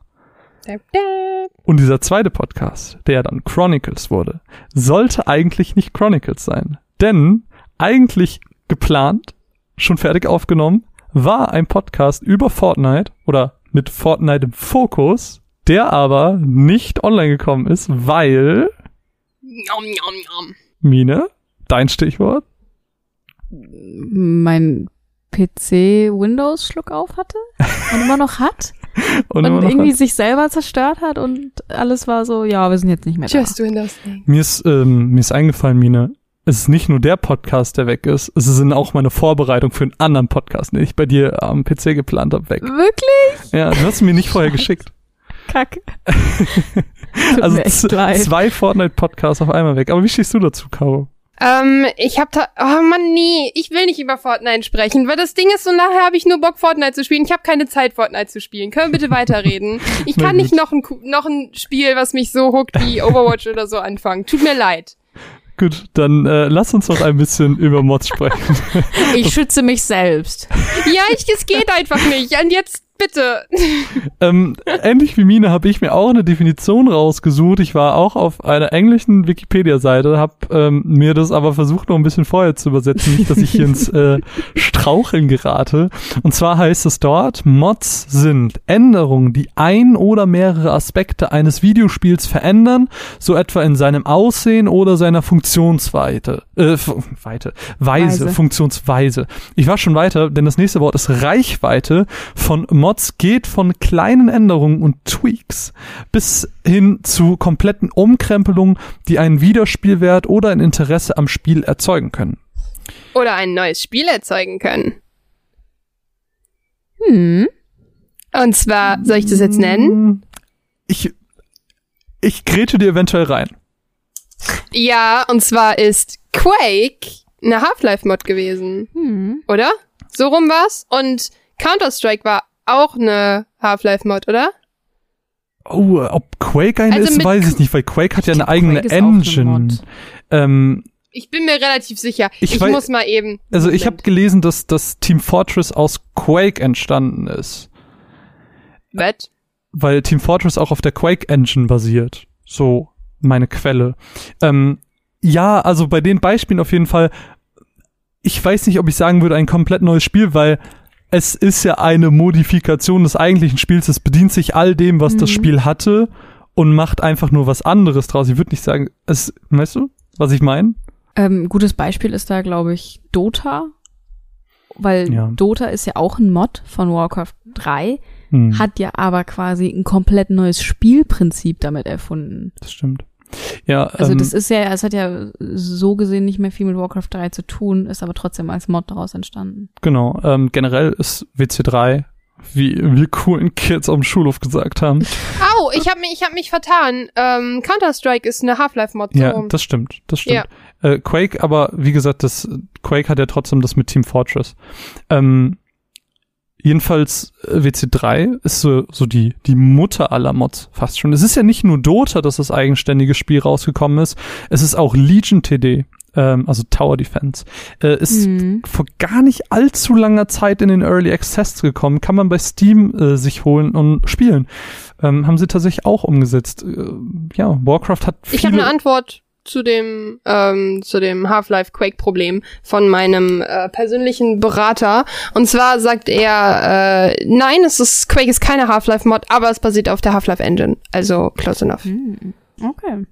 Und dieser zweite Podcast, der dann Chronicles wurde, sollte eigentlich nicht Chronicles sein. Denn eigentlich geplant, schon fertig aufgenommen, war ein Podcast über Fortnite oder mit Fortnite im Fokus, der aber nicht online gekommen ist, weil Nom, nom, nom. Mine, dein Stichwort? Mein PC Windows Schluck auf hatte und immer noch hat [laughs] und, und irgendwie hat. sich selber zerstört hat und alles war so, ja, wir sind jetzt nicht mehr da. Just Windows Mir ist, ähm, mir ist eingefallen, Mine, es ist nicht nur der Podcast, der weg ist, es sind auch meine Vorbereitung für einen anderen Podcast, den ich bei dir am PC geplant habe, weg. Wirklich? Ja, du hast mir nicht vorher geschickt. Kacke. [laughs] also zwei Fortnite-Podcasts auf einmal weg. Aber wie stehst du dazu, Caro? Ähm, ich hab da, oh Mann, nee, ich will nicht über Fortnite sprechen, weil das Ding ist so, nachher habe ich nur Bock, Fortnite zu spielen. Ich habe keine Zeit, Fortnite zu spielen. Können wir bitte weiterreden? [laughs] Ich kann nicht noch ein, noch ein Spiel, was mich so huckt wie [laughs] Overwatch oder so anfangen. Tut mir leid. Gut, dann äh, lass uns doch ein bisschen über Mods sprechen. Ich schütze mich selbst. Ja, ich, es geht einfach nicht. Und jetzt bitte. [laughs] ähm, ähnlich wie Mine habe ich mir auch eine Definition rausgesucht. Ich war auch auf einer englischen Wikipedia-Seite, habe ähm, mir das aber versucht noch ein bisschen vorher zu übersetzen, nicht, dass ich hier ins äh, Straucheln gerate. Und zwar heißt es dort, Mods sind Änderungen, die ein oder mehrere Aspekte eines Videospiels verändern, so etwa in seinem Aussehen oder seiner Funktionsweite. Äh, Weite, Weise, Weise. Funktionsweise. Ich war schon weiter, denn das nächste Wort ist Reichweite von Mods geht von kleinen Änderungen und Tweaks bis hin zu kompletten Umkrempelungen, die einen Wiederspielwert oder ein Interesse am Spiel erzeugen können. Oder ein neues Spiel erzeugen können. Hm. Und zwar, soll ich das jetzt nennen? Ich, ich gräte dir eventuell rein. Ja, und zwar ist Quake eine Half-Life-Mod gewesen. Hm. Oder? So rum war's. Und Counter-Strike war auch eine Half-Life-Mod, oder? Oh, ob Quake eine also ist, weiß ich nicht, weil Quake hat ja eine eigene Engine. Eine ähm, ich bin mir relativ sicher. Ich, ich weiß, muss mal eben. Also ich habe gelesen, dass das Team Fortress aus Quake entstanden ist. Was? Weil Team Fortress auch auf der Quake Engine basiert. So meine Quelle. Ähm, ja, also bei den Beispielen auf jeden Fall. Ich weiß nicht, ob ich sagen würde, ein komplett neues Spiel, weil es ist ja eine Modifikation des eigentlichen Spiels. Es bedient sich all dem, was mhm. das Spiel hatte und macht einfach nur was anderes draus. Ich würde nicht sagen, es, weißt du, was ich meine? Ähm, gutes Beispiel ist da, glaube ich, Dota. Weil Ja. Dota ist ja auch ein Mod von Warcraft 3, Hm, hat ja aber quasi ein komplett neues Spielprinzip damit erfunden. das stimmt. Ja, Also ähm, das ist ja, es hat ja so gesehen nicht mehr viel mit Warcraft 3 zu tun, ist aber trotzdem als Mod daraus entstanden. genau. Ähm, generell ist WC3, wie wir coolen Kids auf dem Schulhof gesagt haben. [laughs] Au, ich habe mich, ich hab mich vertan. Ähm, Counter-Strike ist eine Half-Life-Mod. So Ja, das stimmt, das stimmt. Äh, Quake, aber wie gesagt, das Quake hat ja trotzdem das mit Team Fortress. Ähm, jedenfalls äh, WC3 ist so, so die, die Mutter aller Mods fast schon. Es ist ja nicht nur Dota, dass das eigenständige Spiel rausgekommen ist. Es ist auch Legion TD, ähm, also Tower Defense. Äh, ist Mhm. vor gar nicht allzu langer Zeit in den Early Access gekommen. Kann man bei Steam äh, sich holen und spielen. Ähm, haben sie tatsächlich auch umgesetzt. Äh, ja, Warcraft hat viele Ich habe eine Antwort zu dem ähm, zu dem Half-Life Quake Problem von meinem äh, persönlichen Berater und zwar sagt er äh, nein es ist Quake ist keine Half-Life Mod aber es basiert auf der Half-Life Engine also close enough Mhm. Okay.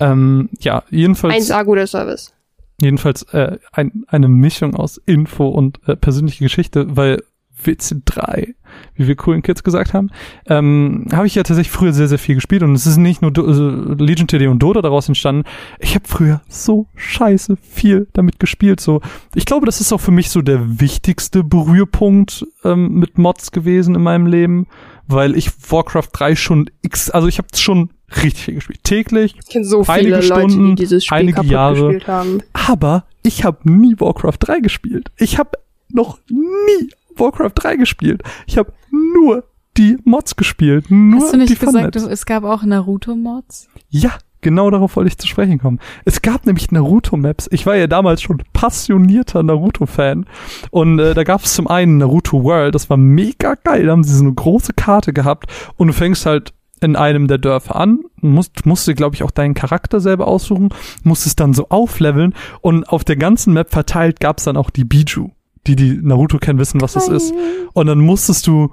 Ähm, ja, jedenfalls, 1A guter Service jedenfalls äh, ein, eine Mischung aus Info und äh, persönliche Geschichte, weil WC3, wie wir coolen Kids gesagt haben, ähm, habe ich ja tatsächlich früher sehr, sehr viel gespielt und es ist nicht nur Do also Legion TD und Dota daraus entstanden. Ich habe früher so scheiße viel damit gespielt. So, ich glaube, das ist auch für mich so der wichtigste Berührpunkt ähm, mit Mods gewesen in meinem Leben, weil ich Warcraft 3 schon x, also ich habe schon richtig viel gespielt, täglich. ich kenne so Einige viele Leute Stunden, die dieses Spiel einige Jahre. gespielt haben Aber ich habe nie Warcraft 3 gespielt. Ich habe noch nie Warcraft 3 gespielt. Ich habe nur die Mods gespielt. Nur Hast du nicht die gesagt, du, es gab auch Naruto-Mods? Ja, genau darauf wollte ich zu sprechen kommen. Es gab nämlich Naruto-Maps. Ich war ja damals schon passionierter Naruto-Fan. Und äh, da gab es zum einen Naruto World, das war mega geil. Da haben sie so eine große Karte gehabt und du fängst halt in einem der Dörfer an, musst, musst du, glaube ich, auch deinen Charakter selber aussuchen, musst es dann so aufleveln und auf der ganzen Map verteilt gab es dann auch die Biju. Die, die Naruto kennen, wissen, was das ist. Und dann musstest du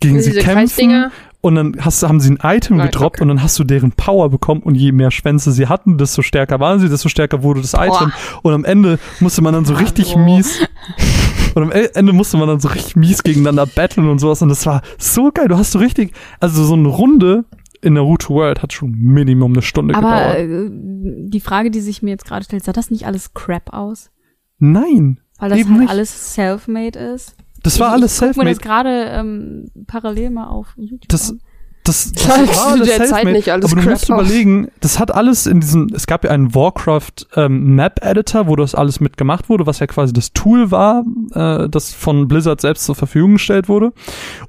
gegen sie kämpfen und dann hast, haben sie ein Item Right, gedroppt okay. und dann hast du deren Power bekommen und je mehr Schwänze sie hatten, desto stärker waren sie, desto stärker wurde das Item und am Ende musste man dann so richtig Hallo. mies und am E- Ende musste man dann so richtig mies gegeneinander battlen und sowas und das war so geil. Du hast so richtig, also so eine Runde in Naruto World hat schon Minimum eine Stunde Aber gedauert. äh, die Frage, die sich mir jetzt gerade stellt, sah das nicht alles Crap aus? Nein, Weil das Eben halt nicht. alles self-made ist? das war ich, alles ich guck mir das self-made. gerade ähm, parallel mal auf YouTube Das, an. das, das Sah war zu alles der Zeit self-made, nicht alles aber du musst aus. überlegen, das hat alles in diesem, es gab ja einen Warcraft ähm, Map Editor, wo das alles mit gemacht wurde, was ja quasi das Tool war, äh, das von Blizzard selbst zur Verfügung gestellt wurde.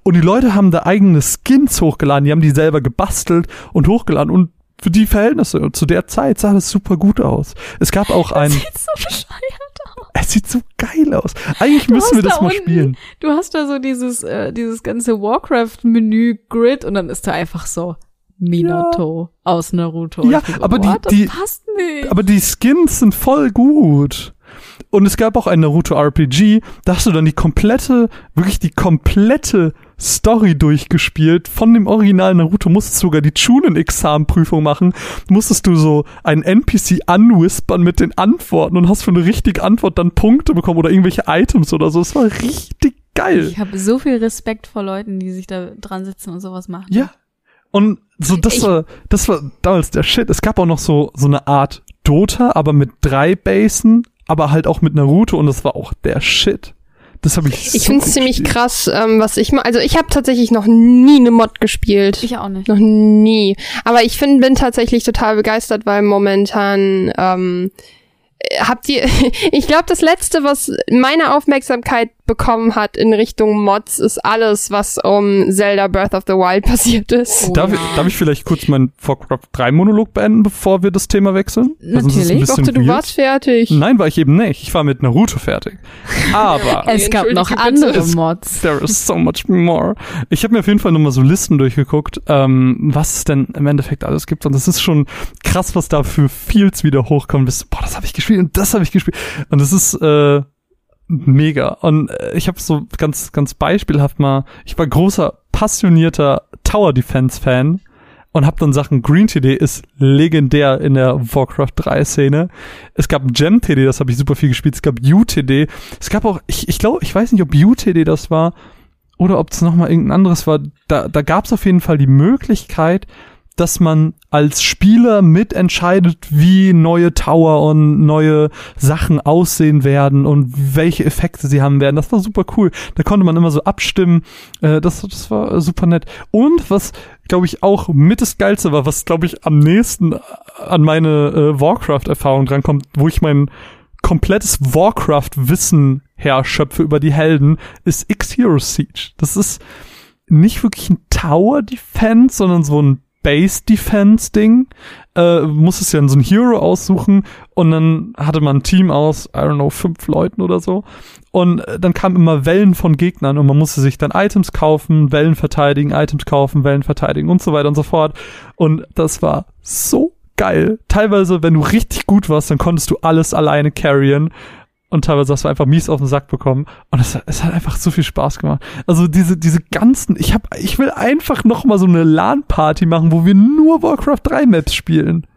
Und die Leute haben da eigene Skins hochgeladen, die haben die selber gebastelt und hochgeladen und für die Verhältnisse zu der Zeit sah das super gut aus. Es gab auch ein, Sieht so bescheuert. Es sieht so geil aus. Eigentlich müssen wir das da mal unten- spielen. Du hast da so dieses, äh, dieses ganze Warcraft-Menü-Grid und dann ist da einfach so Minato aus Naruto. Ja, so, aber die- das die- nicht. Aber die Skins sind voll gut. Und es gab auch ein Naruto RPG, da hast du dann die komplette, wirklich die komplette Story durchgespielt. Von dem Original Naruto musstest du sogar die Chunin-Examenprüfung machen. Musstest du so einen NPC anwispern mit den Antworten und hast für eine richtige Antwort dann Punkte bekommen oder irgendwelche Items oder so. Es war richtig geil. ich habe so viel Respekt vor Leuten, die sich da dran sitzen und sowas machen. Ja. Und so, das Ich- war, das war damals der Shit. Es gab auch noch so, so eine Art Dota, aber mit drei Basen, aber halt auch mit Naruto und das war auch der Shit. Das habe ich ich so finde es ziemlich krass ähm, was ich mal also ich habe tatsächlich noch nie eine Mod gespielt Ich auch nicht. Noch nie. Aber ich find, bin tatsächlich total begeistert, weil momentan ähm, äh, habt ihr, [laughs] ich glaube, das letzte, was meine Aufmerksamkeit bekommen hat in Richtung Mods, ist alles, was um Zelda Breath of the Wild [laughs] passiert ist. Oh, Darf, ja. ich, darf ich vielleicht kurz meinen Warcraft 3 Monolog beenden, bevor wir das Thema wechseln? Natürlich. Ich dachte, du weird. warst fertig. Nein, war ich eben nicht. Ich war mit Naruto fertig. Aber [laughs] Es gab noch andere Mods. There is so much more. Ich habe mir auf jeden Fall nochmal so Listen durchgeguckt, ähm, was es denn im Endeffekt alles gibt. Und es ist schon krass, was da für Fields wieder. Bist, du, boah, das habe ich gespielt und das habe ich gespielt. Und es ist äh, mega. Und äh, ich habe so ganz, ganz beispielhaft mal, ich war großer, passionierter Tower Defense Fan. und habe dann Sachen, Green TD ist legendär in der Warcraft 3 Szene. Es gab Gem TD, das habe ich super viel gespielt. Es gab UTD. Es gab auch, ich, ich glaube, ich weiß nicht, ob UTD das war oder ob es nochmal irgendein anderes war. Da, da gab es auf jeden Fall die Möglichkeit, dass man als Spieler mitentscheidet, wie neue Tower und neue Sachen aussehen werden und welche Effekte sie haben werden. Das war super cool. Da konnte man immer so abstimmen. Äh, das, das war super nett. Und was, glaube ich, auch mit das Geilste war, was, glaube ich, am nächsten an meine äh, Warcraft-Erfahrung drankommt, wo ich mein komplettes Warcraft-Wissen herschöpfe über die Helden, ist X-Hero Siege. Das ist nicht wirklich ein Tower-Defense, sondern so ein Base Defense Ding. Äh, musstest ja so ein Hero aussuchen und dann hatte man ein Team aus, I don't know, fünf Leuten oder so. Und äh, dann kamen immer Wellen von Gegnern und man musste sich dann Items kaufen, Wellen verteidigen, Items kaufen, Wellen verteidigen und so weiter und so fort. Und das war so geil. Teilweise, wenn du richtig gut warst, dann konntest du alles alleine carryen und teilweise hast du einfach mies auf den Sack bekommen und es, es hat einfach so viel Spaß gemacht. Also diese diese ganzen, ich hab, ich will einfach noch mal so eine LAN Party machen, wo wir nur Warcraft 3 Maps spielen.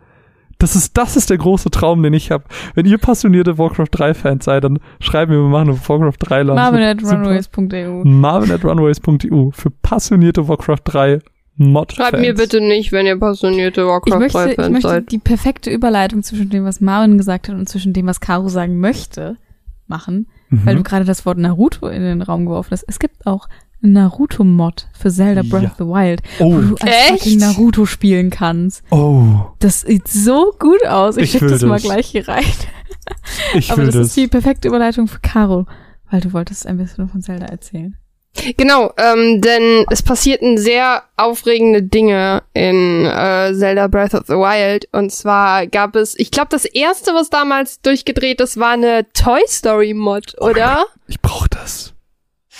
Das ist das ist der große Traum, den ich habe. Wenn ihr passionierte Warcraft 3 Fans seid, dann schreiben wir, wir machen eine Warcraft 3 LAN. Marvin at runways.eu. Marvin at runways.eu für passionierte Warcraft 3 Mod. Schreibt mir bitte nicht, wenn ihr passionierte Warcraft Ich möchte, 3 ich Fans möchte seid. die perfekte Überleitung zwischen dem, was Marvin gesagt hat und zwischen dem, was Caro sagen möchte, machen, weil du Mhm. gerade das Wort Naruto in den Raum geworfen hast. Es gibt auch einen Naruto-Mod für Zelda Breath Ja. of the Wild, Oh. wo du als Echt? fucking Naruto spielen kannst. Oh, Das sieht so gut aus. Ich, Ich schick will das mal das. gleich hier rein. ich Aber das, das. ist die perfekte Überleitung für Caro, weil du wolltest ein bisschen von Zelda erzählen. Genau, ähm, denn es passierten sehr aufregende Dinge in äh, Zelda Breath of the Wild. Und zwar gab es, ich glaube, das erste, was damals durchgedreht ist, war eine Toy Story Mod, Oh oder? Ich brauch das.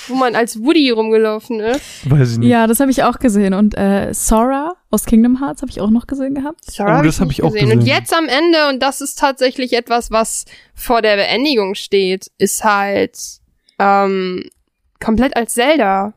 Wo man als Woody rumgelaufen ist. Weiß ich nicht. Ja, das habe ich auch gesehen. Und äh, Sora aus Kingdom Hearts habe ich auch noch gesehen gehabt. Sorry, Oh, hab das hab nicht ich auch Und gesehen. jetzt am Ende, und das ist tatsächlich etwas, was vor der Beendigung steht, ist halt ähm, komplett als Zelda.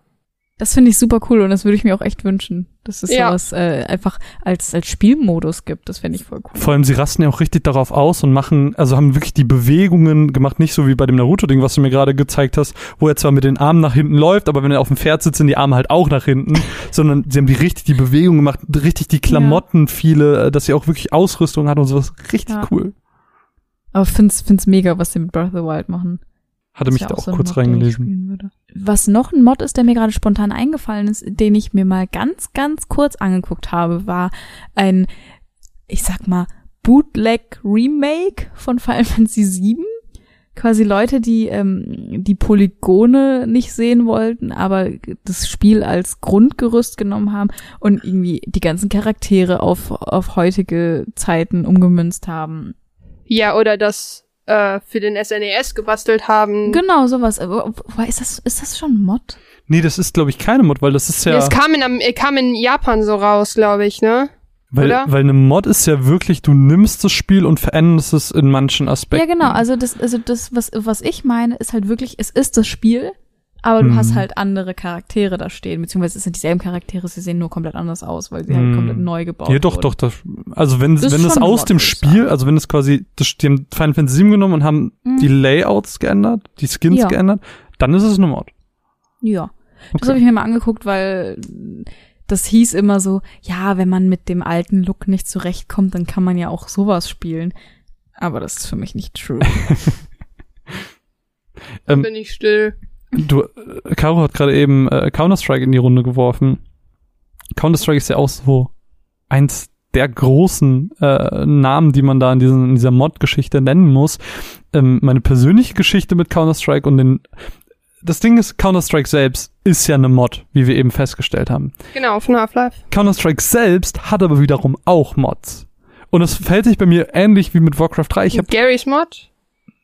Das finde ich super cool und das würde ich mir auch echt wünschen, dass es Ja. sowas äh, einfach als, als Spielmodus gibt. Das fände ich voll cool. Vor allem, sie rasten ja auch richtig darauf aus und machen, also haben wirklich die Bewegungen gemacht, nicht so wie bei dem Naruto-Ding, was du mir gerade gezeigt hast, wo er zwar mit den Armen nach hinten läuft, aber wenn er auf dem Pferd sitzt, sind die Arme halt auch nach hinten, [laughs] sondern sie haben die richtig die Bewegung gemacht, richtig die Klamotten, viele, äh, dass sie auch wirklich Ausrüstung hat und sowas. Richtig Ja. cool. Aber find's, find's mega, was sie mit Breath of the Wild machen. Hatte mich ja da auch so kurz Mod, reingelesen. Was noch ein Mod ist, der mir gerade spontan eingefallen ist, den ich mir mal ganz, ganz kurz angeguckt habe, war ein, ich sag mal, Bootleg Remake von Final Fantasy VII. Quasi Leute, die ähm, die Polygone nicht sehen wollten, aber das Spiel als Grundgerüst genommen haben und irgendwie die ganzen Charaktere auf, auf heutige Zeiten umgemünzt haben. Ja, oder das äh, für den SNES gebastelt haben. Genau, sowas. Aber, wobei, ist das, ist das schon ein Mod? Nee, das ist, glaube ich, keine Mod, weil das ist ja, Es kam in, äh, kam in Japan so raus, glaube ich, ne? weil, oder? weil eine Mod ist ja wirklich, du nimmst das Spiel und veränderst es in manchen Aspekten. Ja, genau. Also das, also das, was, was ich meine, ist halt wirklich, es ist das Spiel, aber du Mhm. hast halt andere Charaktere da stehen, beziehungsweise es sind dieselben Charaktere, sie sehen nur komplett anders aus, weil sie halt Mhm. komplett neu gebaut Ja, doch, wurden. doch, das, also wenn, Das wenn es aus Mod, dem Spiel, also wenn es quasi, das, die haben Final Fantasy 7 genommen und haben Mhm. die Layouts geändert, die Skins Ja. geändert, dann ist es eine Mod. Ja. Das Okay. habe ich mir mal angeguckt, weil das hieß immer so, ja, wenn man mit dem alten Look nicht zurechtkommt, dann kann man ja auch sowas spielen. Aber das ist für mich nicht true. [laughs] Ähm, Bin ich still. Du, äh, Caro hat gerade eben äh, Counter-Strike in die Runde geworfen. Counter-Strike ist ja auch so eins der großen äh, Namen, die man da in, diesen, in dieser Mod-Geschichte nennen muss. Ähm, meine persönliche Geschichte mit Counter-Strike und den das Ding ist, Counter-Strike selbst ist ja eine Mod, wie wir eben festgestellt haben. Genau, von Half-Life. Counter-Strike selbst hat aber wiederum auch Mods. Und es verhält sich bei mir ähnlich wie mit Warcraft 3. Ich habe Gary's Mod.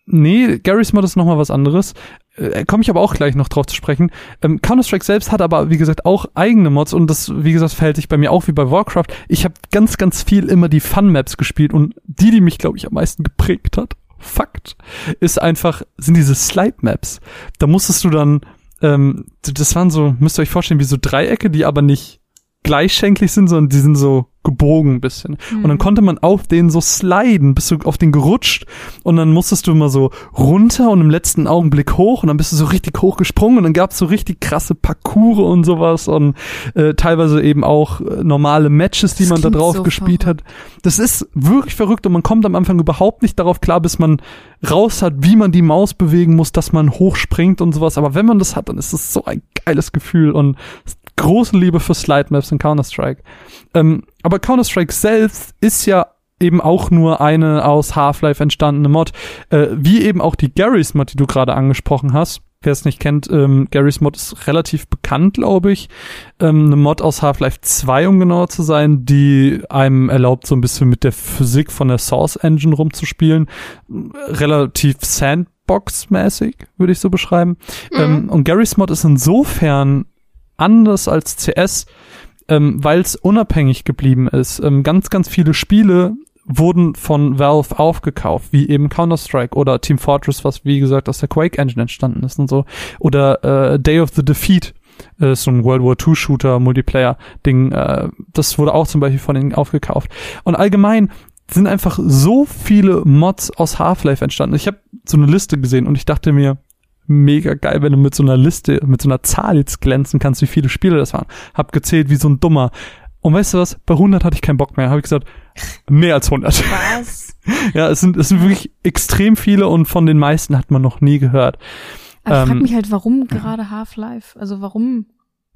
Nee, Garry's Mod ist nochmal was anderes. Äh, Komme ich aber auch gleich noch drauf zu sprechen. Ähm, Counter-Strike selbst hat aber, wie gesagt, auch eigene Mods und das, wie gesagt, verhält sich bei mir auch wie bei Warcraft. Ich habe ganz, ganz viel immer die Fun-Maps gespielt und die, die mich, glaube ich, am meisten geprägt hat, Fakt, ist einfach, sind diese Slide-Maps. Da musstest du dann, ähm, das waren so, müsst ihr euch vorstellen, wie so Dreiecke, die aber nicht gleichschenklich sind, sondern die sind so gebogen ein bisschen. Mhm. Und dann konnte man auf den so sliden, bist du auf den gerutscht und dann musstest du immer so runter und im letzten Augenblick hoch und dann bist du so richtig hoch gesprungen und dann gab's so richtig krasse Parcours und sowas und äh, teilweise eben auch äh, normale Matches, die Das man da drauf so gespielt hat. Das ist wirklich verrückt und man kommt am Anfang überhaupt nicht darauf klar, bis man raus hat, wie man die Maus bewegen muss, dass man hochspringt und sowas. Aber wenn man das hat, dann ist es so ein geiles Gefühl und große Liebe für Slide Maps in Counter-Strike. Ähm, aber Counter-Strike selbst ist ja eben auch nur eine aus Half-Life entstandene Mod, äh, wie eben auch die Garry's Mod, die du gerade angesprochen hast. Wer es nicht kennt, ähm, Garry's Mod ist relativ bekannt, glaube ich. Ähm, eine Mod aus Half-Life 2, um genauer zu sein, die einem erlaubt, so ein bisschen mit der Physik von der Source Engine rumzuspielen. Relativ Sandbox-mäßig, würde ich so beschreiben. Mhm. Ähm, und Garry's Mod ist insofern anders als CS, ähm, weil es unabhängig geblieben ist. Ähm, ganz, ganz viele Spiele wurden von Valve aufgekauft, wie eben Counter-Strike oder Team Fortress, was wie gesagt aus der Quake Engine entstanden ist und so. Oder äh, Day of the Defeat, äh, so ein World War II Shooter Multiplayer Ding, äh, das wurde auch zum Beispiel von ihnen aufgekauft. Und allgemein sind einfach so viele Mods aus Half-Life entstanden. Ich habe so eine Liste gesehen und ich dachte mir, mega geil, wenn du mit so einer Liste, mit so einer Zahl jetzt glänzen kannst, wie viele Spiele das waren. Hab gezählt wie so ein Dummer. Und weißt du was? Bei 100 hatte ich keinen Bock mehr. Habe ich gesagt, mehr als 100. Was? [laughs] ja, es sind, es sind wirklich extrem viele und von den meisten hat man noch nie gehört. Aber ich frag Ähm, mich halt, warum gerade Half-Life? Also warum?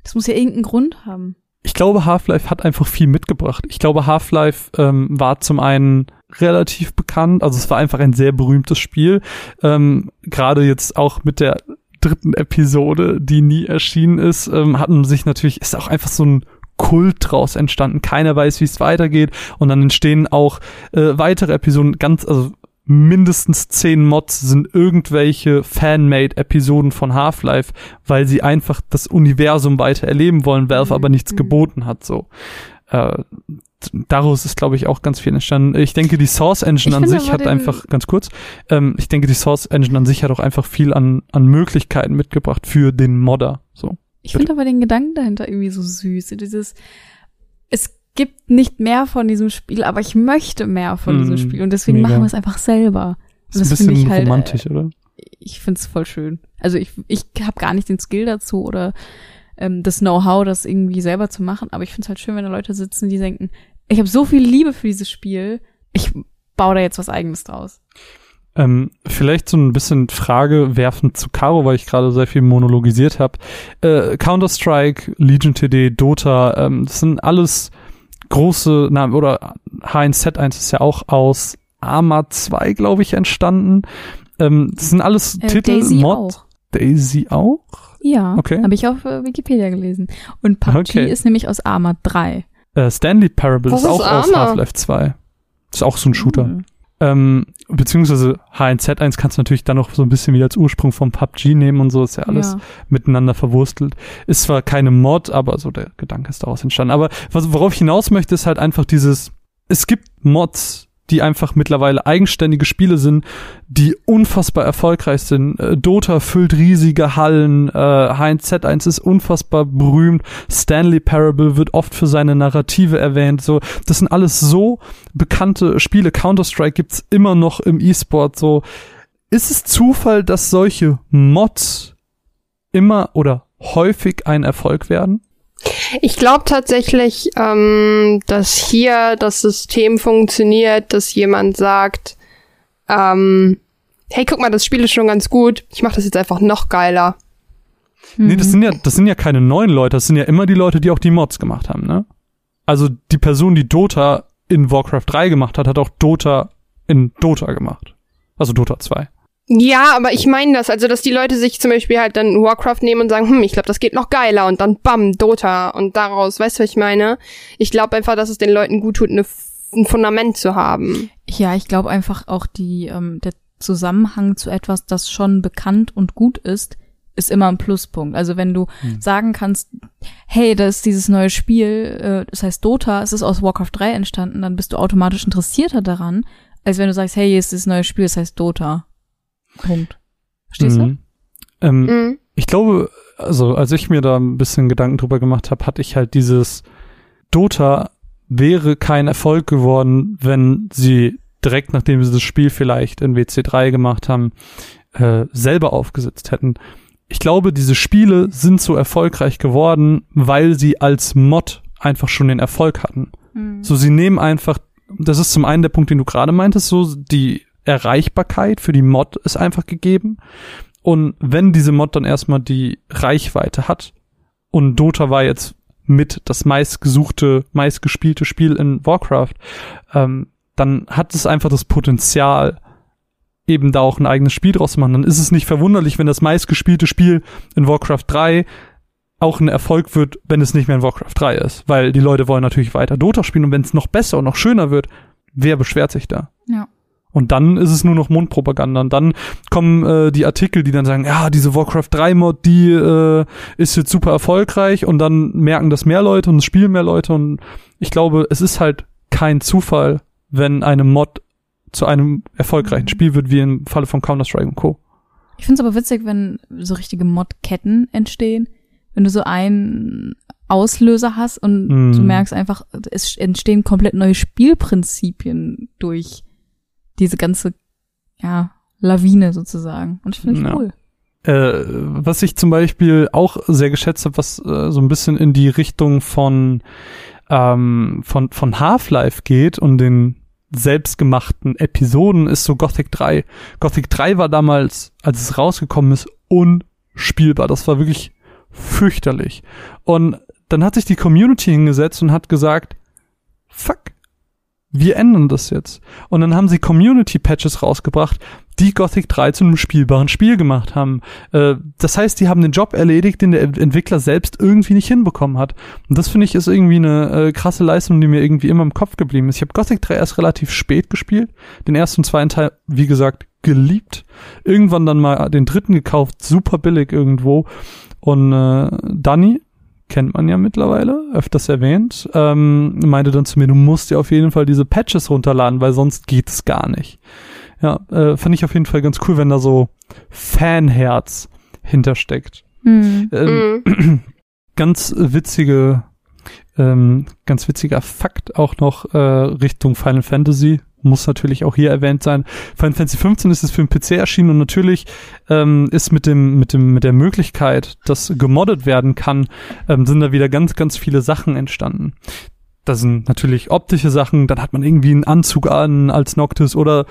Das muss ja irgendeinen Grund haben. Ich glaube, Half-Life hat einfach viel mitgebracht. Ich glaube, Half-Life ähm, war zum einen relativ bekannt, also es war einfach ein sehr berühmtes Spiel. Ähm, Gerade jetzt auch mit der dritten Episode, die nie erschienen ist, ähm, hatten sich natürlich, ist auch einfach so ein Kult draus entstanden. Keiner weiß, wie es weitergeht. Und dann entstehen auch äh, weitere Episoden, ganz, also mindestens zehn Mods sind irgendwelche Fan-Made-Episoden von Half-Life, weil sie einfach das Universum weiter erleben wollen, Valve Mhm. aber nichts Mhm. geboten hat, so. Äh, daraus ist, glaube ich, auch ganz viel entstanden. Ich denke, die Source Engine Ich an sich hat einfach, ganz kurz, ähm, ich denke, die Source Engine an sich hat auch einfach viel an, an Möglichkeiten mitgebracht für den Modder, so. Ich finde aber den Gedanken dahinter irgendwie so süß. Dieses, es gibt nicht mehr von diesem Spiel, aber ich möchte mehr von Mm, diesem Spiel und deswegen mega. machen wir es einfach selber. Ist ein das bisschen ich halt, romantisch, oder? Ich finde es voll schön. Also ich, ich habe gar nicht den Skill dazu oder ähm, das Know-how, das irgendwie selber zu machen, aber ich finde es halt schön, wenn da Leute sitzen, die denken, ich habe so viel Liebe für dieses Spiel, ich baue da jetzt was eigenes draus. Ähm, vielleicht so ein bisschen Frage werfend zu Caro, weil ich gerade sehr viel monologisiert habe. Äh, Counter-Strike, Legion TD, Dota, ähm, das sind alles große Namen, oder H1Z1 ist ja auch aus Arma 2, glaube ich, entstanden. Ähm, das sind alles Äh, Titel, Daisy Mod. auch. Daisy auch? Ja, Okay. habe ich auf äh, Wikipedia gelesen. Und PUBG Okay. ist nämlich aus Arma 3. Äh, Stanley Parable Was ist auch ist aus Arma? Half-Life 2. Ist auch so ein Shooter. Mhm. Ähm, beziehungsweise H1Z1 kannst du natürlich dann noch so ein bisschen wieder als Ursprung vom PUBG nehmen und so, ist ja alles Ja. miteinander verwurstelt. Ist zwar keine Mod, aber so der Gedanke ist daraus entstanden. Aber was, worauf ich hinaus möchte, ist halt einfach dieses, es gibt Mods, die einfach mittlerweile eigenständige Spiele sind, die unfassbar erfolgreich sind. Äh, Dota füllt riesige Hallen, äh, H1Z1 ist unfassbar berühmt, Stanley Parable wird oft für seine Narrative erwähnt. So, das sind alles so bekannte Spiele. Counter-Strike gibt's immer noch im E-Sport. So, ist es Zufall, dass solche Mods immer oder häufig ein Erfolg werden? Ich glaube tatsächlich, ähm, dass hier das System funktioniert, dass jemand sagt, ähm, hey, guck mal, das Spiel ist schon ganz gut, ich mache das jetzt einfach noch geiler. Nee, das sind ja, das sind ja keine neuen Leute, das sind ja immer die Leute, die auch die Mods gemacht haben, ne? Also die Person, die Dota in Warcraft 3 gemacht hat, hat auch Dota in Dota gemacht. Also Dota 2. Ja, aber ich meine das, also dass die Leute sich zum Beispiel halt dann Warcraft nehmen und sagen, hm, ich glaube, das geht noch geiler und dann bam, Dota und daraus, weißt du, was ich meine? Ich glaube einfach, dass es den Leuten gut tut, eine, ein Fundament zu haben. Ja, ich glaube einfach auch die, ähm, der Zusammenhang zu etwas, das schon bekannt und gut ist, ist immer ein Pluspunkt. Also wenn du Hm. sagen kannst, hey, da ist dieses neue Spiel, äh, das heißt Dota, es ist aus Warcraft 3 entstanden, dann bist du automatisch interessierter daran, als wenn du sagst, hey, hier ist dieses neue Spiel, das heißt Dota. Punkt. Verstehst du? Mhm. Ähm, Mhm. ich glaube, also als ich mir da ein bisschen Gedanken drüber gemacht habe, hatte ich halt dieses Dota wäre kein Erfolg geworden, wenn sie direkt nachdem sie das Spiel vielleicht in WC3 gemacht haben, äh, selber aufgesetzt hätten. Ich glaube, diese Spiele sind so erfolgreich geworden, weil sie als Mod einfach schon den Erfolg hatten. Mhm. So, sie nehmen einfach, das ist zum einen der Punkt, den du gerade meintest, so die Erreichbarkeit für die Mod ist einfach gegeben. Und wenn diese Mod dann erstmal die Reichweite hat, und Dota war jetzt mit das meistgesuchte, meistgespielte Spiel in Warcraft, ähm, dann hat es einfach das Potenzial, eben da auch ein eigenes Spiel draus zu machen. Dann ist es nicht verwunderlich, wenn das meistgespielte Spiel in Warcraft 3 auch ein Erfolg wird, wenn es nicht mehr in Warcraft 3 ist. Weil die Leute wollen natürlich weiter Dota spielen und wenn es noch besser und noch schöner wird, wer beschwert sich da? Ja. Und dann ist es nur noch Mundpropaganda. Und dann kommen äh, die Artikel, die dann sagen, ja, diese Warcraft 3 Mod, die äh, ist jetzt super erfolgreich und dann merken das mehr Leute und es spielen mehr Leute. Und ich glaube, es ist halt kein Zufall, wenn eine Mod zu einem erfolgreichen Spiel wird, wie im Falle von Counter-Strike und Co. Ich finde es aber witzig, wenn so richtige Mod-Ketten entstehen. Wenn du so einen Auslöser hast und mm. du merkst einfach, es entstehen komplett neue Spielprinzipien durch diese ganze, ja, Lawine sozusagen. Und ich finde ich ja. cool. Äh, was ich zum Beispiel auch sehr geschätzt habe, was äh, so ein bisschen in die Richtung von, ähm, von, von Half-Life geht und den selbstgemachten Episoden, ist so Gothic 3. Gothic 3 war damals, als es rausgekommen ist, unspielbar. Das war wirklich fürchterlich. Und dann hat sich die Community hingesetzt und hat gesagt, fuck, wir ändern das jetzt. Und dann haben sie Community-Patches rausgebracht, die Gothic 3 zu einem spielbaren Spiel gemacht haben. Äh, das heißt, die haben den Job erledigt, den der Entwickler selbst irgendwie nicht hinbekommen hat. Und das finde ich ist irgendwie eine äh, krasse Leistung, die mir irgendwie immer im Kopf geblieben ist. Ich habe Gothic 3 erst relativ spät gespielt. Den ersten und zweiten Teil, wie gesagt, geliebt. Irgendwann dann mal den dritten gekauft, super billig irgendwo. Und äh, Danny, kennt man ja mittlerweile, öfters erwähnt, ähm, meinte dann zu mir, du musst dir auf jeden Fall diese Patches runterladen, weil sonst geht es gar nicht. Ja, äh, fand ich auf jeden Fall ganz cool, wenn da so Fanherz hintersteckt. Mhm. Ähm, mhm. [clears throat] Ganz witzige, ähm, ganz witziger Fakt auch noch äh, Richtung Final Fantasy muss natürlich auch hier erwähnt sein. Final Fantasy 15 ist es für den PC erschienen und natürlich ähm, ist mit dem mit dem mit der Möglichkeit, dass gemoddet werden kann, ähm, sind da wieder ganz ganz viele Sachen entstanden. Das sind natürlich optische Sachen, dann hat man irgendwie einen Anzug an als Noctis oder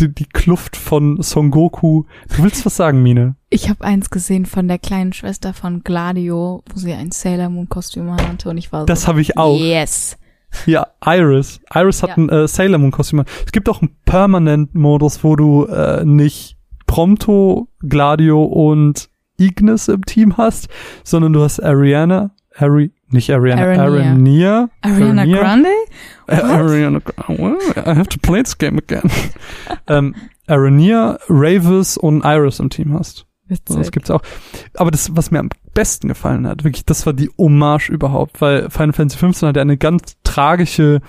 die, die Kluft von Son Goku. Du willst was sagen, Mine? Ich habe eins gesehen von der kleinen Schwester von Gladio, wo sie ein Sailor Moon Kostüm hatte und ich war so. Das habe ich auch. Yes. Ja, Iris. Iris hat ja. ein äh, Sailor Moon Kostüm. Es gibt auch einen Permanent-Modus, wo du äh, nicht Prompto, Gladio und Ignis im Team hast, sondern du hast Ariana, Ari, nicht Ariana, Arania. Ariana, Ariana Grande? What? Ariana, well, I have to play this game again. [laughs] ähm, Arania, Ravis und Iris im Team hast. Witzig. Das gibt's auch. Aber das, was mir am besten gefallen hat, wirklich, das war die Hommage überhaupt, weil Final Fantasy 15 hat ja eine ganz tragische,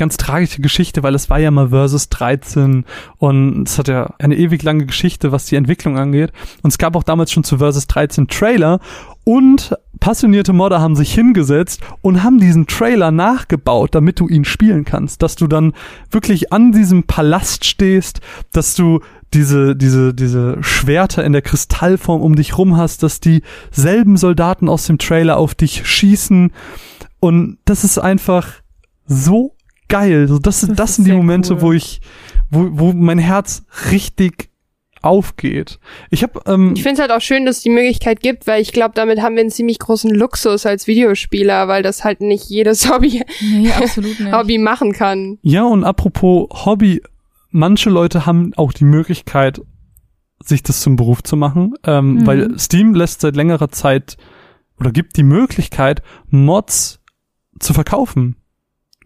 ganz tragische Geschichte, weil es war ja mal Versus 13 und es hat ja eine ewig lange Geschichte, was die Entwicklung angeht. Und es gab auch damals schon zu Versus 13 Trailer und passionierte Modder haben sich hingesetzt und haben diesen Trailer nachgebaut, damit du ihn spielen kannst, dass du dann wirklich an diesem Palast stehst, dass du diese, diese, diese Schwerter in der Kristallform um dich rum hast, dass dieselben Soldaten aus dem Trailer auf dich schießen. Und das ist einfach so geil. So, das, das, das sind die Momente, cool. wo ich, wo, wo mein Herz richtig aufgeht. Ich habe ähm, Ich finde es halt auch schön, dass es die Möglichkeit gibt, weil ich glaube, damit haben wir einen ziemlich großen Luxus als Videospieler, weil das halt nicht jedes [laughs] Hobby nee, absolut nicht. Hobby machen kann. Ja, und apropos Hobby, manche Leute haben auch die Möglichkeit, sich das zum Beruf zu machen, ähm, mhm. weil Steam lässt seit längerer Zeit oder gibt die Möglichkeit, Mods zu verkaufen.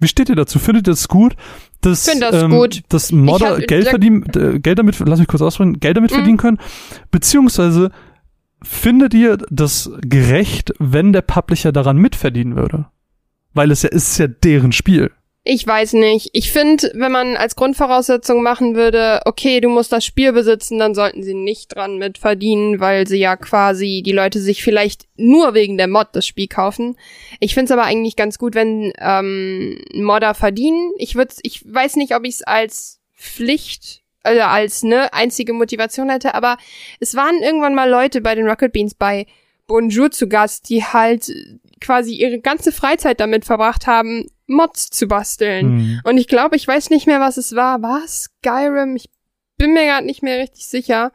Wie steht ihr dazu? Findet ihr das gut? Dass, das ähm, gut. dass Modder Geld verdienen, äh, Geld damit, lass mich kurz ausreden, Geld damit mhm. verdienen können? Beziehungsweise findet ihr das gerecht, wenn der Publisher daran mitverdienen würde? Weil es ja ist ja deren Spiel. Ich weiß nicht. Ich finde, wenn man als Grundvoraussetzung machen würde, okay, du musst das Spiel besitzen, dann sollten sie nicht dran mitverdienen, weil sie ja quasi die Leute sich vielleicht nur wegen der Mod das Spiel kaufen. Ich finde es aber eigentlich ganz gut, wenn ähm, Modder verdienen. Ich würde, ich weiß nicht, ob ich es als Pflicht also als ne einzige Motivation hätte, aber es waren irgendwann mal Leute bei den Rocket Beans bei Bonjour zu Gast, die halt quasi ihre ganze Freizeit damit verbracht haben, Mods zu basteln. Hm. Und ich glaube, ich weiß nicht mehr, was es war. War es Skyrim? Ich bin mir gerade nicht mehr richtig sicher.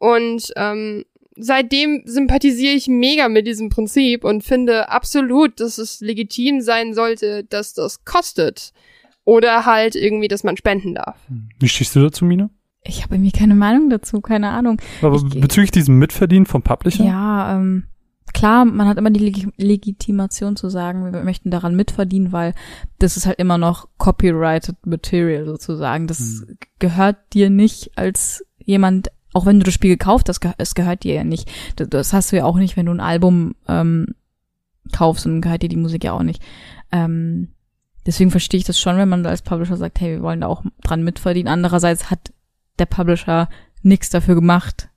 Und ähm, seitdem sympathisiere ich mega mit diesem Prinzip und finde absolut, dass es legitim sein sollte, dass das kostet. Oder halt irgendwie, dass man spenden darf. Wie stehst du dazu, Mina? Ich habe irgendwie keine Meinung dazu, keine Ahnung. Aber Ich- bezüglich diesem Mitverdienen vom Publisher? Ja, ähm, klar, man hat immer die Leg Legitimation zu sagen, wir möchten daran mitverdienen, weil das ist halt immer noch copyrighted Material sozusagen. Das gehört dir nicht als jemand, auch wenn du das Spiel gekauft hast, es gehört dir ja nicht. Das, das hast du ja auch nicht, wenn du ein Album ähm, kaufst und gehört dir die Musik ja auch nicht. Ähm, deswegen verstehe ich das schon, wenn man als Publisher sagt, hey, wir wollen da auch dran mitverdienen. Andererseits hat der Publisher nichts dafür gemacht,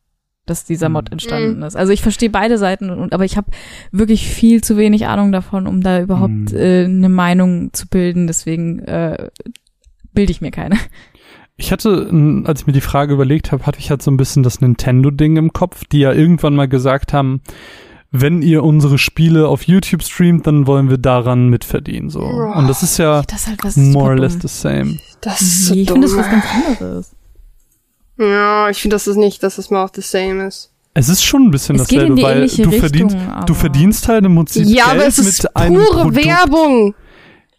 dass dieser Mod Mhm. entstanden ist. Also ich verstehe beide Seiten, und, aber ich habe wirklich viel zu wenig Ahnung davon, um da überhaupt Mhm. äh, eine Meinung zu bilden. Deswegen äh, bilde ich mir keine. Ich hatte, als ich mir die Frage überlegt habe, hatte ich halt so ein bisschen das Nintendo-Ding im Kopf, die ja irgendwann mal gesagt haben, wenn ihr unsere Spiele auf YouTube streamt, dann wollen wir daran mitverdienen. So. Und das ist ja Das ist halt was more or less the same. Das ist so Nee, ich finde das was ganz anderes. Ja, ich finde, das ist nicht, dass es mal auch the same ist. Es ist schon ein bisschen Es geht dasselbe, in die weil du Richtung, verdienst, du aber- verdienst halt im Prinzip ja, Geld aber es ist mit einem pure Produkt. Werbung.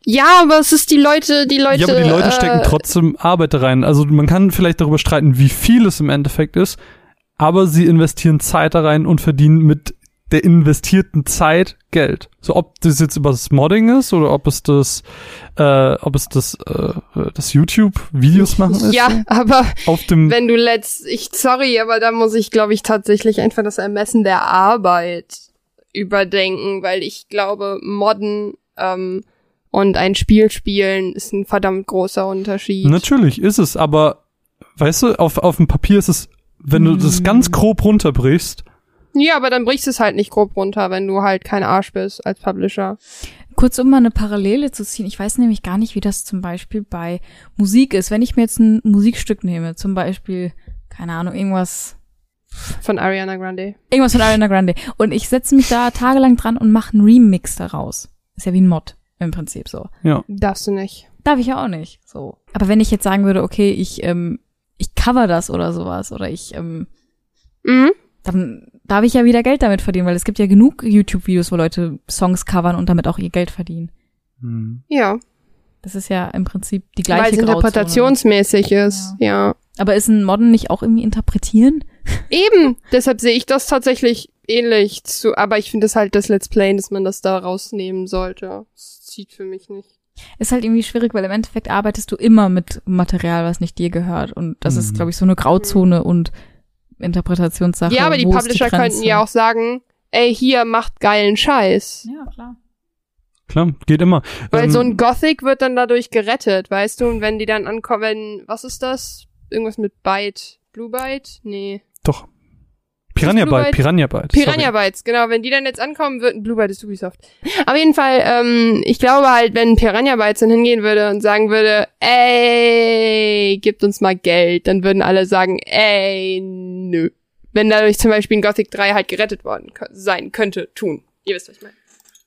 Ja, aber es ist die Leute, die Leute. Ja, aber die Leute äh, stecken trotzdem Arbeit da rein. Also man kann vielleicht darüber streiten, wie viel es im Endeffekt ist, aber sie investieren Zeit da rein und verdienen mit der investierten Zeit Geld. So ob das jetzt über das Modding ist oder ob es das, äh, ob es das, äh, das YouTube Videos machen ist. Ja, aber Auf dem wenn du letzt, ich sorry, aber da muss ich, glaube ich, tatsächlich einfach das Ermessen der Arbeit überdenken, weil ich glaube, Modden ähm, und ein Spiel spielen ist ein verdammt großer Unterschied. Natürlich ist es, aber weißt du, auf, auf dem Papier ist es, wenn du das Hm. ganz grob runterbrichst, Ja, aber dann brichst du es halt nicht grob runter, wenn du halt kein Arsch bist als Publisher. Kurz, um mal eine Parallele zu ziehen. Ich weiß nämlich gar nicht, wie das zum Beispiel bei Musik ist. Wenn ich mir jetzt ein Musikstück nehme, zum Beispiel, keine Ahnung, irgendwas, Von Ariana Grande. irgendwas von Ariana Grande, und ich setze mich da tagelang dran und mache einen Remix daraus. Ist ja wie ein Mod im Prinzip so. ja. Darfst du nicht. Darf ich ja auch nicht. So. Aber wenn ich jetzt sagen würde, okay, ich, ähm, ich cover das oder sowas, oder ich, ähm, Mhm. dann darf ich ja wieder Geld damit verdienen, weil es gibt ja genug YouTube-Videos, wo Leute Songs covern und damit auch ihr Geld verdienen. Hm. Ja, Das ist ja im Prinzip die weil gleiche es Grauzone. interpretationsmäßig ist. Ja. Aber ist ein Modden nicht auch irgendwie interpretieren? [laughs] Eben, deshalb sehe ich das tatsächlich ähnlich zu, aber ich finde es halt das Let's Play, dass man das da rausnehmen sollte. Das zieht für mich nicht. Ist halt irgendwie schwierig, weil im Endeffekt arbeitest du immer mit Material, was nicht dir gehört. Und das ist, Mhm. glaube ich, so eine Grauzone und Interpretationssache. ja, aber die Publisher Grenze? könnten ja auch sagen, ey, hier macht geilen Scheiß. Ja, klar. Klar, geht immer. Weil Ähm, so ein Gothic wird dann dadurch gerettet, weißt du? Und wenn die dann ankommen, wenn, was ist das? Irgendwas mit Byte? Blue Byte? Nee. Piranha Blue Byte, Byte? Piranha Byte. Piranha. Bytes, genau. Wenn die dann jetzt ankommen würden, Blue Byte ist Ubisoft. Auf jeden Fall, ähm, ich glaube halt, wenn Piranha Bytes dann hingehen würde und sagen würde, ey, gibt uns mal Geld, dann würden alle sagen, ey, nö. Wenn dadurch zum Beispiel ein Gothic 3 halt gerettet worden sein könnte, tun. Ihr wisst, was ich meine.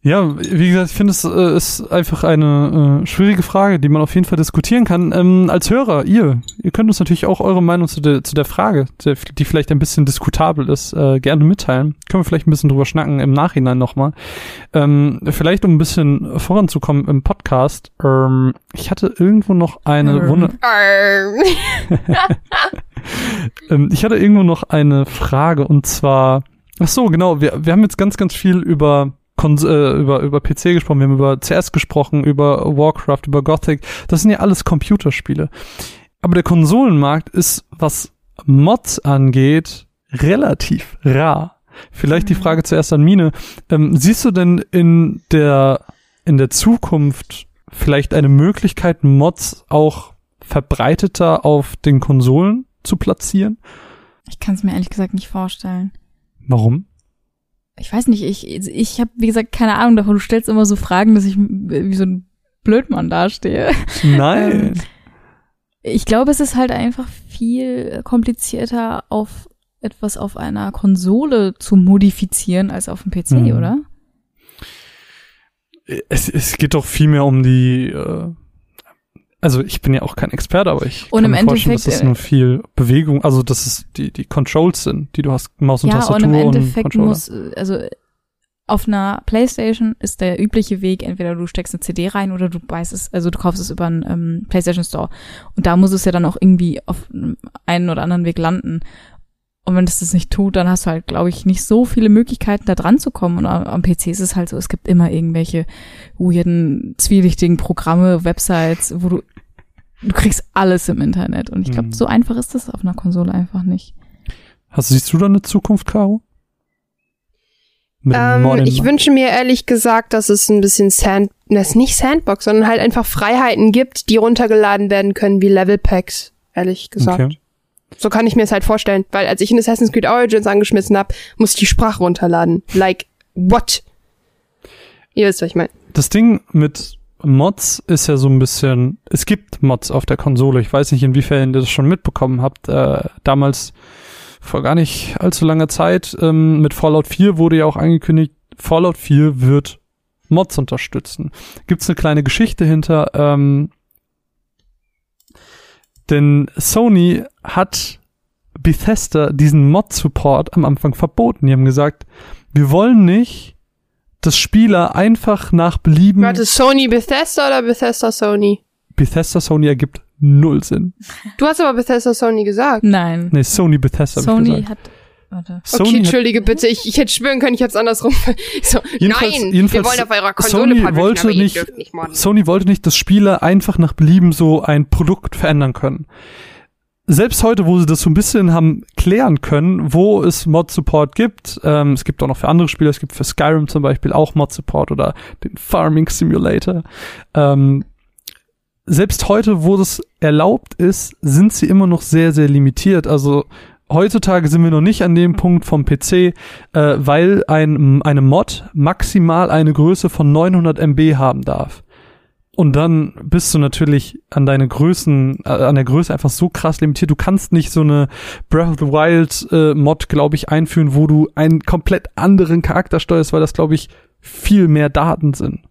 Ja, wie gesagt, ich finde, es äh, ist einfach eine äh, schwierige Frage, die man auf jeden Fall diskutieren kann. Ähm, als Hörer, ihr, ihr könnt uns natürlich auch eure Meinung zu der, zu der Frage, die vielleicht ein bisschen diskutabel ist, äh, gerne mitteilen. Können wir vielleicht ein bisschen drüber schnacken im Nachhinein nochmal. Ähm, vielleicht, um ein bisschen voranzukommen im Podcast. Ähm, ich hatte irgendwo noch eine Arr. [laughs] [laughs] ähm, ich hatte irgendwo noch eine Frage und zwar, ach so, genau, wir, wir haben jetzt ganz, ganz viel über Kons äh, über, über PC gesprochen, wir haben über CS gesprochen, über Warcraft, über Gothic. Das sind ja alles Computerspiele. Aber der Konsolenmarkt ist, was Mods angeht, relativ rar. Vielleicht die Mhm. Frage zuerst an Mine. Ähm, siehst du denn in der, in der Zukunft vielleicht eine Möglichkeit, Mods auch verbreiteter auf den Konsolen zu platzieren? Ich kann es mir ehrlich gesagt nicht vorstellen. Warum? Ich weiß nicht, ich, ich habe, wie gesagt, keine Ahnung davon. Du stellst immer so Fragen, dass ich wie so ein Blödmann dastehe. Nein. [laughs] Ähm, ich glaube, es ist halt einfach viel komplizierter, auf etwas auf einer Konsole zu modifizieren als auf dem PC, Mhm. oder? Es, es geht doch viel mehr um die, äh, also ich bin ja auch kein Experte, aber ich Und kann mir vorstellen, dass es äh, nur viel Bewegung, also dass es die, die Controls sind, die du hast, Maus und ja, Tastatur und im und Endeffekt Controller. muss, äh, also auf einer Playstation ist der übliche Weg, entweder du steckst eine CD rein oder du beißt es, also du kaufst es über einen ähm, Playstation Store. Und da muss es ja dann auch irgendwie auf einen oder anderen Weg landen. Und wenn es das nicht tut, dann hast du halt, glaube ich, nicht so viele Möglichkeiten, da dran zu kommen. Und am, PC ist es halt so, es gibt immer irgendwelche weirden, zwielichtigen Programme, Websites, wo du, du kriegst alles im Internet. Und ich glaube, Mhm. so einfach ist das auf einer Konsole einfach nicht. Hast, siehst du da eine Zukunft, Caro? Ähm, ich wünsche mir ehrlich gesagt, dass es ein bisschen Sand, das ist nicht Sandbox, sondern halt einfach Freiheiten gibt, die runtergeladen werden können wie Level Packs, ehrlich gesagt. Okay. So kann ich mir es halt vorstellen, weil als ich in Assassin's Creed Origins angeschmissen habe, musste ich die Sprache runterladen. Like, what? Ihr wisst, was ich meine. Das Ding mit Mods ist ja so ein bisschen, es gibt Mods auf der Konsole. Ich weiß nicht, inwiefern ihr das schon mitbekommen habt. Äh, damals, vor gar nicht allzu langer Zeit, ähm, mit Fallout 4 wurde ja auch angekündigt, Fallout 4 wird Mods unterstützen. Gibt's eine kleine Geschichte hinter, ähm, denn Sony hat Bethesda diesen Mod-Support am Anfang verboten. Die haben gesagt, wir wollen nicht, dass Spieler einfach nach Belieben Warte, Sony Bethesda oder Bethesda Sony? Bethesda Sony ergibt null Sinn. Du hast aber Bethesda Sony gesagt. Nein. Nee, Sony Bethesda Sony gesagt. hat, warte. Sony okay, hat- entschuldige bitte, ich, ich hätte schwören können, ich hab's andersrum. Ich [laughs] so, Jedenfalls- nein, jedenfalls wir wollen auf eurer Konsole Sony wollte nicht- nicht. Sony wollte nicht, dass Spieler einfach nach Belieben so ein Produkt verändern können. Selbst heute, wo sie das so ein bisschen haben klären können, wo es Mod-Support gibt, ähm, es gibt auch noch für andere Spiele, es gibt für Skyrim zum Beispiel auch Mod-Support oder den Farming Simulator. Ähm, selbst heute, wo das erlaubt ist, sind sie immer noch sehr, sehr limitiert. Also heutzutage sind wir noch nicht an dem Punkt vom PC, äh, weil ein, eine Mod maximal eine Größe von 900 MB haben darf. Und dann bist du natürlich an deine Größen, äh, an der Größe einfach so krass limitiert. Du kannst nicht so eine Breath of the Wild äh, Mod, glaube ich, einführen, wo du einen komplett anderen Charakter steuerst, weil das, glaube ich, viel mehr Daten sind.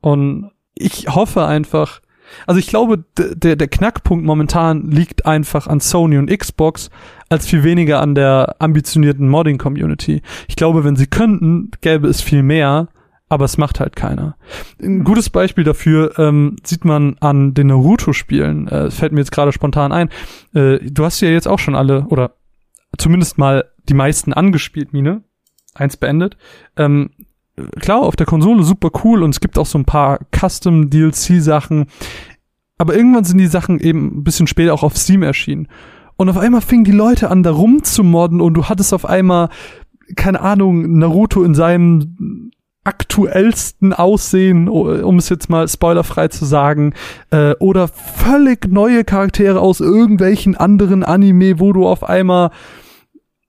Und ich hoffe einfach, also ich glaube, der, der Knackpunkt momentan liegt einfach an Sony und Xbox, als viel weniger an der ambitionierten Modding-Community. Ich glaube, wenn sie könnten, gäbe es viel mehr, aber es macht halt keiner. Ein gutes Beispiel dafür ähm, sieht man an den Naruto-Spielen. Äh, es fällt mir jetzt gerade spontan ein. Äh, du hast ja jetzt auch schon alle, oder zumindest mal die meisten angespielt, Mine. Eins beendet. Ähm, klar, auf der Konsole super cool und es gibt auch so ein paar Custom-DLC-Sachen. Aber irgendwann sind die Sachen eben ein bisschen später auch auf Steam erschienen. Und auf einmal fingen die Leute an, da rumzumodden und du hattest auf einmal, keine Ahnung, Naruto in seinem aktuellsten Aussehen, um es jetzt mal spoilerfrei zu sagen, äh, oder völlig neue Charaktere aus irgendwelchen anderen Anime, wo du auf einmal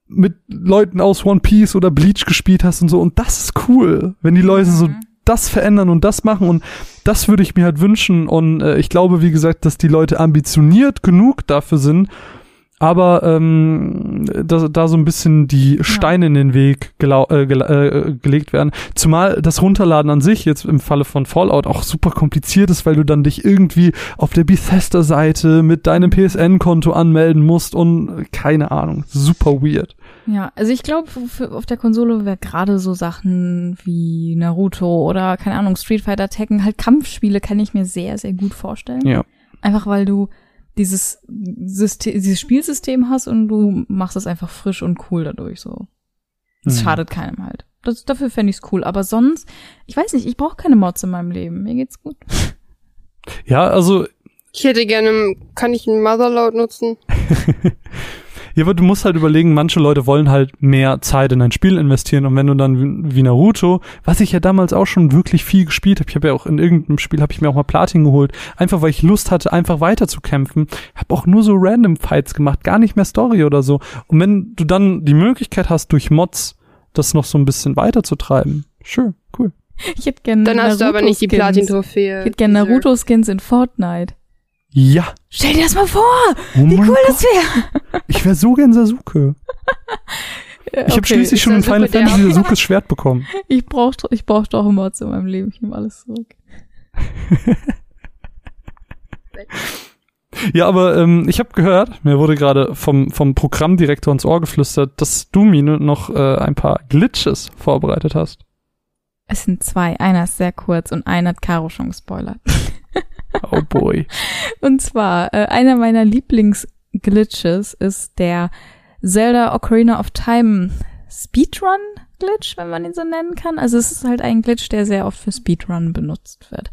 mit Leuten aus One Piece oder Bleach gespielt hast und so. Und das ist cool, wenn die Leute so das verändern und das machen. Und das würde ich mir halt wünschen. Und äh, ich glaube, wie gesagt, dass die Leute ambitioniert genug dafür sind, aber ähm, da, da so ein bisschen die Steine in den Weg gelau äh, gel äh, gelegt werden. Zumal das Runterladen an sich jetzt im Falle von Fallout auch super kompliziert ist, weil du dann dich irgendwie auf der Bethesda-Seite mit deinem PSN-Konto anmelden musst und keine Ahnung, super weird. Ja, also ich glaube, auf der Konsole wäre gerade so Sachen wie Naruto oder, keine Ahnung, Street Fighter Tekken, halt Kampfspiele kann ich mir sehr, sehr gut vorstellen. Ja. Einfach weil du dieses System, dieses Spielsystem hast und du machst es einfach frisch und cool dadurch so. Es Mhm. schadet keinem halt. Das, dafür fände ich's cool. Aber sonst, ich weiß nicht, ich brauche keine Mods in meinem Leben. Mir geht's gut. Ja, also Ich hätte gerne, kann ich einen Motherload nutzen? [laughs] Ja, aber du musst halt überlegen, manche Leute wollen halt mehr Zeit in ein Spiel investieren und wenn du dann wie Naruto, was ich ja damals auch schon wirklich viel gespielt habe, ich habe ja auch in irgendeinem Spiel habe ich mir auch mal Platin geholt, einfach weil ich Lust hatte, einfach weiter zu kämpfen, habe auch nur so random Fights gemacht, gar nicht mehr Story oder so. Und wenn du dann die Möglichkeit hast durch Mods das noch so ein bisschen weiterzutreiben, schön, cool. Ich hätte gerne Dann hast du aber nicht die Platin-Trophäe. Ich hätte gerne Naruto-Skins in Fortnite. Ja. Stell dir das mal vor! Oh Wie cool Gott. das wäre! Ich wäre so gern Sasuke. Ich habe schließlich schon in Final Fantasy Sasukes Schwert bekommen. Ich brauch, [laughs] ich brauch doch Mods in meinem Leben. Ich nehme alles zurück. [laughs] Ja, aber ähm, ich habe gehört, mir wurde gerade vom, vom Programmdirektor ins Ohr geflüstert, dass du, Mine, noch äh, ein paar Glitches vorbereitet hast. Es sind zwei. Einer ist sehr kurz und einer hat Caro schon gespoilert. [laughs] Oh boy. [laughs] Und zwar, äh, einer meiner Lieblingsglitches ist der Zelda Ocarina of Time Speedrun Glitch, wenn man ihn so nennen kann. Also es ist halt ein Glitch, der sehr oft für Speedrun benutzt wird.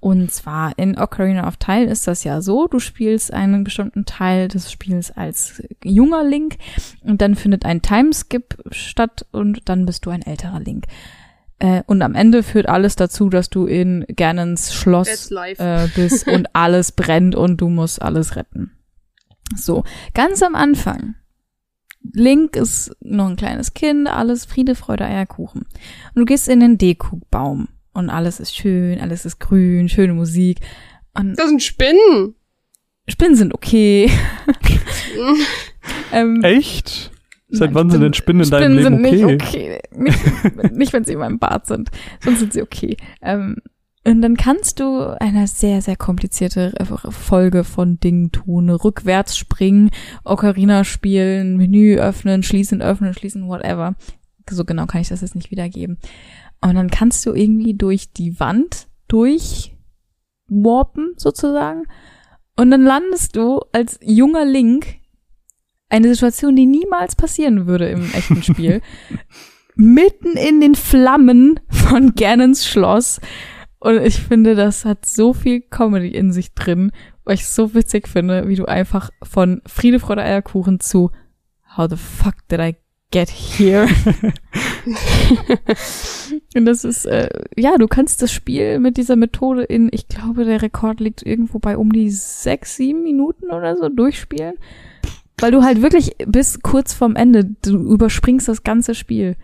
Und zwar in Ocarina of Time ist das ja so, du spielst einen bestimmten Teil des Spiels als junger Link und dann findet ein Timeskip statt und dann bist du ein älterer Link. Äh, und am Ende führt alles dazu, dass du in Ganons Schloss äh, bist [laughs] und alles brennt und du musst alles retten. So, ganz am Anfang. Link ist noch ein kleines Kind, alles Friede, Freude, Eierkuchen. Und du gehst in den Deku-Baum und alles ist schön, alles ist grün, schöne Musik. Und Das sind Spinnen. Spinnen sind okay. [laughs] ähm, Echt? Seit wann sind denn Spinnen in deinem Spinnen Leben sind okay? nicht okay. Nicht, nicht wenn sie in meinem Bart sind. Sonst sind sie okay. Ähm, und dann kannst du eine sehr, sehr komplizierte Folge von Dingen tun. Rückwärts springen, Ocarina spielen, Menü öffnen, schließen, öffnen, schließen, whatever. So genau kann ich das jetzt nicht wiedergeben. Und dann kannst du irgendwie durch die Wand durchwarpen, sozusagen. Und dann landest du als junger Link eine Situation, die niemals passieren würde im echten Spiel, [laughs] mitten in den Flammen von Ganons Schloss. Und ich finde, das hat so viel Comedy in sich drin, weil ich es so witzig finde, wie du einfach von Friede, Freude, Eierkuchen zu How the fuck did I get here? [laughs] Und das ist, äh, ja, du kannst das Spiel mit dieser Methode in, ich glaube, der Rekord liegt irgendwo bei um die sechs, sieben Minuten oder so durchspielen. Weil du halt wirklich bis kurz vorm Ende, du überspringst das ganze Spiel.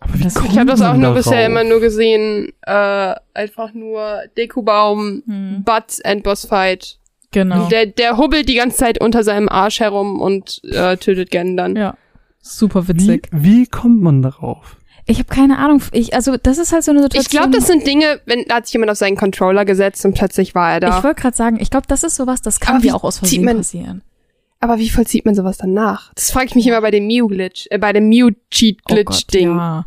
Aber wie Das- kommt Ich habe das auch nur darauf? bisher immer nur gesehen, äh, einfach nur Dekubaum, Hm. Butts, Endboss-Fight. Genau. Der, der hubbelt die ganze Zeit unter seinem Arsch herum und äh, tötet Gan dann. Ja. Super Wie, witzig. wie kommt man darauf? Ich habe keine Ahnung. Ich, also das ist halt so eine Situation. Ich glaube, das sind Dinge, wenn da hat sich jemand auf seinen Controller gesetzt und plötzlich war er da. Ich wollte gerade sagen, ich glaube, das ist sowas, das kann dir wie auch aus Versehen man- passieren. Aber wie vollzieht man sowas dann nach? Das frage ich mich immer bei dem Mew-Glitch, äh, bei dem Oh Mew-Cheat-Glitch-Ding. Gott, ja.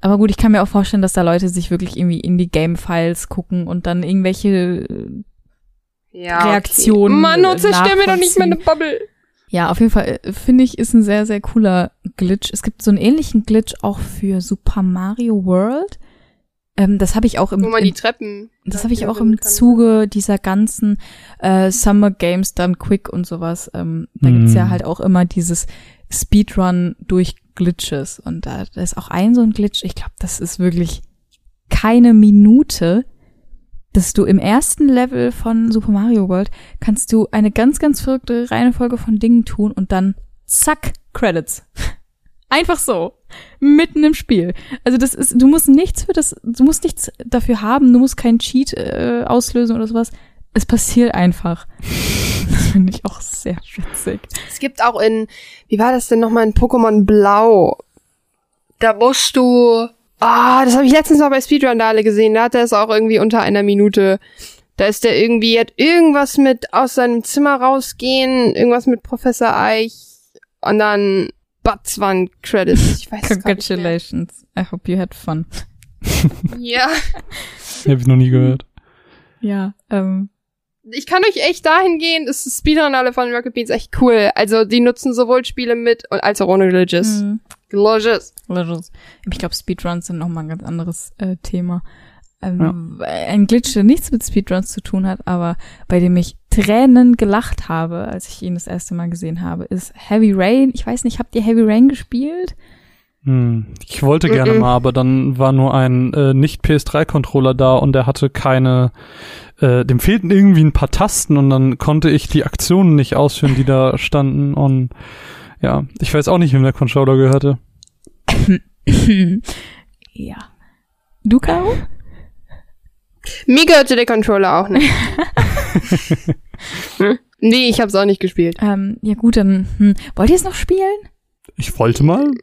Aber gut, ich kann mir auch vorstellen, dass da Leute sich wirklich irgendwie in die Game-Files gucken und dann irgendwelche äh, ja, Reaktionen, Okay. Mann, oh, äh, zerstör mir doch nicht meine Bubble. Ja, auf jeden Fall äh, finde ich, ist ein sehr, sehr cooler Glitch. Es gibt so einen ähnlichen Glitch auch für Super Mario World. Ähm, das habe ich auch im, Wo man im die Treppen. Das habe ich auch im kann. Zuge dieser ganzen äh, Summer Games Done Quick und sowas. Ähm, da gibt's ja Mhm. halt auch immer dieses Speedrun durch Glitches. Und da, da ist auch ein so ein Glitch. Ich glaube, das ist wirklich keine Minute, dass du im ersten Level von Super Mario World kannst du eine ganz, ganz verrückte Reihenfolge von Dingen tun und dann zack, Credits. [laughs] Einfach so. Mitten im Spiel. Also das ist, du musst nichts für das, du musst nichts dafür haben, du musst keinen Cheat äh, auslösen oder sowas. Es passiert einfach. [laughs] Das finde ich auch sehr witzig. Es gibt auch in, wie war das denn nochmal in Pokémon Blau? Da musst du, ah, das habe ich letztens mal bei Speedrun Dale gesehen, da hat er es auch irgendwie unter einer Minute. Da ist der irgendwie, hat irgendwas mit aus seinem Zimmer rausgehen, irgendwas mit Professor Eich und dann Butts waren Credits. Ich weiß es gar nicht mehr. Congratulations. I hope you had fun. Ja. [laughs] Hab ich noch nie gehört. Ja, ähm, Ich kann euch echt dahin gehen, das ist Speedrun alle von Rocket Beans echt cool. Also die nutzen sowohl Spiele mit und als auch ohne Glitches. mh. Glitches. Glitches. Ich glaube, Speedruns sind nochmal ein ganz anderes äh, Thema. Ähm, Ein Glitch, der nichts mit Speedruns zu tun hat, aber bei dem ich Tränen gelacht habe, als ich ihn das erste Mal gesehen habe, ist Heavy Rain. Ich weiß nicht, habt ihr Heavy Rain gespielt? Hm, ich wollte gerne mal, aber dann war nur ein äh, nicht PS3-Controller da und der hatte keine, äh, dem fehlten irgendwie ein paar Tasten und dann konnte ich die Aktionen nicht ausführen, die da standen und ja, ich weiß auch nicht, wem der Controller gehörte. [laughs] ja. Du, Caro? Mir gehörte der Controller auch nicht. [laughs] hm? Nee, ich hab's auch nicht gespielt. Ähm, ja gut, dann hm. wollt ihr es noch spielen? Ich wollte mal. [laughs]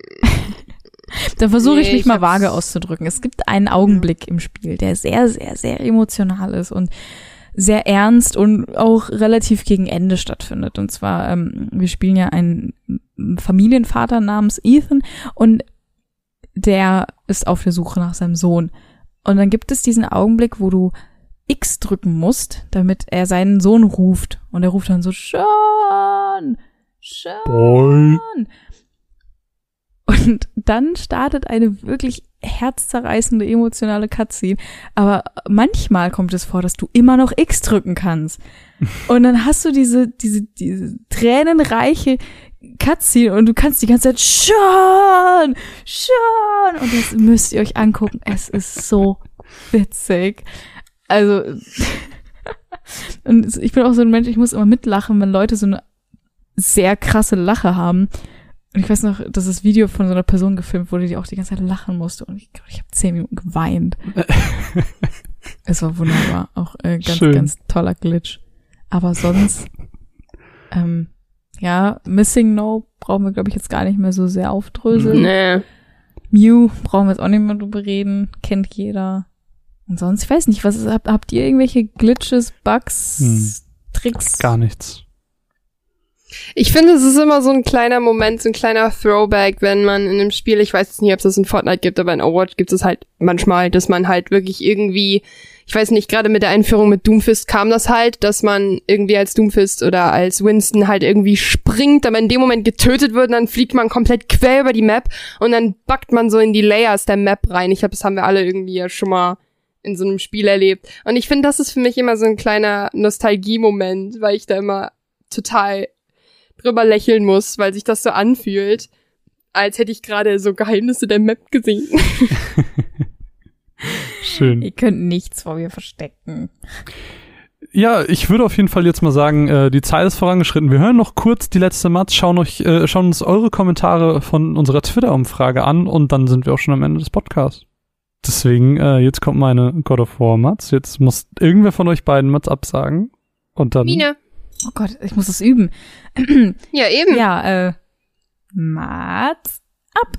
Dann versuche nee, ich mich ich mal vage auszudrücken. Es gibt einen Augenblick im Spiel, der sehr, sehr, sehr emotional ist und sehr ernst und auch relativ gegen Ende stattfindet. Und zwar, ähm, wir spielen ja einen Familienvater namens Ethan und der ist auf der Suche nach seinem Sohn. Und dann gibt es diesen Augenblick, wo du X drücken musst, damit er seinen Sohn ruft. Und er ruft dann so, Sean! Sean! Boy. Und dann startet eine wirklich herzzerreißende emotionale Cutscene. Aber manchmal kommt es vor, dass du immer noch X drücken kannst. [laughs] Und dann hast du diese, diese, diese tränenreiche Cutscene und du kannst die ganze Zeit schon, schon und das müsst ihr euch angucken. Es ist so witzig. Also [laughs] und ich bin auch so ein Mensch, ich muss immer mitlachen, wenn Leute so eine sehr krasse Lache haben. Und ich weiß noch, dass das Video von so einer Person gefilmt wurde, die auch die ganze Zeit lachen musste. Und ich glaube, ich habe zehn Minuten geweint. [laughs] es war wunderbar. Auch äh, ganz, Schön. ganz toller Glitch. Aber sonst, ähm, ja, Missing No brauchen wir, glaube ich, jetzt gar nicht mehr so sehr aufdröseln. Nee. Mew brauchen wir jetzt auch nicht mehr drüber reden. Kennt jeder. Und sonst, ich weiß nicht, was ist, habt, habt ihr irgendwelche Glitches, Bugs, hm. Tricks? Gar nichts. Ich finde, es ist immer so ein kleiner Moment, so ein kleiner Throwback, wenn man in einem Spiel, ich weiß jetzt nicht, ob es das in Fortnite gibt, aber in Overwatch gibt es halt manchmal, dass man halt wirklich irgendwie, ich weiß nicht, gerade mit der Einführung mit Doomfist kam das halt, dass man irgendwie als Doomfist oder als Winston halt irgendwie springt, aber in dem Moment getötet wird und dann fliegt man komplett quer über die Map und dann backt man so in die Layers der Map rein. Ich glaube, das haben wir alle irgendwie ja schon mal in so einem Spiel erlebt. Und ich finde, das ist für mich immer so ein kleiner Nostalgie-Moment, weil ich da immer total drüber lächeln muss, weil sich das so anfühlt, als hätte ich gerade so Geheimnisse der Map gesehen. [laughs] [laughs] Schön. Ihr könnt nichts vor mir verstecken. Ja, ich würde auf jeden Fall jetzt mal sagen, äh, die Zeit ist vorangeschritten. Wir hören noch kurz die letzte Matz, schauen, euch, äh, schauen uns eure Kommentare von unserer Twitter-Umfrage an und dann sind wir auch schon am Ende des Podcasts. Deswegen, äh, jetzt kommt meine God of War Matz. Jetzt muss irgendwer von euch beiden Matz absagen. Und dann. Mine. Oh Gott, ich muss das üben. [clears throat] ja, eben. Ja, äh. Mats ab.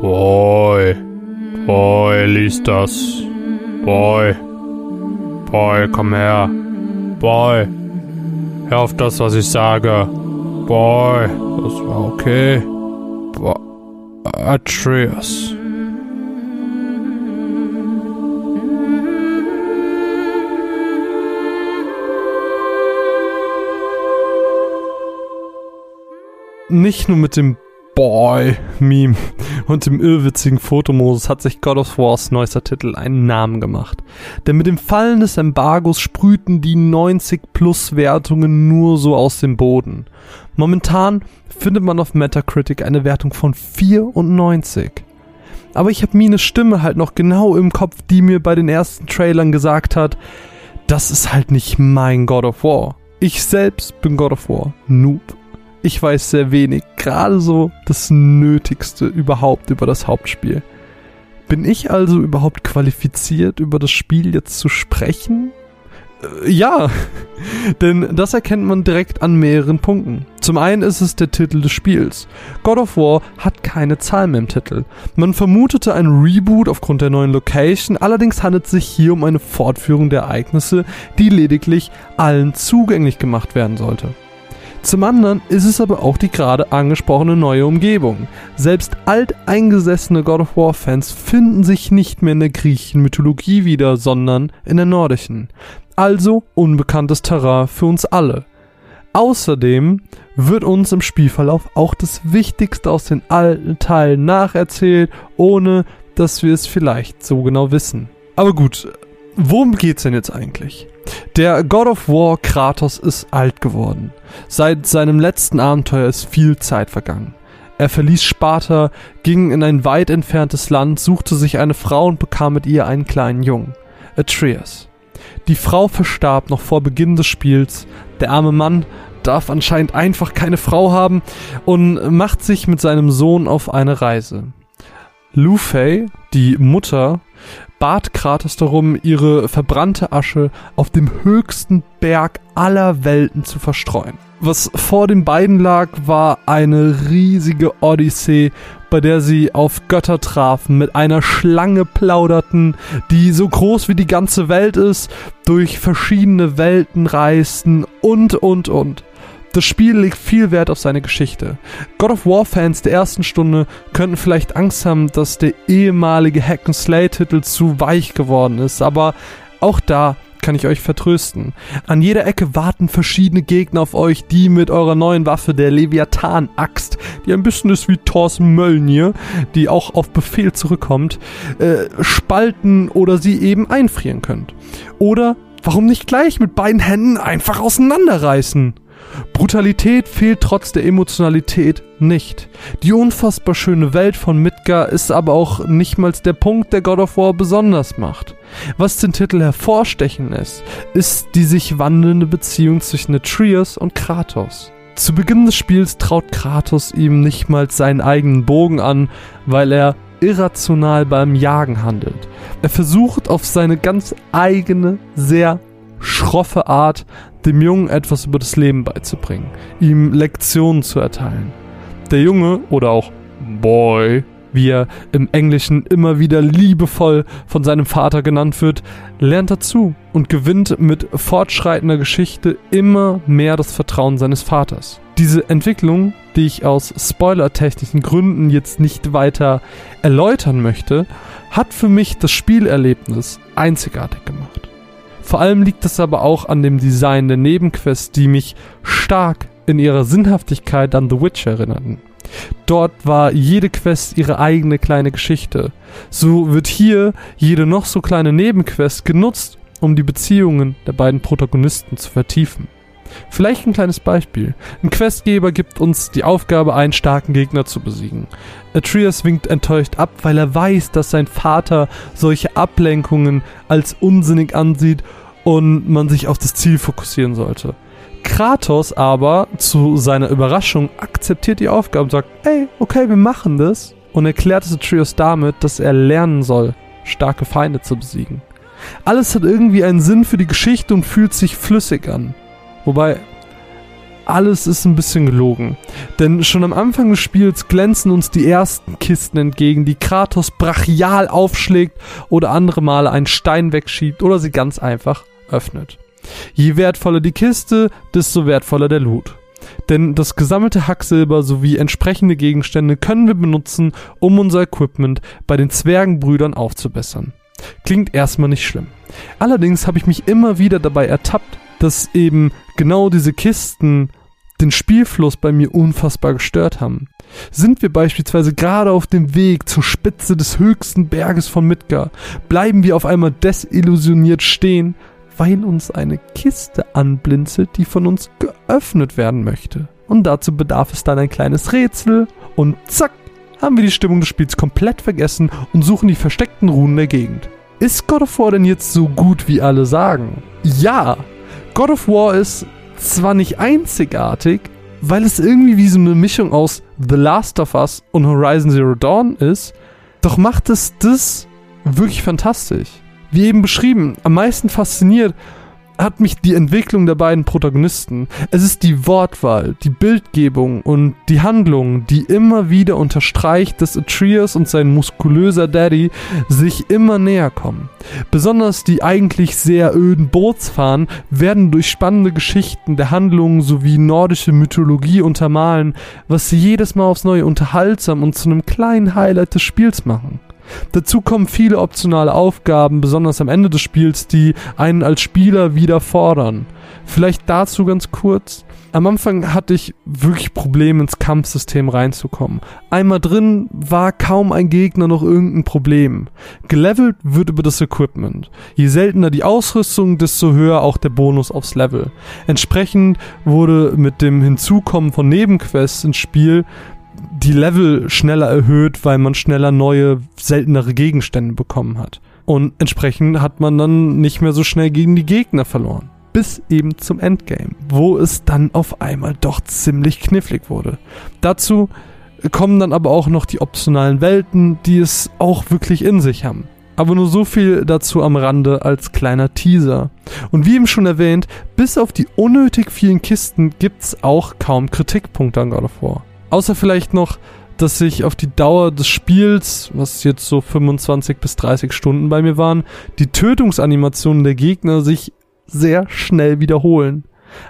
Boy. Boy, lies das. Boy. Boy, komm her. Boy. Hör auf das, was ich sage. Boy. Das war okay. Boy. Atreus. Nicht nur mit dem Boy-Meme und dem irrwitzigen Fotomodus hat sich God of Wars neuester Titel einen Namen gemacht. Denn mit dem Fallen des Embargos sprühten die 90-Plus-Wertungen nur so aus dem Boden. Momentan findet man auf Metacritic eine Wertung von 94. Aber ich habe Mines Stimme halt noch genau im Kopf, die mir bei den ersten Trailern gesagt hat, das ist halt nicht mein God of War. Ich selbst bin God of War. Noob. Ich weiß sehr wenig, gerade so das Nötigste überhaupt über das Hauptspiel. Bin ich also überhaupt qualifiziert, über das Spiel jetzt zu sprechen? Äh, ja, [laughs] denn das erkennt man direkt an mehreren Punkten. Zum einen ist es der Titel des Spiels. God of War hat keine Zahl mehr im Titel. Man vermutete ein Reboot aufgrund der neuen Location, allerdings handelt es sich hier um eine Fortführung der Ereignisse, die lediglich allen zugänglich gemacht werden sollte. Zum anderen ist es aber auch die gerade angesprochene neue Umgebung. Selbst alteingesessene God of War Fans finden sich nicht mehr in der griechischen Mythologie wieder, sondern in der nordischen. Also unbekanntes Terrain für uns alle. Außerdem wird uns im Spielverlauf auch das Wichtigste aus den alten Teilen nacherzählt, ohne dass wir es vielleicht so genau wissen. Aber gut, worum geht's denn jetzt eigentlich? Der God of War Kratos ist alt geworden. Seit seinem letzten Abenteuer ist viel Zeit vergangen. Er verließ Sparta, ging in ein weit entferntes Land, suchte sich eine Frau und bekam mit ihr einen kleinen Jungen, Atreus. Die Frau verstarb noch vor Beginn des Spiels, der arme Mann darf anscheinend einfach keine Frau haben und macht sich mit seinem Sohn auf eine Reise. Lufey, die Mutter, bat Kratos darum, ihre verbrannte Asche auf dem höchsten Berg aller Welten zu verstreuen. Was vor den beiden lag, war eine riesige Odyssee, bei der sie auf Götter trafen, mit einer Schlange plauderten, die so groß wie die ganze Welt ist, durch verschiedene Welten reisten und, und, und. Das Spiel legt viel Wert auf seine Geschichte. God of War Fans der ersten Stunde könnten vielleicht Angst haben, dass der ehemalige Hack and Slay Titel zu weich geworden ist, aber auch da kann ich euch vertrösten. An jeder Ecke warten verschiedene Gegner auf euch, die mit eurer neuen Waffe, der Leviathan-Axt, die ein bisschen ist wie Thors Möllnir, die auch auf Befehl zurückkommt, äh, spalten oder sie eben einfrieren könnt. Oder warum nicht gleich mit beiden Händen einfach auseinanderreißen? Brutalität fehlt trotz der Emotionalität nicht. Die unfassbar schöne Welt von Midgar ist aber auch nicht mal der Punkt, der God of War besonders macht. Was den Titel hervorstechen lässt, ist die sich wandelnde Beziehung zwischen Atreus und Kratos. Zu Beginn des Spiels traut Kratos ihm nicht mal seinen eigenen Bogen an, weil er irrational beim Jagen handelt. Er versucht auf seine ganz eigene, sehr schroffe Art dem Jungen etwas über das Leben beizubringen, ihm Lektionen zu erteilen. Der Junge oder auch Boy, wie er im Englischen immer wieder liebevoll von seinem Vater genannt wird, lernt dazu und gewinnt mit fortschreitender Geschichte immer mehr das Vertrauen seines Vaters. Diese Entwicklung, die ich aus spoilertechnischen Gründen jetzt nicht weiter erläutern möchte, hat für mich das Spielerlebnis einzigartig gemacht. Vor allem liegt es aber auch an dem Design der Nebenquests, die mich stark in ihrer Sinnhaftigkeit an The Witcher erinnerten. Dort war jede Quest ihre eigene kleine Geschichte. So wird hier jede noch so kleine Nebenquest genutzt, um die Beziehungen der beiden Protagonisten zu vertiefen. Vielleicht ein kleines Beispiel. Ein Questgeber gibt uns die Aufgabe, einen starken Gegner zu besiegen. Atreus winkt enttäuscht ab, weil er weiß, dass sein Vater solche Ablenkungen als unsinnig ansieht und man sich auf das Ziel fokussieren sollte. Kratos aber, zu seiner Überraschung, akzeptiert die Aufgabe und sagt, ey, okay, wir machen das und erklärt es Atreus damit, dass er lernen soll, starke Feinde zu besiegen. Alles hat irgendwie einen Sinn für die Geschichte und fühlt sich flüssig an. Wobei, alles ist ein bisschen gelogen. Denn schon am Anfang des Spiels glänzen uns die ersten Kisten entgegen, die Kratos brachial aufschlägt oder andere Male einen Stein wegschiebt oder sie ganz einfach öffnet. Je wertvoller die Kiste, desto wertvoller der Loot. Denn das gesammelte Hacksilber sowie entsprechende Gegenstände können wir benutzen, um unser Equipment bei den Zwergenbrüdern aufzubessern. Klingt erstmal nicht schlimm. Allerdings habe ich mich immer wieder dabei ertappt, dass eben genau diese Kisten den Spielfluss bei mir unfassbar gestört haben. Sind wir beispielsweise gerade auf dem Weg zur Spitze des höchsten Berges von Midgar, bleiben wir auf einmal desillusioniert stehen, weil uns eine Kiste anblinzelt, die von uns geöffnet werden möchte. Und dazu bedarf es dann ein kleines Rätsel und zack, haben wir die Stimmung des Spiels komplett vergessen und suchen die versteckten Runen der Gegend. Ist God of War denn jetzt so gut, wie alle sagen? Ja, God of War ist zwar nicht einzigartig, weil es irgendwie wie so eine Mischung aus The Last of Us und Horizon Zero Dawn ist, doch macht es das wirklich fantastisch. Wie eben beschrieben, am meisten fasziniert hat mich die Entwicklung der beiden Protagonisten. Es ist die Wortwahl, die Bildgebung und die Handlung, die immer wieder unterstreicht, dass Atreus und sein muskulöser Daddy sich immer näher kommen. Besonders die eigentlich sehr öden Bootsfahren werden durch spannende Geschichten der Handlungen sowie nordische Mythologie untermalen, was sie jedes Mal aufs Neue unterhaltsam und zu einem kleinen Highlight des Spiels machen. Dazu kommen viele optionale Aufgaben, besonders am Ende des Spiels, die einen als Spieler wieder fordern. Vielleicht dazu ganz kurz. Am Anfang hatte ich wirklich Probleme ins Kampfsystem reinzukommen. Einmal drin war kaum ein Gegner noch irgendein Problem. Gelevelt wird über das Equipment. Je seltener die Ausrüstung, desto höher auch der Bonus aufs Level. Entsprechend wurde mit dem Hinzukommen von Nebenquests ins Spiel die Level schneller erhöht, weil man schneller neue, seltenere Gegenstände bekommen hat. Und entsprechend hat man dann nicht mehr so schnell gegen die Gegner verloren bis eben zum Endgame, wo es dann auf einmal doch ziemlich knifflig wurde. Dazu kommen dann aber auch noch die optionalen Welten, die es auch wirklich in sich haben. Aber nur so viel dazu am Rande als kleiner Teaser. Und wie eben schon erwähnt, bis auf die unnötig vielen Kisten gibt's auch kaum Kritikpunkte an God of War. Außer vielleicht noch, dass sich auf die Dauer des Spiels, was jetzt so 25 bis 30 Stunden bei mir waren, die Tötungsanimationen der Gegner sich sehr schnell wiederholen.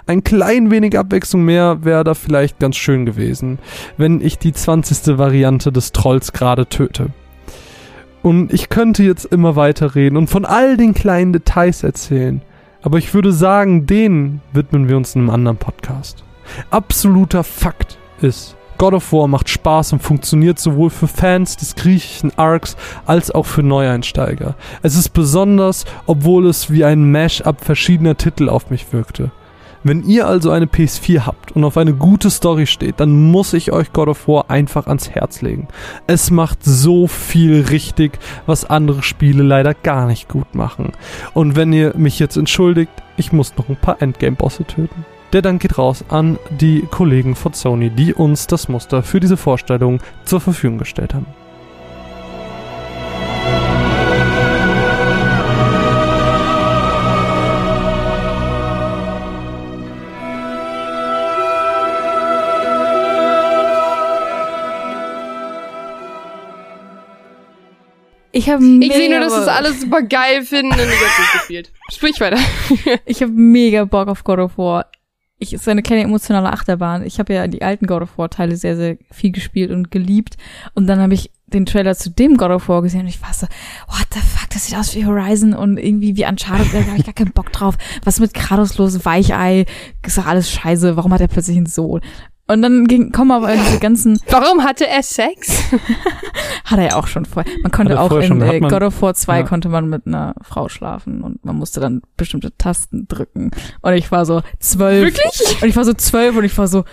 Ein klein wenig Abwechslung mehr wäre da vielleicht ganz schön gewesen, wenn ich die 20. Variante des Trolls gerade töte. Und ich könnte jetzt immer weiter reden und von all den kleinen Details erzählen. Aber ich würde sagen, denen widmen wir uns in einem anderen Podcast. Absoluter Fakt ist, God of War macht Spaß und funktioniert sowohl für Fans des griechischen Arcs als auch für Neueinsteiger. Es ist besonders, obwohl es wie ein Mash-up verschiedener Titel auf mich wirkte. Wenn ihr also eine PS4 habt und auf eine gute Story steht, dann muss ich euch God of War einfach ans Herz legen. Es macht so viel richtig, was andere Spiele leider gar nicht gut machen. Und wenn ihr mich jetzt entschuldigt, ich muss noch ein paar Endgame-Bosse töten. Der Dank geht raus an die Kollegen von Sony, die uns das Muster für diese Vorstellung zur Verfügung gestellt haben. Ich Ich sehe nur, dass das alles super geil finden und ich hab's nicht gespielt. Sprich weiter. [laughs] Ich habe mega Bock auf God of War. Ich ist eine kleine emotionale Achterbahn. Ich habe ja die alten God of War Teile sehr sehr viel gespielt und geliebt und dann habe ich den Trailer zu dem God of War gesehen und ich war so, what the fuck, das sieht aus wie Horizon und irgendwie wie Uncharted, da habe ich gar keinen Bock drauf. Was mit Kratos los, Weichei, ist doch alles scheiße, warum hat er plötzlich einen Sohn? Und dann ging, kommen aber diese ganzen, [laughs] Warum hatte er Sex? [laughs] hat er ja auch schon vorher. Man konnte auch in schon, äh, God of War 2 ja. konnte man mit einer Frau schlafen und man musste dann bestimmte Tasten drücken. Und ich war so zwölf. Wirklich? Und ich war so zwölf und ich war so,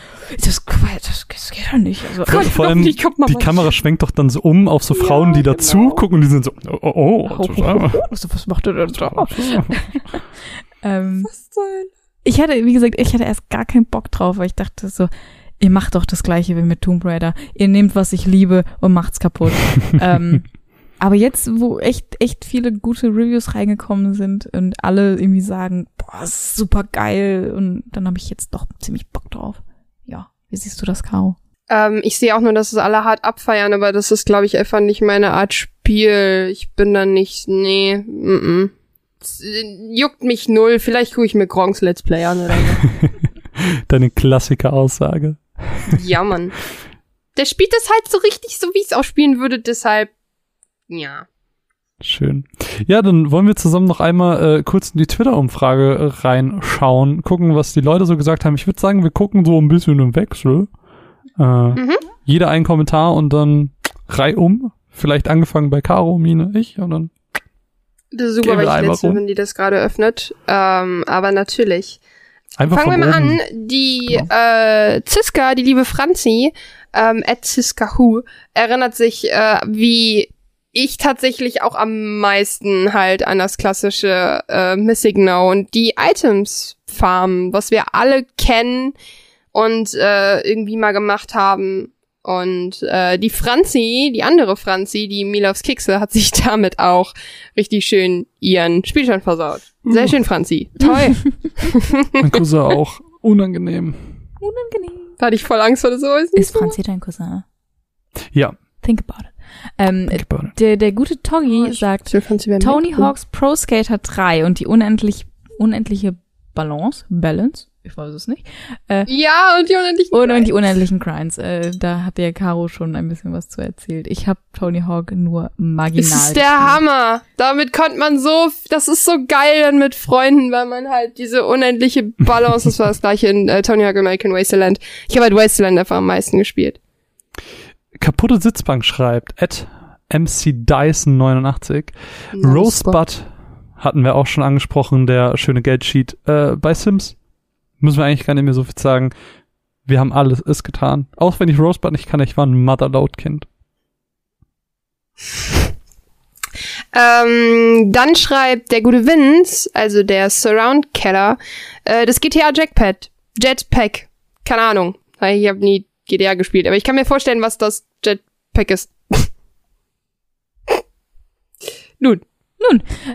das, das, das geht doch nicht. Also, Vor, vor allem, nicht, guck mal, die was- Kamera schwenkt doch dann so um auf so Frauen, die dazu genau. gucken und die sind so, oh, oh, oh, oh, oh, oh, also, was macht er denn da? [laughs] ähm, Was soll? ich hatte, wie gesagt, ich hatte erst gar keinen Bock drauf, weil ich dachte so, ihr macht doch das gleiche wie mit Tomb Raider. Ihr nehmt, was ich liebe und macht's kaputt. [laughs] ähm, aber jetzt, wo echt, echt viele gute Reviews reingekommen sind und alle irgendwie sagen, boah, super geil und dann habe ich jetzt doch ziemlich Bock drauf. Ja, wie siehst du das, Caro? Ähm, ich sehe auch nur, dass es alle hart abfeiern, aber das ist, glaube ich, einfach nicht meine Art Spiel. Ich bin da nicht, nee, mm -mm. Es, äh, juckt mich null. Vielleicht gucke ich mir Gronks Let's Play an oder so. [laughs] Deine Klassiker-Aussage. Ja, Mann. Der spielt das halt so richtig, so wie ich es auch spielen würde, deshalb, ja. Schön. Ja, dann wollen wir zusammen noch einmal äh, kurz in die Twitter-Umfrage äh, reinschauen, gucken, was die Leute so gesagt haben. Ich würde sagen, wir gucken so ein bisschen im Wechsel. Äh, Mhm. Jeder ein Kommentar und dann reihum. Vielleicht angefangen bei Caro, Mine, ich und dann Das ist super, weil ich letzte bin, die das gerade öffnet. Ähm, aber natürlich. Einfach Fangen wir mal oben. an. Die Genau. äh, Ziska, die liebe Franzi, ähm, at Ziska.hu, erinnert sich, äh, wie ich tatsächlich auch am meisten halt an das klassische äh, Missing Now und die Items farmen, was wir alle kennen und äh, irgendwie mal gemacht haben. Und äh, die Franzi, die andere Franzi, die Milovs Kekse, hat sich [laughs] damit auch richtig schön ihren Spielstand versaut. Sehr schön, Franzi. Toll. [laughs] Mein Cousin auch. Unangenehm. Unangenehm. Da hatte ich voll Angst vor das so ist. Ist so. Franzi dein Cousin? Ja, Think about it. Ähm, think about it. der, der gute Toggy Oh, sagt, Tony. Hawk's Pro Skater 3 und die unendlich, unendliche Balance, Balance, ich weiß es nicht. Äh, Ja, und die unendlichen und, und die Grinds. unendlichen Grinds. Äh, da hat der Caro schon ein bisschen was zu erzählt. Ich habe Tony Hawk nur marginal. Das ist der gespielt. Hammer. Damit konnte man so, das ist so geil dann mit Freunden, weil man halt diese unendliche Balance, das war das gleiche in äh, Tony Hawk American Wasteland. Ich habe halt Wasteland einfach am meisten gespielt. Kaputte Sitzbank schreibt, at MC Dyson 89. Rosebud hatten wir auch schon angesprochen, der schöne Geldsheet. Äh, bei Sims müssen wir eigentlich gar nicht mehr so viel sagen. Wir haben alles es getan. Auch wenn ich Rosebud nicht kann, ich war ein Motherload-Kind. Ähm, dann schreibt der gute Vince, also der Surround Keller, äh, das GTA Jackpad, Jetpack. Keine Ahnung. Ich habe nie GTA gespielt, aber ich kann mir vorstellen, was das Jetpack ist. Nun,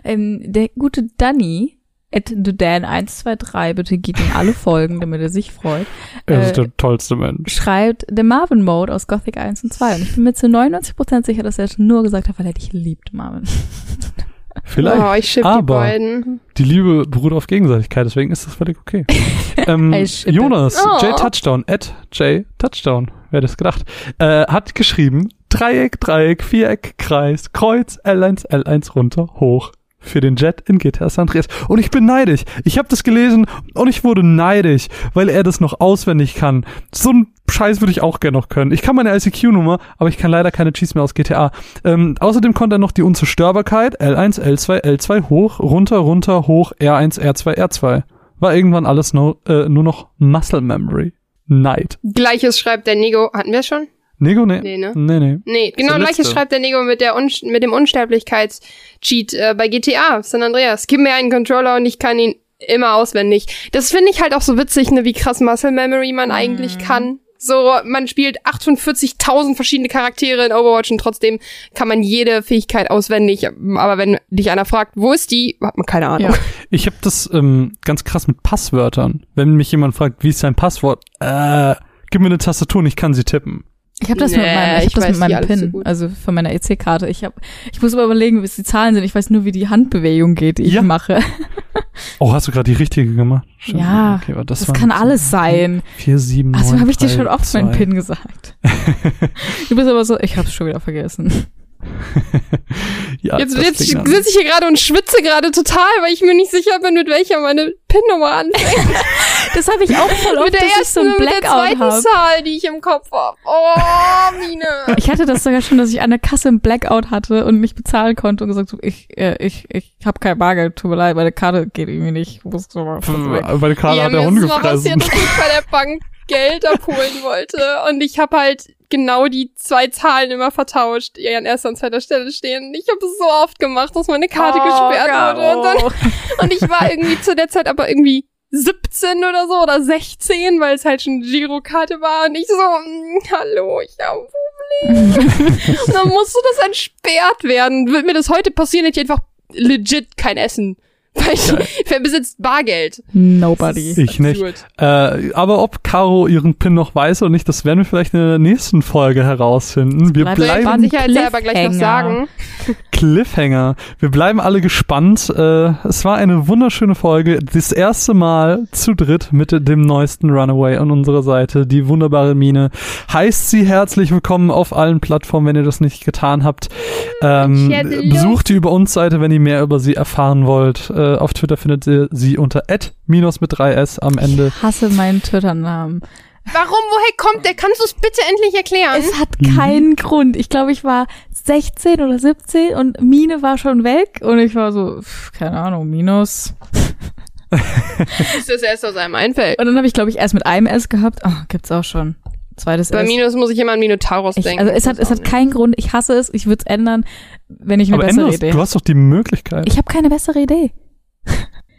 Ähm, der gute Danny, at thedan123, bitte geht in alle Folgen, damit er sich freut, Er Äh, ist der tollste Mensch. schreibt der Marvin Mode aus Gothic 1 und 2. Und ich bin mir zu 99% sicher, dass er es nur gesagt hat, weil er dich liebt, Marvin. [laughs] Vielleicht. oh, ich schipp die aber beiden. die Liebe beruht auf Gegenseitigkeit, deswegen ist das völlig okay. [laughs] ähm. Jonas, Oh. J Touchdown, at J Touchdown, wer hätte es gedacht, äh, hat geschrieben, Dreieck, Dreieck, Viereck, Kreis, Kreuz, L1, L1 runter, hoch. Für den Jet in GTA San Andreas. Und ich bin neidisch. Ich habe das gelesen und ich wurde neidisch, weil er das noch auswendig kann. So ein Scheiß würde ich auch gerne noch können. Ich kann meine ICQ-Nummer, aber ich kann leider keine Cheats mehr aus GTA. Ähm, außerdem konnte er noch die Unzerstörbarkeit, L1, L2, L2 hoch, runter, runter, hoch, R1, R2, R2. War irgendwann alles no, äh, nur noch Muscle Memory. Neid. Gleiches schreibt der Nego. Hatten wir schon? Nego, nee. Nee, ne? Nee, nee. Nee, genau gleiches schreibt der Nego mit, der Un mit dem Unsterblichkeits-Cheat äh, bei GTA, San Andreas. Gib mir einen Controller und ich kann ihn immer auswendig. Das finde ich halt auch so witzig, ne, wie krass Muscle Memory man eigentlich kann. So, man spielt 48.000 verschiedene Charaktere in Overwatch und trotzdem kann man jede Fähigkeit auswendig. Aber wenn dich einer fragt, wo ist die, hat man keine Ahnung. Ja. Ich habe das ähm, ganz krass mit Passwörtern. Wenn mich jemand fragt, wie ist dein Passwort? Äh, gib mir eine Tastatur und ich kann sie tippen. Ich habe das mit Nee, meinem, ich ich hab das mit meinem so PIN, gut. also von meiner EC-Karte. Ich hab, ich muss aber überlegen, wie es die Zahlen sind. Ich weiß nur, wie die Handbewegung geht, die Ja. ich mache. Oh, hast du gerade die richtige gemacht? Stimmt. Ja, okay, aber das, Das kann so alles sein. Vier, sieben, Also neun, habe ich dir schon oft meinen. PIN gesagt. Du bist aber so, ich hab's schon wieder vergessen. [laughs] ja, Jetzt, jetzt sitze ich hier gerade und schwitze gerade total, weil ich mir nicht sicher bin, mit welcher meine PIN-Nummer anfängt. [laughs] Das habe ich auch voll oft, mit der dass ich so ersten ein und mit der Blackout zweiten habe. Zahl, die ich im Kopf habe. Oh, Mine. Ich hatte das sogar schon, dass ich an der Kasse ein Blackout hatte und nicht bezahlen konnte und gesagt habe, ich, äh, ich, ich habe kein Bargeld, tut mir leid, meine Karte geht irgendwie nicht. Ich muss so mal weg. Weil gerade ja, hat der Hund ist mal gefressen. passiert, dass ich bei der Bank Geld abholen wollte und ich habe halt genau die zwei Zahlen immer vertauscht, die an erster und zweiter Stelle stehen. Ich habe es so oft gemacht, dass meine Karte Oh, gesperrt Caro. wurde und dann [laughs] Und ich war irgendwie zu der Zeit aber irgendwie 17 oder so oder 16, weil es halt schon Girokarte war und ich so, mm, hallo, ich habe ein Problem. [laughs] und dann musste das entsperrt werden. Würde mir das heute passieren, hätte ich einfach legit kein Essen. Weil ich, [laughs] wer besitzt Bargeld? Nobody. Ich nicht. Äh, aber ob Caro ihren PIN noch weiß oder nicht, das werden wir vielleicht in der nächsten Folge herausfinden. Wir bleiben von sicherheitshalber gleich noch Cliffhanger. sagen? [laughs] Cliffhanger. Wir bleiben alle gespannt. Äh, es war eine wunderschöne Folge. Das erste Mal zu dritt mit dem neuesten Runaway an unserer Seite. Die wunderbare Mine. Heißt sie herzlich willkommen auf allen Plattformen, wenn ihr das nicht getan habt. Ähm, besucht die über uns Seite, wenn ihr mehr über sie erfahren wollt. Äh, auf Twitter findet ihr sie unter minus mit 3s am Ende. Ich hasse meinen Twitter-Namen. Warum, woher kommt der? Kannst du es bitte endlich erklären? Es hat keinen Grund. Ich glaube, ich war 16 oder 17 und Mine war schon weg und ich war so, pff, keine Ahnung, Minus. ist das erst aus einem einfällt. Und dann habe ich, glaube ich, erst mit einem S gehabt. Oh, gibt's auch schon. Zweites Bei S. Minus muss ich immer an Minotaurus Ich, denken. also es hat, es hat keinen Grund. Ich hasse es. Ich würde es ändern, wenn ich eine Aber bessere Enders, Idee du hast doch die Möglichkeit. Ich habe keine bessere Idee.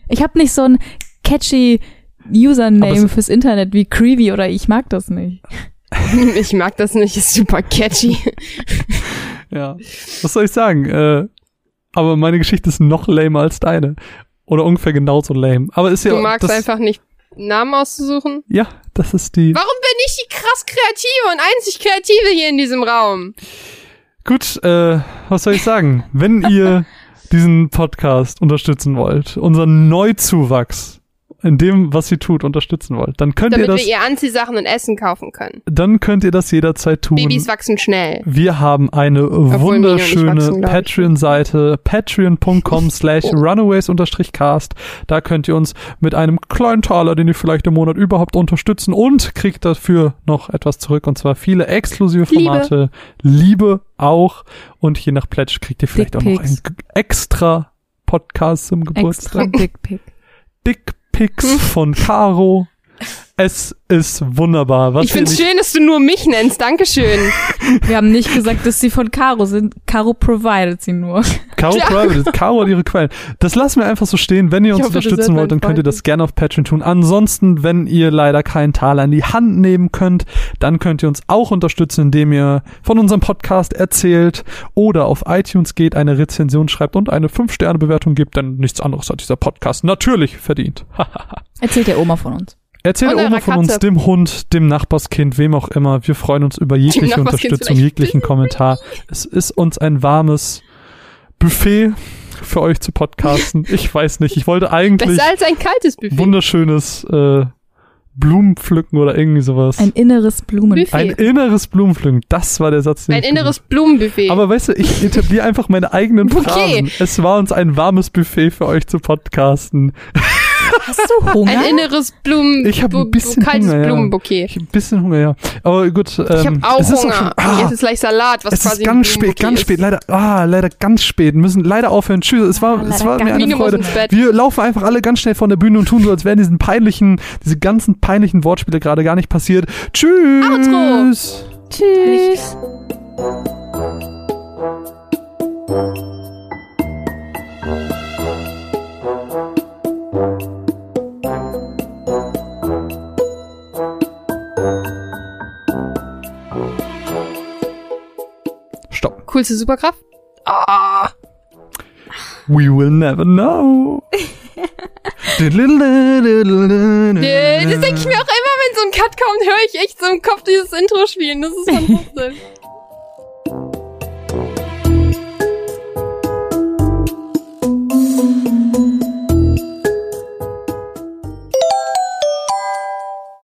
Ich habe nicht so ein catchy Username fürs Internet wie Creevy oder ich mag das nicht. [laughs] Ich mag das nicht, ist super catchy. Ja. Was soll ich sagen? Äh, aber meine Geschichte ist noch lamer als deine. Oder ungefähr genauso lame. Aber ist ja Du magst das, einfach nicht Namen auszusuchen. Ja, das ist die. Warum bin ich die krass kreative und einzig kreative hier in diesem Raum? Gut, äh, was soll ich sagen? Wenn ihr [laughs] diesen Podcast unterstützen wollt, unseren Neuzuwachs, in dem, was ihr tut, unterstützen wollt, dann könnt Damit ihr das, wir ihr Anziehsachen und Essen kaufen können. dann könnt ihr das jederzeit tun. Babys wachsen schnell. Wir haben eine nicht wunderschöne. Patreon-Seite, patreon.com [laughs] slash runaways-cast. Da könnt ihr uns mit einem kleinen Taler, den ihr vielleicht im Monat überhaupt unterstützen und kriegt dafür noch etwas zurück und zwar viele exklusive Liebe. Formate. Liebe auch und je nach Pledge kriegt ihr vielleicht auch noch einen extra Podcast zum Extra Geburtstag. Dickpick. Dickpics von Caro. Es ist wunderbar. Was Ich find's nicht- schön, dass du nur mich nennst. Dankeschön. [laughs] Wir haben nicht gesagt, dass sie von Caro sind. Caro provided sie nur. Caro Private, Caro hat ihre Quellen. Das lassen wir einfach so stehen. Wenn ihr uns hoffe, unterstützen wollt, dann könnt ihr das gerne auf Patreon tun. Ansonsten, wenn ihr leider keinen Taler in die Hand nehmen könnt, dann könnt ihr uns auch unterstützen, indem ihr von unserem Podcast erzählt oder auf iTunes geht, eine Rezension schreibt und eine 5-Sterne-Bewertung gibt, denn nichts anderes hat dieser Podcast natürlich verdient. [laughs] Erzählt der Oma von uns. Erzählt Und Oma von uns, dem Hund, dem Nachbarskind, wem auch immer. Wir freuen uns über jegliche Unterstützung, vielleicht. jeglichen Kommentar. Es ist uns ein warmes Buffet für euch zu podcasten. [laughs] Ich weiß nicht, ich wollte eigentlich Besser als ein kaltes Buffet. wunderschönes äh, Blumen pflücken oder irgendwie sowas. Ein inneres Blumen. Buffet. Ein inneres Blumenpflücken, das war der Satz. den Ein ich inneres Blumenbuffet. Aber weißt du, ich etabliere einfach meine eigenen Bouquet. Phrasen. Es war uns ein warmes Buffet für euch zu podcasten. Hast du Hunger? ein inneres Blumen, Ich hab ein bisschen kaltes Hunger, ja. Blumenbouquet. Ich hab ein bisschen Hunger, ja. Aber gut. Ähm, Ich habe auch es ist auch Hunger. Schon, Und ah, jetzt ist gleich Salat, was es quasi ist ganz spät, ganz ist. spät. Leider, ah, leider ganz spät. Wir müssen leider aufhören. Tschüss. Es war, Ah, es war mir eine Freude. Wir laufen einfach alle ganz schnell von der Bühne und tun so, als wären diesen peinlichen, diese ganzen peinlichen Wortspiele gerade gar nicht passiert. Tschüss. Outro. Tschüss. Stopp. Coolste Superkraft? Ah. We will never know. Das denke ich mir auch immer, wenn so ein Cut kommt, höre ich echt so im Kopf dieses Intro spielen. Das ist fantastisch. [laughs]